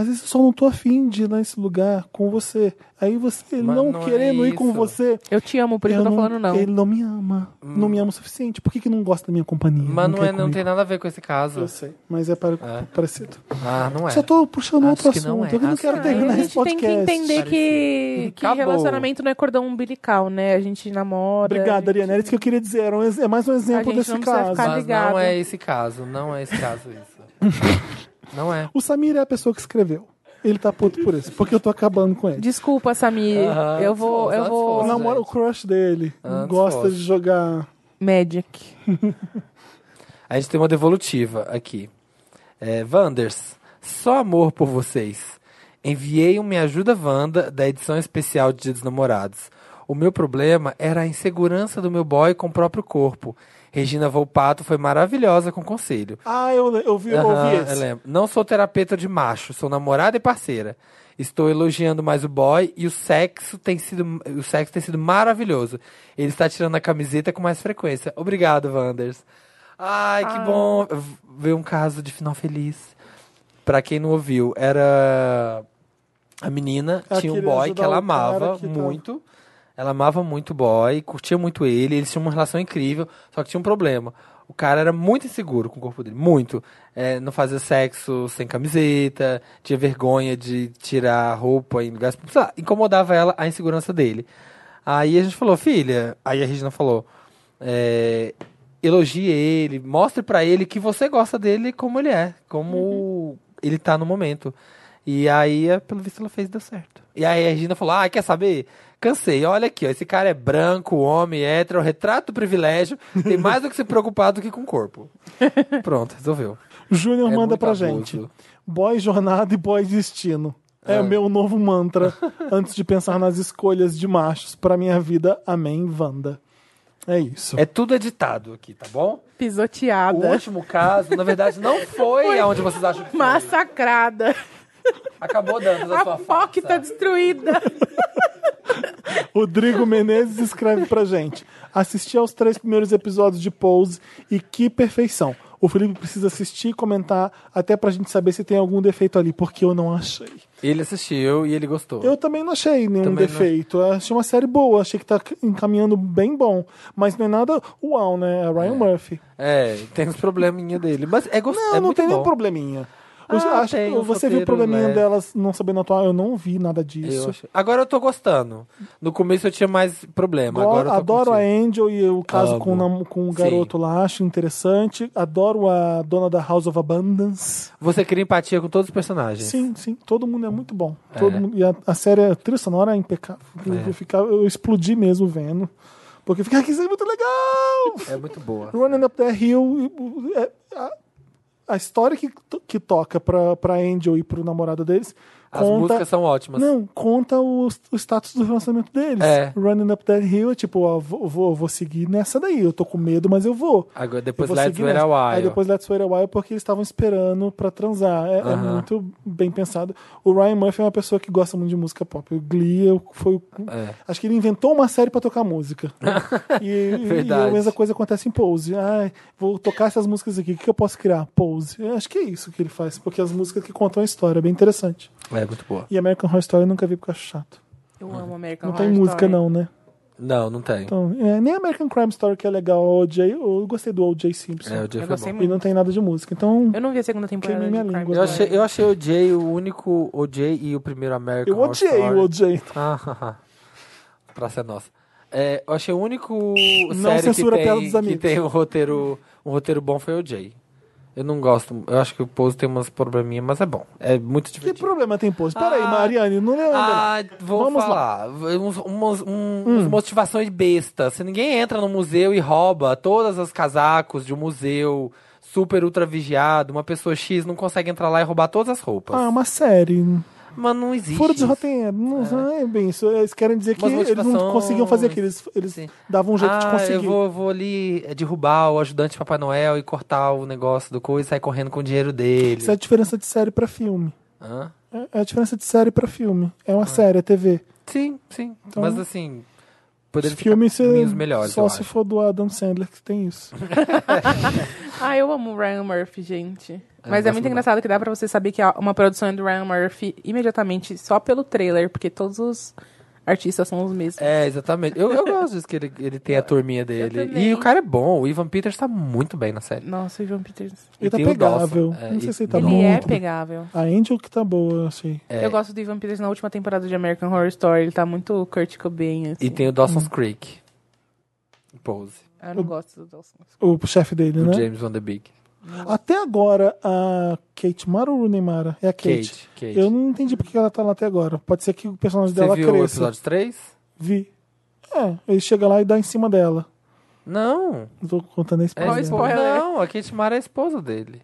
Às vezes eu só não tô afim de ir nesse lugar com você. Aí você, Mas não, não é querendo ir com você. Eu te amo, por isso eu eu tô falando não. Ele não me ama. Não me ama o suficiente. Por que, que não gosta da minha companhia? Mas não, quer é, não tem nada a ver com esse caso. Eu sei, mas é, É. parecido. Ah, não é. Só tô puxando Acho outro que não assunto. é. Eu não Acho quero que terminar a esse gente tem podcast. que entender que, que Acabou. relacionamento não é cordão umbilical, né? A gente namora. Obrigado, a gente- Ariana. Era isso que eu queria dizer. Era um é mais um exemplo gente desse não caso. ficar- Mas não é esse caso. Não é esse caso isso. <laughs> não é. O Samir é a pessoa que escreveu. Ele tá puto por isso, porque eu tô acabando com ele. Desculpa, Samir. Aham, eu vou. Eu vou. Namoro, o crush dele. Ah, gosta de jogar. Magic. <laughs> A gente tem uma devolutiva aqui. É, Wanders, só amor por vocês. Enviei um Me Ajuda Wanda da edição especial de Dia dos Namorados. O meu problema era a insegurança do meu boy com o próprio corpo. Regina Volpato foi maravilhosa com o conselho. Ah, eu, eu, vi, eu ouvi eu esse. lembro. Não sou terapeuta de macho, sou namorada e parceira. Estou elogiando mais o boy e o sexo tem sido, o sexo tem sido maravilhoso. Ele está tirando a camiseta com mais frequência. Obrigado, Wanders. Ai, que bom ver um caso de final feliz. Pra quem não ouviu, era a menina Ela tinha um boy que ela amava que muito. Ela amava muito o boy, curtia muito ele, eles tinham uma relação incrível, só que tinha um problema. O cara era muito inseguro com o corpo dele, muito. É, não fazia sexo sem camiseta, tinha vergonha de tirar a roupa em lugares. sei lá, incomodava ela a insegurança dele. Aí a gente falou, filha. Aí a Regina falou: é, elogie ele, mostre pra ele que você gosta dele como ele é, como ele tá no momento. E aí, pelo visto, ela fez e deu certo. E aí a Regina falou: Ah, quer saber? Cansei, olha aqui, ó, esse cara é branco, homem, hétero, retrato do privilégio, tem <laughs> mais do que se preocupar do que com o corpo. <laughs> Pronto, resolveu. Júnior É manda pra abuso. gente. Boy jornada e boy destino. É Ah. o meu novo mantra <laughs> antes de pensar nas escolhas de machos pra minha vida. Amém, Wanda. É isso. É tudo editado aqui, tá bom? O Pisoteada. último caso, na verdade, não foi aonde vocês acham que foi. Massacrada. Acabou dando da A sua POC farsa. tá destruída. Rodrigo Menezes escreve pra gente. Assisti aos três primeiros episódios de Pose e que perfeição. O Felipe precisa assistir e comentar até pra gente saber se tem algum defeito ali, porque eu não achei. Ele assistiu e ele gostou. Eu também não achei nenhum Também não. defeito. Eu achei uma série boa, achei que tá encaminhando bem bom. Mas não é nada uau, né? É Ryan Murphy. É, tem uns probleminha dele. Mas é gostoso. Não, é não tem nenhum probleminha. Eu Ah, acho- uns você viu o probleminha leves. delas não sabendo atuar? Eu não vi nada Eu disso. acho- Agora eu tô gostando. No começo eu tinha mais problema. Go- Agora eu tô adoro a curtindo. Angel e o caso Amo. com, com o Sim. garoto lá, acho interessante. Adoro a dona da House of Abundance. Você cria empatia com todos os personagens. Sim, sim, todo mundo é muito bom. Todo É. mundo- e a, a série, a trilha sonora é impecável. Eu, eu ficava- eu explodi mesmo vendo. Porque fica aqui, isso é muito legal! É muito boa. Running Up That Hill. e- é- a, história que, que toca pra, pra Angel e pro namorado deles As conta. músicas são ótimas. Não, conta o, o status do relacionamento deles. É. Running Up That Hill é tipo, ó, vou, vou, vou seguir nessa daí. Eu tô com medo, mas eu vou. Agora Eu depois vou Let's Wait a. While. Aí depois Let's Wait a While porque eles estavam esperando pra transar. É, é Aham. muito bem pensado. O Ryan Murphy é uma pessoa que gosta muito de música pop. O Glee eu- foi. É. Acho que ele inventou uma série pra tocar música. <laughs> e, e- e Verdade. a mesma coisa acontece em Pose. Ai, vou tocar essas músicas aqui. O que eu posso criar? Pose. Eu acho que é isso que ele faz. Porque as músicas que contam a história. É bem interessante. É muito boa. E American Horror Story eu nunca vi porque eu acho chato. Eu amo American Não tem Horror música, Story. não, né? Não, não tem. Então, é, nem American Crime Story que é legal. O OJ, eu gostei do O.J. Simpson. É, o Jay Eu foi gostei bom. E muito. não tem nada de música. Então, Eu não vi a segunda temporada Queimei de minha Crime língua. Eu achei, eu achei o Jay o único o Jay e o primeiro American eu Horror odiei Story. o O.J. Ah. <laughs> Praça é nossa. É, eu achei o único Não série que censura a piada tem, dos que amigos. tem um roteiro, um roteiro bom foi o Jay. Eu não gosto, eu acho que o Pose tem umas probleminhas, mas é bom. É muito Que divertido. problema tem pose? Peraí, Ah. Mariane, não lembra. Ah, vou Vamos falar. Uns, umas, um- Hum. motivações bestas. Se ninguém entra no museu e rouba todas as casacos de um museu super ultra vigiado, uma pessoa X não consegue entrar lá e roubar todas as roupas. Ah, uma série. Mas não existe. Furo de roteiro. Não não é bem isso. Eles querem dizer que eles não conseguiam fazer aquilo. Eles, eles Sim. davam um jeito de ah, conseguir. eu vou, vou ali eh, derrubar o ajudante de Papai Noel e cortar o negócio do coisa e sair correndo com o dinheiro dele. Isso é a diferença de série pra filme. Hã? É é a diferença de série pra filme. É uma série, é TV. Sim, sim. Então, Mas assim, poderia ter filme você, caminhos melhores, só se acho. for do Adam Sandler que tem isso. <laughs> <laughs> Ah, eu amo o Ryan Murphy, gente. Eu Mas é muito engraçado que dá pra você saber que é uma produção é do Ryan Murphy imediatamente só pelo trailer, porque todos os artistas são os mesmos. É, exatamente. Eu, eu gosto disso que ele, ele tem a <laughs> turminha dele. E o cara é bom. O Ivan Peters tá muito bem na série. Nossa, o Ivan Peters. Ele tá tem o pegável. É, não sei e- se ele tá Ele muito. é pegável. A Angel que tá boa, achei. É. Eu gosto do Ivan Peters na última temporada de American Horror Story. Ele tá muito Kurt Cobain, assim. E tem o Dawson's Creek. Pose. Eu não gosto do Dawson. O chefe dele, Do né? James Van Der Beek. Até agora, a Kate Mara ou Rooney Mara? É a Kate. Kate. Kate. Eu não entendi porque ela tá lá até agora. Pode ser que o personagem Você dela viu o cresça. episódio 3? Vi. É, ele chega lá e dá em cima dela. Não. Não tô contando a É spoiler. Spoiler? Não, a Kate Mara é a esposa dele.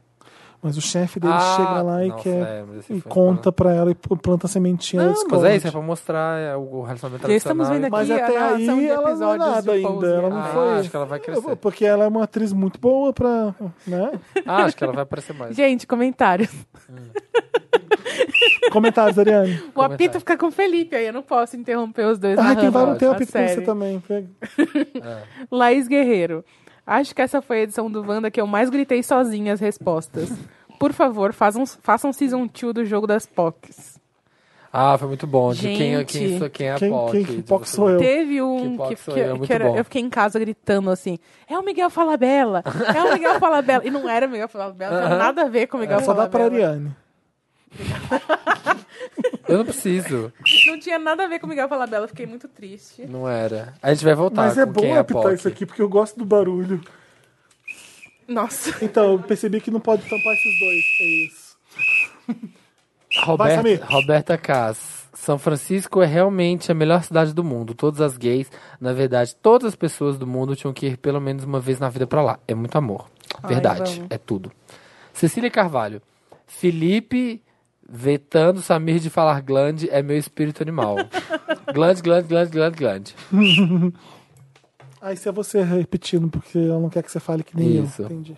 Mas o chefe dele Ah, chega lá e nossa, quer. é, e conta pra ela e planta a sementinha Não, mas é isso, é pra mostrar é, o relacionamento estamos tradicional vendo e- aqui Mas até a aí ela não é nada ainda. Ela não Ah, foi. acho que ela vai crescer. Porque ela é uma atriz muito boa pra. Né? Ah, acho que ela vai aparecer mais. Gente, comentários. Comentários, Ariane. O Comentário. Apito fica com o Felipe, aí eu não posso interromper os dois Ah, tem narrando vários tem a uma com você também. Pega. <laughs> Laís Guerreiro. Acho que essa foi a edição do Wanda que eu mais gritei sozinha as respostas. Por favor, façam, façam season 2 do jogo das POCs. Ah, foi muito bom. De quem, quem, sou- quem é a Quem, POC. quem, de que POC sou eu? Teve um Que que, que- eu, é que era- eu fiquei em casa gritando assim: é o Miguel Falabella! É o Miguel Falabella! E não era o Miguel Falabella, não <laughs> tinha nada a ver com o Miguel Só dá pra Falabella. Ariane. <laughs> Eu não preciso. Não tinha nada a ver com o Miguel Falabella, eu fiquei muito triste. Não era. A gente vai voltar Mas é bom quem é apitar isso aqui porque eu gosto do barulho. Nossa. Então, eu percebi que não pode tampar esses dois. É isso. Roberta, Samir. Roberta Cass. São Francisco é realmente a melhor cidade do mundo. Todas as gays, na verdade, todas as pessoas do mundo tinham que ir pelo menos uma vez na vida pra lá. É muito amor. Ai, Verdade. vamos. é tudo. Cecília Carvalho. Felipe vetando Samir de falar glande é meu espírito animal. <laughs> glande, glande, glande, glande, glande. Ah, isso é você repetindo, porque ela não quer que você fale que nem Isso. eu. Entendi.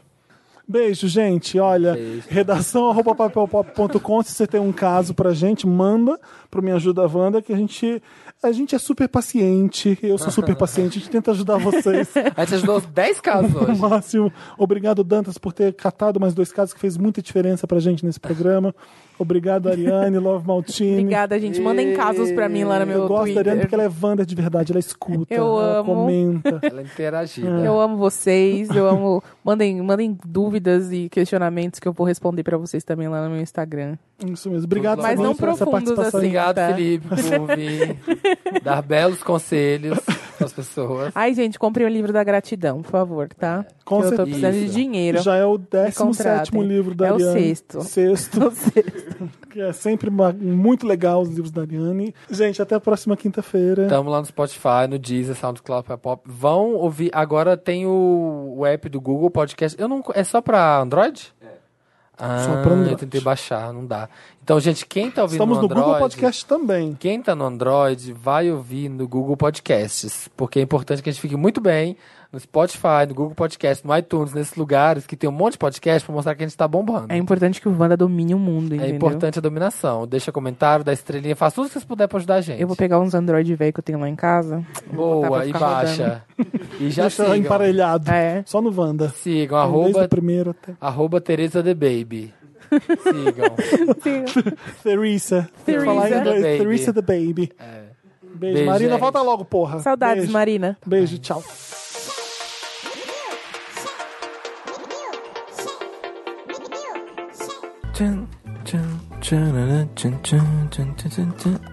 Beijo, gente. Olha, Beijo. redação arroba papelpop.com. Se você tem um caso pra gente, manda pro Me Ajuda Wanda, que a gente, a gente é super paciente. Eu sou super <laughs> paciente. A gente tenta ajudar vocês <laughs> A gente ajudou 10 casos hoje. máximo. Obrigado, Dantas, por ter catado mais dois casos que fez muita diferença pra gente nesse programa. Obrigado, Ariane, Love Maltini. Obrigada, gente. Mandem casos pra mim lá no meu Eu gosto da Ariane Twitter. porque ela é Wanda de verdade, ela escuta, Eu ela amo. comenta. <laughs> Ela é interagida. Eu amo vocês, eu amo. Mandem, mandem dúvidas e questionamentos que eu vou responder pra vocês também lá no meu Instagram. Isso mesmo. Obrigado, Mas não profundos assim. Obrigado, tá? Felipe, por vir <laughs> dar belos conselhos às pessoas. Ai, gente, compre o livro da gratidão, por favor, tá? Com Que eu tô certeza. precisando de dinheiro. Já é o 17 contratem. livro da É o Ariane. sexto. Sexto. <laughs> Não sei. Que é sempre ma- muito legal os livros da Ariane. Gente, até a próxima quinta-feira. Estamos lá no Spotify, no Deezer, SoundCloud, Pop. Vão ouvir. Agora tem o, o app do Google Podcast. Eu não, é só pra Android? Ah, Só pra Android. eu tentei baixar, não dá. Então, gente, quem tá ouvindo Estamos no no Android... Google Podcast também. Quem tá no Android, vai ouvir no Google Podcasts. Porque é importante que a gente fique muito bem no Spotify, no Google Podcast, no iTunes, nesses lugares que tem um monte de podcast pra mostrar que a gente tá bombando. É importante que o Wanda domine o mundo, É entendeu? importante a dominação. Deixa comentário, dá estrelinha, faz tudo que vocês puderem pra ajudar a gente. Eu vou pegar uns Android velho que eu tenho lá em casa. Boa, e baixa. <laughs> E já Deixa sigam. emparelhado. É. Só no Wanda. Sigam, Desde arroba, primeiro até. arroba Teresa the Baby. Sigam. <laughs> Theresa. Theresa. Falar em inglês. The. Theresa the Baby. Beijo. Beijo, Marina, gente. volta logo, porra. Saudades, Beijo. Marina. Beijo, tchau.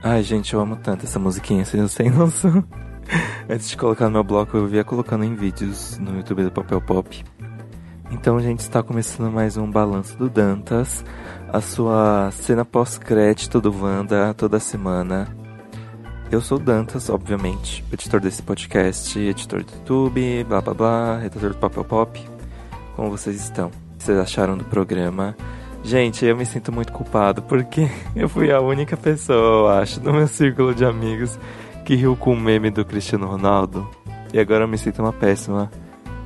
Ai, gente, eu amo tanto essa musiquinha, vocês não têm <laughs> noção. Antes de colocar no meu bloco, eu via colocando em vídeos no YouTube do Papel Pop. Então, gente, está começando mais um Balanço do Dantas, a sua cena pós-crédito do Wanda toda semana. Eu sou o Dantas, obviamente, editor desse podcast, editor do YouTube, blá blá blá, redator do Papel Pop. Como vocês estão? O que vocês acharam do programa? Gente, eu me sinto muito culpado porque <laughs> eu fui a única pessoa, eu acho, no meu círculo de amigos que riu com o meme do Cristiano Ronaldo. E agora eu me sinto uma péssima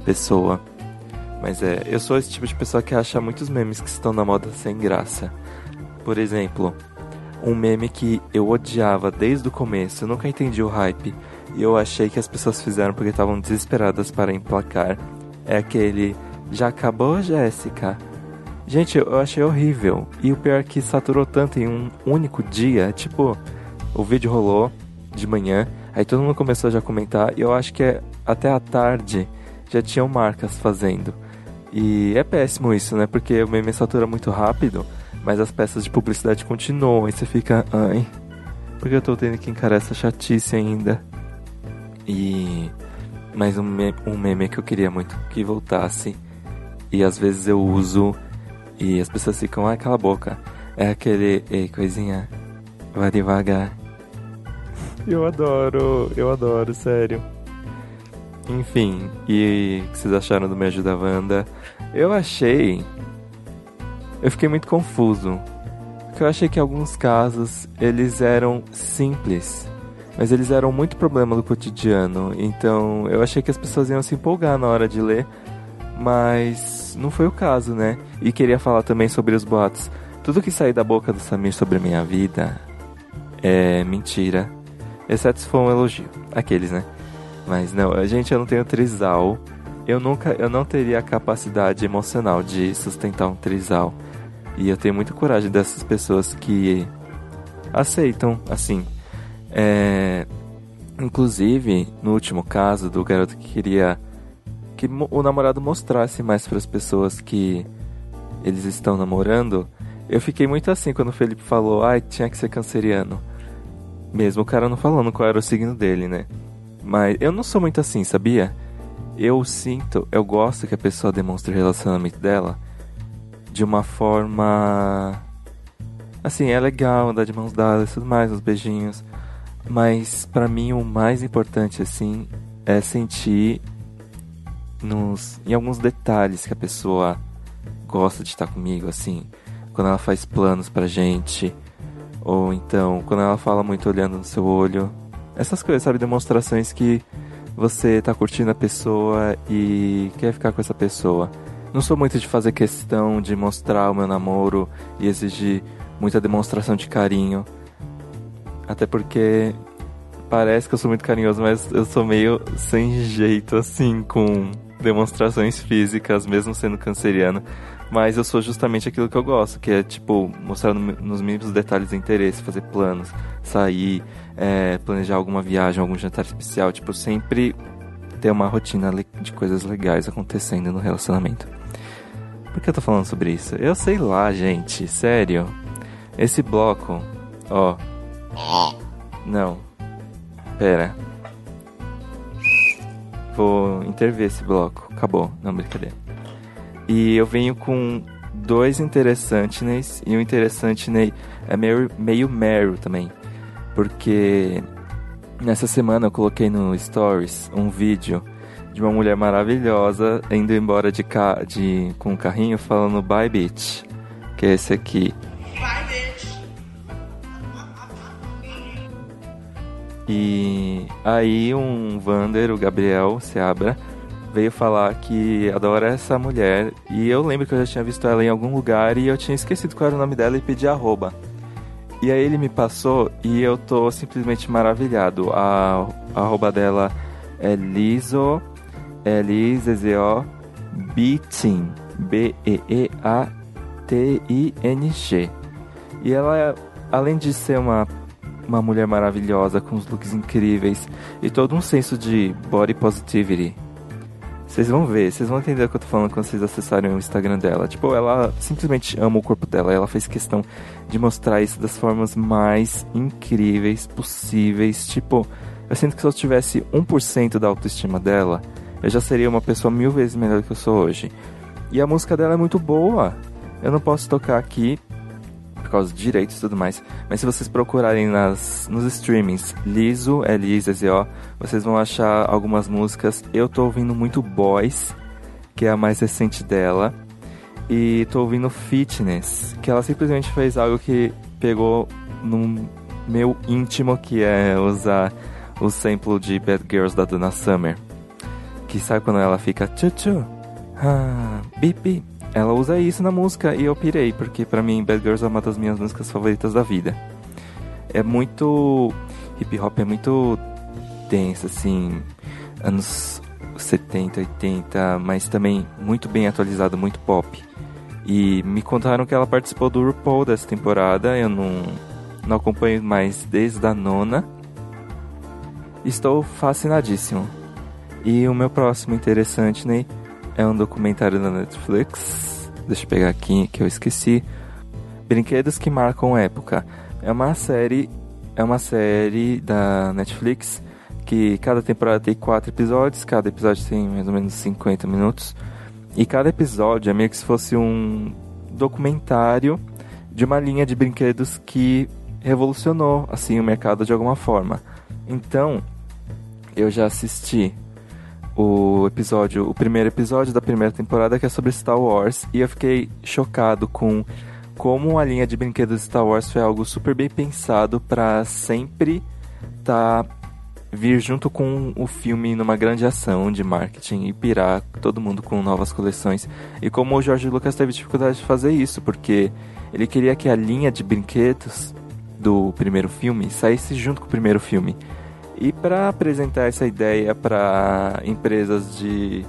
pessoa. Mas é, eu sou esse tipo de pessoa que acha muitos memes que estão na moda sem graça. Por exemplo, um meme que eu odiava desde o começo, eu nunca entendi o hype. E eu achei que as pessoas fizeram porque estavam desesperadas para emplacar. É aquele Já acabou, Jéssica? Gente, eu achei horrível. E o pior é que saturou tanto em um único dia. Tipo, o vídeo rolou de manhã, aí todo mundo começou já a comentar. E eu acho que é, até a tarde já tinham marcas fazendo. E é péssimo isso, né? Porque o meme satura muito rápido, mas as peças de publicidade continuam. E você fica, ai, porque eu tô tendo que encarar essa chatice ainda. E mais um meme, um meme que eu queria muito que voltasse. E às vezes eu uso e as pessoas ficam, ai, cala a boca. É aquele, ei, coisinha, vai devagar. Eu adoro, eu adoro, sério. Enfim, e o que vocês acharam do Me Ajuda Wanda? Eu achei. Eu fiquei muito confuso. Porque eu achei que em alguns casos eles eram simples. Mas eles eram muito problema do cotidiano. Então eu achei que as pessoas iam se empolgar na hora de ler. Mas não foi o caso, né? E queria falar também sobre os boatos. Tudo que sair da boca do Samir sobre a minha vida é mentira. Exceto se for um elogio. Aqueles, né? Mas não, gente, eu não tenho trisal. Eu nunca, eu não teria a capacidade emocional de sustentar um trisal. E eu tenho muita coragem dessas pessoas que aceitam, assim. É... Inclusive, no último caso do garoto que queria que o namorado mostrasse mais para as pessoas que eles estão namorando, eu fiquei muito assim quando o Felipe falou, ai, tinha que ser canceriano. Mesmo o cara não falando qual era o signo dele, né? Mas eu não sou muito assim, sabia? eu sinto, eu gosto que a pessoa demonstre o relacionamento dela de uma forma. Assim, é legal andar de mãos dadas e tudo mais, uns beijinhos. Mas para mim o mais importante, assim, é sentir nos, em alguns detalhes que a pessoa gosta de estar comigo, assim. Quando ela faz planos pra gente. Ou então, quando ela fala muito olhando no seu olho. Essas coisas, sabe? Demonstrações que você tá curtindo a pessoa e quer ficar com essa pessoa. Não sou muito de fazer questão de mostrar o meu namoro e exigir muita demonstração de carinho. Até porque parece que eu sou muito carinhoso, mas eu sou meio sem jeito assim com demonstrações físicas, mesmo sendo canceriano. Mas eu sou justamente aquilo que eu gosto, que é tipo mostrar no, nos mínimos detalhes de interesse, fazer planos, sair, é, planejar alguma viagem, algum jantar especial, tipo sempre ter uma rotina de coisas legais acontecendo no relacionamento. Por que eu tô falando sobre isso? Eu sei lá, gente, sério. Esse bloco, ó. Não. Pera. Vou intervir esse bloco. Acabou. Não, brincadeira. E eu venho com dois interessantes e um interessante é meio, meio Meryl também. Porque nessa semana eu coloquei no Stories um vídeo de uma mulher maravilhosa indo embora de, ca de com um carrinho falando bye bitch. Que é esse aqui. Bye E aí um Vander, o Gabriel Seabra, veio falar que adora essa mulher. E eu lembro que eu já tinha visto ela em algum lugar e eu tinha esquecido qual era o nome dela e pedi arroba. E aí ele me passou e eu tô simplesmente maravilhado. A, arroba dela é Liso, L-I-Z-Z-O, Beating, B-E-E-A-T-I-N-G. E ela, é, além de ser uma, uma mulher maravilhosa, com os looks incríveis e todo um senso de body positivity, vocês vão ver, vocês vão entender o que eu tô falando quando vocês acessarem o Instagram dela. Tipo, ela simplesmente ama o corpo dela. Ela fez questão de mostrar isso das formas mais incríveis possíveis. Tipo, eu sinto que se eu tivesse 1% da autoestima dela, eu já seria uma pessoa mil vezes melhor do que eu sou hoje. E a música dela é muito boa. Eu não posso tocar aqui por causa dos direitos e tudo mais. Mas se vocês procurarem nas, nos streamings Liso, L-I-Z-Z-O, vocês vão achar algumas músicas. Eu tô ouvindo muito Boys, que é a mais recente dela. E tô ouvindo Fitness, que ela simplesmente fez algo que pegou no meu íntimo, que é usar o sample de Bad Girls da Donna Summer. Que sabe quando ela fica tchu tchu, ah, bip ela usa isso na música e eu pirei, porque para mim Bad Girls é uma das minhas músicas favoritas da vida. É muito. hip hop é muito denso, assim, anos 70, 80, mas também muito bem atualizado, muito pop. E me contaram que ela participou do RuPaul dessa temporada, eu não, não acompanho mais desde a nona. Estou fascinadíssimo. E o meu próximo interessante, né? É um documentário da Netflix. Deixa eu pegar aqui que eu esqueci. Brinquedos que marcam época. É uma série, é uma série da Netflix que cada temporada tem quatro episódios, cada episódio tem mais ou menos 50 minutos. E cada episódio é meio que se fosse um documentário de uma linha de brinquedos que revolucionou assim o mercado de alguma forma. Então, eu já assisti o episódio, o primeiro episódio da primeira temporada que é sobre Star Wars e eu fiquei chocado com como a linha de brinquedos de Star Wars foi algo super bem pensado para sempre tá vir junto com o filme numa grande ação de marketing e pirar todo mundo com novas coleções. E como o George Lucas teve dificuldade de fazer isso, porque ele queria que a linha de brinquedos do primeiro filme saísse junto com o primeiro filme. E para apresentar essa ideia para empresas de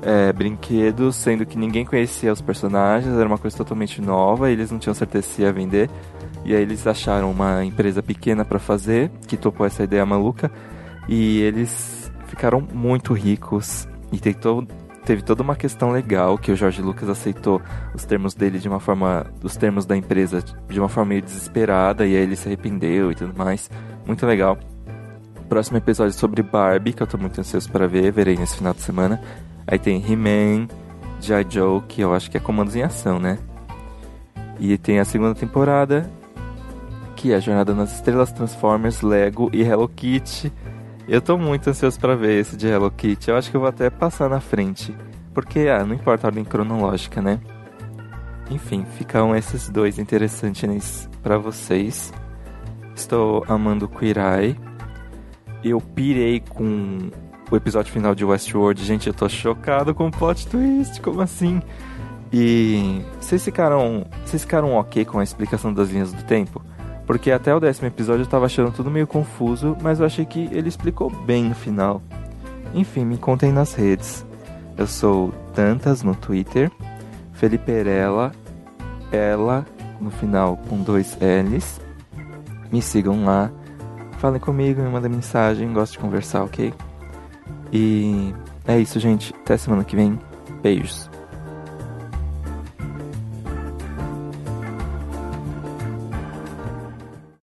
é, brinquedos, sendo que ninguém conhecia os personagens, era uma coisa totalmente nova, eles não tinham certeza se ia vender. E aí eles acharam uma empresa pequena para fazer, que topou essa ideia maluca, e eles ficaram muito ricos e tentou, teve toda uma questão legal que o Jorge Lucas aceitou os termos dele de uma forma, os termos da empresa de uma forma meio desesperada e aí ele se arrependeu e tudo mais. Muito legal próximo episódio sobre Barbie, que eu tô muito ansioso para ver, verei nesse final de semana. Aí tem He-Man, G.I. Joe, que eu acho que é Comandos em Ação, né? E tem a segunda temporada, que é Jornada nas Estrelas, Transformers, Lego e Hello Kitty. Eu tô muito ansioso para ver esse de Hello Kitty. Eu acho que eu vou até passar na frente. Porque, ah, não importa a ordem cronológica, né? Enfim, ficam esses dois interessantes para vocês. Estou amando Queer Eye. Eu pirei com o episódio final de Westworld. Gente, eu tô chocado com o plot twist. Como assim? E vocês ficaram, vocês ficaram ok com a explicação das linhas do tempo? Porque até o décimo episódio eu tava achando tudo meio confuso, mas eu achei que ele explicou bem no final. Enfim, me contem nas redes. Eu sou Tantas no Twitter, Felipe Erela, ela no final com dois L's. Me sigam lá, falem comigo, me mandem mensagem, gosto de conversar, ok? E é isso, gente. Até semana que vem. Beijos.